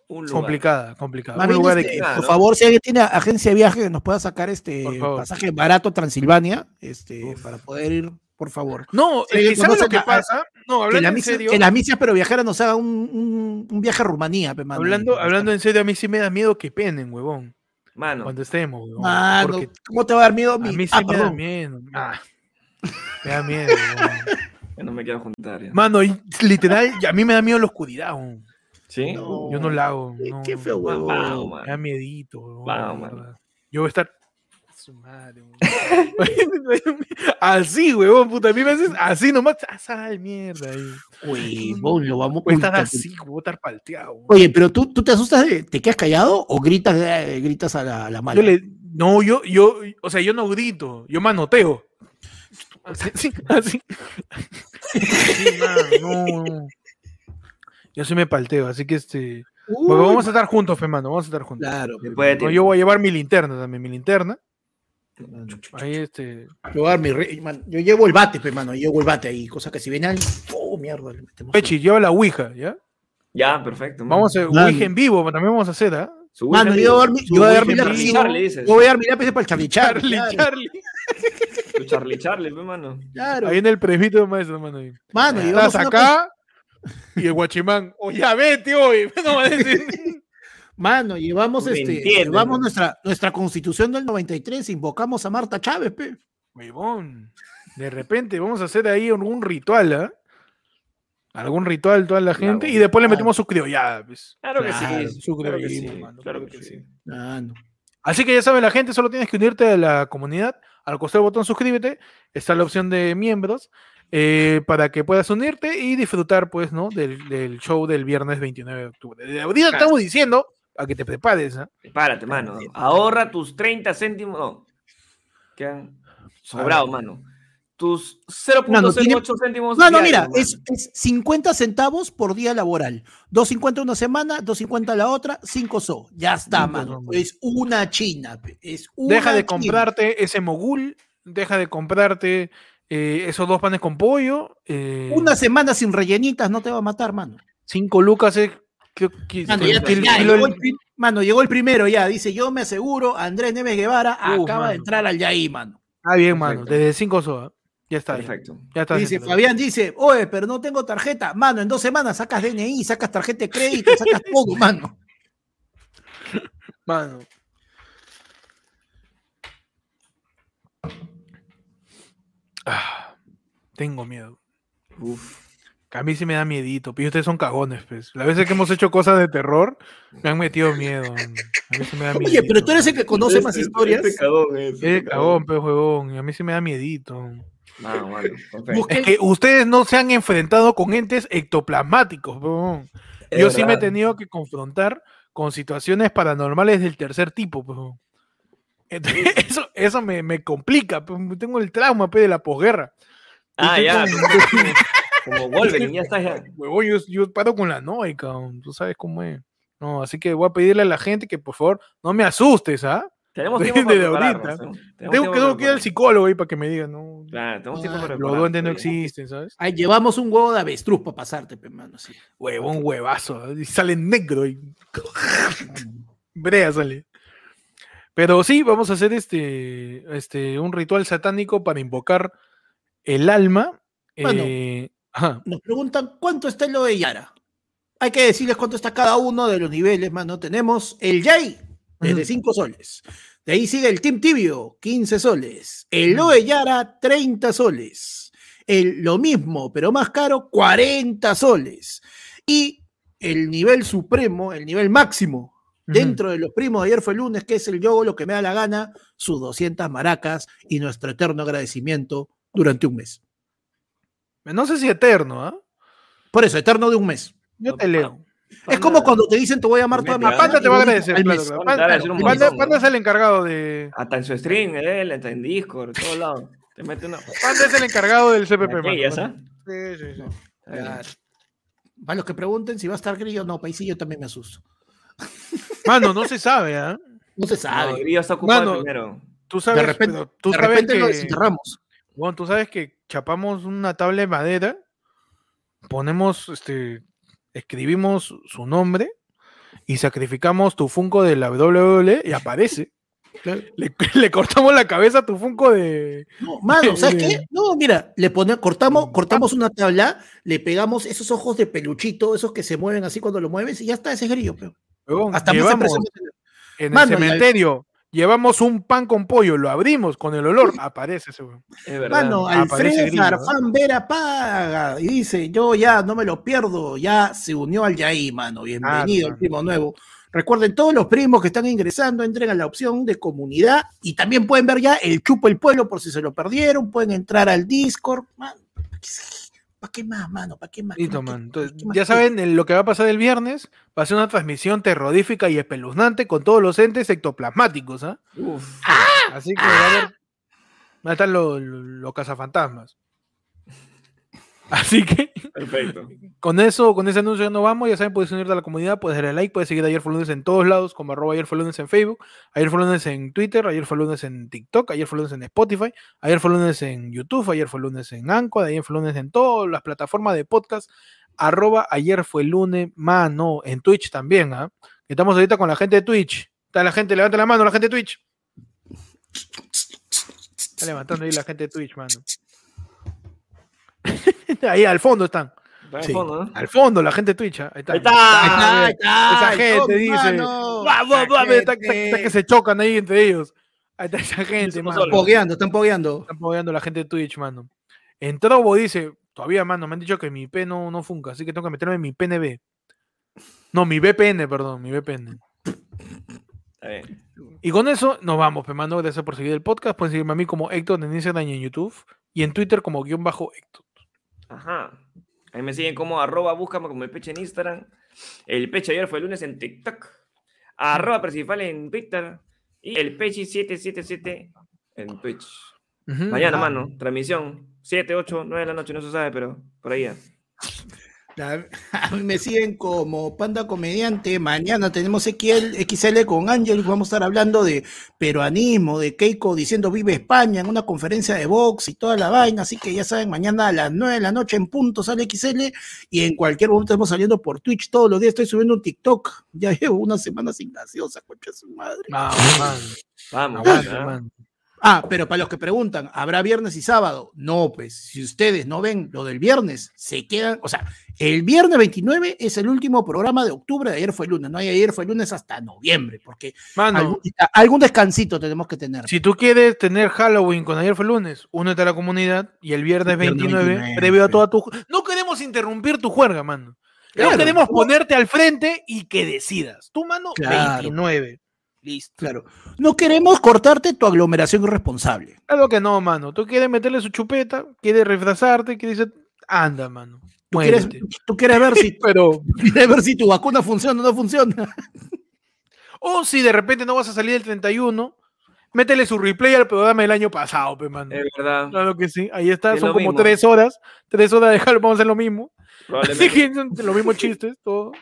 S3: Un lugar.
S1: complicada, complicada.
S2: Más
S1: un
S2: bien,
S1: lugar
S2: este,
S3: Claro.
S2: por favor, si alguien tiene agencia de viaje que nos pueda sacar este pasaje barato a Transilvania, este,
S3: Uf.
S2: para poder ir, por favor.
S1: No, que ¿sabes lo que
S2: a-
S1: pasa? No,
S2: Que
S1: en serio.
S2: que la misia pero viajera nos haga un, un- un viaje a Rumanía, pe, mano,
S1: Hablando,
S2: y-
S1: hablando en serio, a mí sí me da miedo que penen, huevón.
S3: Mano,
S1: Cuando estemos, huevón.
S2: Mano,
S1: porque
S2: ¿cómo te va a dar miedo a
S1: a
S2: mí?
S1: mí sí
S2: Ah,
S1: me da miedo. Ah, me da miedo, huevón.
S3: no me quiero juntar. ya.
S1: Mano, y literal, a mí me da miedo la oscuridad, huevón.
S3: ¿Sí?
S2: No.
S1: Yo no la hago.
S2: Qué-
S1: no.
S2: qué feo,
S3: vamos,
S1: Me da miedito,
S3: mano.
S1: verdad. Yo voy a estar. Su madre, así, huevón, puta. A mí me haces así nomás. Ah, sal, mierda.
S2: Huevón, lo vamos
S1: Voy a estar así, voy a estar palteado.
S2: Oye, pero tú, tú te asustas, de- te quedas callado o gritas, eh, gritas a la, a la mala.
S1: Yo le, no, yo, yo, o sea, yo no grito, yo manoteo. Así, así. Sí, mano, no, no. Yo sí me palteo, así que este.
S2: Uy,
S1: bueno, vamos a estar juntos, fe, mano, vamos a estar juntos.
S2: Claro.
S3: Después de
S1: No,
S3: tiempo.
S1: yo voy a llevar mi linterna también, mi linterna.
S2: mano.
S1: Ahí este.
S2: Yo, mi re- man, yo llevo el bate, pe, mano, yo llevo el bate ahí, cosa que si viene alguien, ¡oh, mierda! le metemos
S1: Pechi, lleva la Ouija, ¿ya?
S3: Ya, perfecto. mano.
S1: Vamos a
S2: Mano.
S1: Ouija en vivo, también vamos a hacer, ¿ah?
S3: Su
S2: Mano, yo voy a dar mi, yo voy a dar mi lápiz. Yo voy a dar mi lápiz para el Charlie Charlie.
S1: Charlie,
S2: claro,
S1: Charlie.
S3: Tu Charlie Charlie, pe, mano.
S2: claro.
S1: Ahí en el presbítero, maestro, mano. ahí.
S2: Mano, llevamos
S1: Estás acá y el guachimán, oye, ya vete hoy. No va a decir.
S2: Mano, llevamos
S3: Me
S2: este, llevamos
S3: ¿no?
S2: nuestra, nuestra constitución del 93, invocamos a Marta Chávez, pe.
S1: Huevón, de repente vamos a hacer ahí algún ritual, ¿ah? Algún ritual toda la gente y
S3: Claro.
S1: después le metemos su criollada, pues.
S3: Claro que
S2: Claro,
S3: sí.
S1: su
S3: Claro que sí.
S1: criollismo, mano,
S3: Claro que sí.
S1: Así que ya saben la gente, solo tienes que unirte a la comunidad, al costado del botón suscríbete, está la opción de miembros eh, para que puedas unirte y disfrutar, pues, ¿no? Del, del show del viernes 29 de octubre. Desde ahorita
S3: Claro.
S1: estamos diciendo a que te prepares, ¿ah?
S3: Párate, mano. Ahorra tus 30 céntimos. No. Que han sobrado, mano.
S1: ¿Qué
S3: tus
S2: Mano,
S3: 0.08
S2: tiene-
S3: céntimos.
S2: No, no,
S3: diarios,
S2: mira, es, es 50 centavos por día laboral. 2.50 una semana, 2.50 la otra, 5 so. Ya está, mano. Es una china. Es una
S1: Deja de
S2: china.
S1: comprarte ese mogul, deja de comprarte eh, esos dos panes con pollo. eh,
S2: Una semana sin rellenitas no te va a matar, mano.
S1: cinco lucas es. que- que-
S2: Mano,
S1: que-
S2: ya,
S1: que el
S2: ya,
S1: kilo
S2: llegó, el, pri- mano, llegó el primero ya. Dice, yo me aseguro, Andrés Neves Guevara acaba de entrar al Yaí, mano.
S1: Ah, bien, mano.
S3: Perfecto.
S1: Desde 5 soa. Ya está.
S3: Perfecto.
S1: Ya está.
S2: Dice. Fabián dice, oye, pero no tengo tarjeta. Mano, en dos semanas sacas DNI, sacas tarjeta de crédito, sacas todo, mano.
S1: Mano. Ah, tengo miedo.
S3: Uf.
S1: Que A mí sí me da miedito, pero ustedes son cagones, pues. Las veces que hemos hecho cosas de terror, me han metido miedo. A mí sí me da miedo.
S2: Oye, pero tú eres el que conoce más historias.
S3: Este cagón es.
S1: Eh, cagón, pues, huevón. Y a mí sí me da miedito.
S3: No, mano, perfecto.
S2: Busca-
S1: Es que ustedes no se han enfrentado con entes ectoplasmáticos, huevón. Yo sí me he tenido que confrontar con situaciones paranormales del tercer tipo, pues. Entonces, eso, eso me, me complica, pues, tengo el trauma pues, de la posguerra.
S3: Ah, ya.
S1: con-
S3: Como Wolverine, ya está ya.
S1: Huevón, yo, yo paro con la noica, tú sabes cómo es. No, así que voy a pedirle a la gente que por favor no me asustes, ¿ah?
S3: Tenemos
S1: Desde
S3: tiempo para
S1: ahorita. Tengo
S3: tiempo
S1: que tengo que ir al psicólogo ahí para que me diga, no.
S3: Claro, tenemos tiempo para
S1: Los
S3: prepararnos,
S1: duendes no existen, ¿sabes?
S2: Ahí llevamos un huevo de avestruz para pasarte, pe, mano. así.
S1: Huevón, huevazo. Y sale negro y. Brea sale. Pero sí, vamos a hacer este, este un ritual satánico para invocar el alma.
S2: Mano.
S1: eh, ajá.
S2: Nos preguntan cuánto está lo de Yara. Hay que decirles cuánto está cada uno de los niveles, mano. Tenemos el Yay, desde
S1: Ujú.
S2: 5 soles. De ahí sigue el Team Tibio, 15 soles. El Lo de Yara, 30 soles. El lo mismo, pero más caro, 40 soles. Y el nivel supremo, el nivel máximo, Dentro de los primos de ayer fue el lunes, que es el yogo, lo que me da la gana, sus 200 maracas y nuestro eterno agradecimiento durante un mes.
S1: No sé si eterno, ¿ah?
S2: Por eso, eterno de un mes.
S1: Yo te leo.
S2: Es como cuando te dicen te voy a amar toda mi
S3: Mete,
S1: A Panda te va a agradecer, claro. claro. Panda, es el encargado de.
S3: Hasta en su stream, en él, hasta en Discord, en todos lados. Te mete una.
S1: Panda es el encargado del CPP,
S3: ¿ah?
S1: Sí, sí, sí.
S2: Para los que pregunten si va a estar grillo, no, país sí, yo también me asusto.
S1: Mano, no se sabe, ¿ah?
S2: No se
S3: No,
S2: sabe.
S3: Grillo está ocupado
S1: Mano,
S3: primero.
S1: Tú sabes,
S2: de repente,
S1: pero tú
S2: de
S1: sabes
S2: repente lo
S1: que,
S2: desenterramos.
S1: bueno, tú sabes que chapamos una tabla de madera, ponemos, este, escribimos su nombre y sacrificamos tu Funko de la WWE y aparece. Le, le cortamos la cabeza a tu Funko de.
S2: No, mano, ¿sabes qué? No, mira, le pone, cortamos, cortamos una tabla, le pegamos esos ojos de peluchito, esos que se mueven así cuando lo mueves, y ya está ese grillo, pero.
S1: Huevón,
S2: Hasta
S1: llevamos en
S2: Mano,
S1: el
S2: al-
S1: cementerio, llevamos un pan con pollo, lo abrimos con el olor, aparece ese huevón.
S3: Es verdad.
S2: Mano, Alfredo. Farfán Vera paga y dice, yo ya no me lo pierdo, ya se unió al Yaí, mano, bienvenido, el primo nuevo. Recuerden, todos los primos que están ingresando, entren a la opción de comunidad y también pueden ver ya el Chupo el Pueblo por si se lo perdieron, pueden entrar al Discord, mano. ¿Para qué más, mano? ¿Para qué más? ¿Qué
S1: Listo,
S2: más?
S1: man.
S2: ¿Qué-
S1: Entonces,
S2: qué más
S1: ya saben lo que va a pasar el viernes. Va a ser una transmisión terrorífica y espeluznante con todos los entes ectoplasmáticos. ¿ah?
S3: Uf.
S1: Así que va a haber. Va a estar los los cazafantasmas. Así que
S3: Perfecto.
S1: con eso, con ese anuncio ya no vamos. Ya saben, puedes unirte a la comunidad, puedes darle like, puedes seguir Ayer fue lunes en todos lados, como arroba ayer fue lunes en Facebook, ayer fue lunes en Twitter, ayer fue lunes en TikTok, ayer fue lunes en Spotify, ayer fue lunes en YouTube, ayer fue lunes en Anchor, ayer fue lunes en todas las plataformas de podcast, arroba ayer fue lunes, mano, en Twitch también, ¿ah? Estamos ahorita con la gente de Twitch. Está la gente, levanta la mano, la gente de Twitch. Está levantando ahí la gente de Twitch, mano. ahí al fondo están.
S2: Sí.
S3: fondo, ¿no?
S1: Al fondo, la gente de Twitch. ¿ah? Ahí está.
S3: Ahí está.
S2: Ahí está, ahí está,
S1: esa
S2: ahí
S1: gente dice. "Vamos, vamos", está- está-
S2: gente.
S1: está que se chocan ahí entre ellos. Ahí está esa gente, mano.
S3: solos.
S2: Pogueando, están pogueando.
S1: Están apoyando la gente de Twitch, mano. En Trovo dice, todavía, mano, me han dicho que mi P no, no funca, así que tengo que meterme en mi PNB. No, mi VPN, perdón, mi VPN.
S3: Está bien.
S1: Y con eso nos vamos, pe, mano. Gracias por seguir el podcast. Pueden seguirme a mí como Héctor en Instagram y en YouTube. Y en Twitter como guion bajo Héctor.
S3: Ajá. Ahí me siguen como arroba, búscame como el peche en Instagram. El peche ayer fue el lunes en TikTok. Arroba principal en Twitter. Y el peche 777 en Twitch. Mañana, mano, transmisión. 7, 8, 9 de la noche, no se sabe, pero por ahí ya.
S2: A mí me siguen como Panda Comediante. Mañana tenemos XL, XL con Ángel. Vamos a estar hablando de peruanismo, de Keiko diciendo Vive España en una conferencia de box y toda la vaina. Así que ya saben, mañana a las 9 de la noche en punto sale XL. Y en cualquier momento estamos saliendo por Twitch todos los días. Estoy subiendo un TikTok. Ya llevo una semana sin graciosa, concha de su madre.
S1: Vamos, mano.
S3: Vamos,
S1: Aguanta,
S3: ¿ah?
S2: pero para los que preguntan, ¿habrá viernes y sábado? No, pues si ustedes no ven lo del viernes, se quedan, o sea, el viernes 29 es el último programa de octubre, de ayer fue lunes, no hay ayer fue lunes hasta noviembre, porque
S1: Mano,
S2: algún, algún descansito tenemos que tener.
S1: si tú quieres tener Halloween con ayer fue lunes, únete a la comunidad y el viernes
S2: El viernes
S1: 29,
S2: 29,
S1: previo a toda tu... No queremos interrumpir tu juerga, mano.
S2: Claro.
S1: No queremos ponerte al frente y que decidas. Tú, mano,
S2: Claro.
S1: 29. Listo.
S2: Claro. No queremos cortarte tu aglomeración irresponsable.
S1: Claro que no, mano. Tú quieres meterle su chupeta, quieres refrazarte, quieres... anda, mano.
S2: Tú quieres,
S1: Muévete.
S2: tú quieres ver si
S1: Pero...
S2: quieres ver si tu vacuna funciona o no funciona.
S1: O si de repente no vas a salir el 31, métele su replay al programa del año pasado, pe, mano.
S3: Es verdad.
S1: Claro que sí, ahí está,
S3: Es
S1: son como
S3: mismo.
S1: tres horas, tres horas de Halloween, vamos a hacer lo mismo. Así que son los mismos chistes, todo.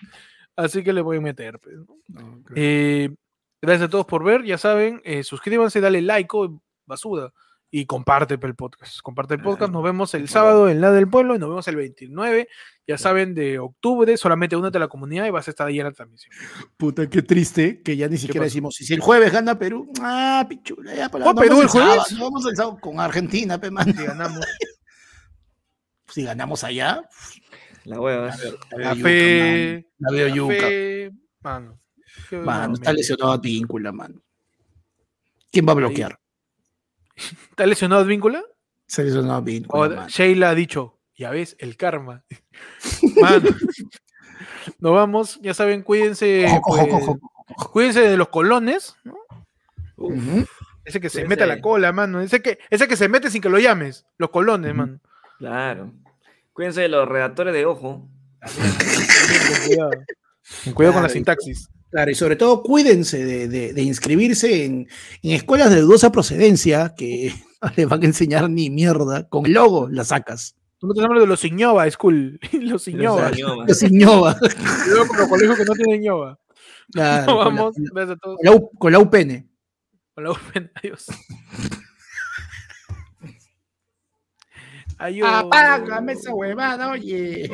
S1: Así que le voy a meter. pues, ¿no? Eh, gracias a todos por ver, ya saben, eh, suscríbanse, dale like, oh, basura, y comparte el podcast. Comparte el podcast, nos vemos el sábado en la del pueblo y nos vemos el 29, ya saben, de octubre, solamente únete a la comunidad y vas a estar ahí en la transmisión.
S2: Puta, qué triste que ya ni siquiera decimos, y si el jueves gana Perú, ah, pichula, ya para
S1: ¿Juega Perú el jueves?
S2: No vamos el sábado con Argentina, pe, man.
S1: Si ganamos.
S2: Si ganamos allá,
S3: La hueva.
S1: La
S2: yuca,
S1: fe,
S2: la veo yuca.
S1: fe, mano.
S2: Mano, está lesionado Advíncula, mano. ¿Quién va a bloquear?
S1: ¿Está lesionado Advíncula?
S2: Se lesionó Advíncula.
S1: Sheila ha dicho, ya ves, el karma. Mano, nos vamos, ya saben, cuídense,
S2: Ojo, ojo,
S1: pues,
S2: ojo, ojo.
S1: cuídense de los colones, ese que se
S3: Cuídense.
S1: mete a la cola, mano, ese que, ese que se mete sin que lo llames, los colones, mano.
S3: Claro. Cuídense de los redactores de ojo.
S1: Con cuidado, Con cuidado con la sintaxis.
S2: Claro, y sobre todo cuídense de, de- de inscribirse en, en escuelas de dudosa procedencia que no les van a enseñar ni mierda. Con el logo la sacas.
S1: Tú no te hablas de los Iñoba, school, los Iñoba.
S3: Los
S2: Iñoba.
S1: Con los colegios que no tienen Iñoba.
S2: Claro,
S1: Nos
S2: con, la,
S1: vamos, gracias a todos.
S2: con la U- con la UPN.
S1: Con la UPN, adiós. Adiós.
S2: Apágame esa huevada, oye.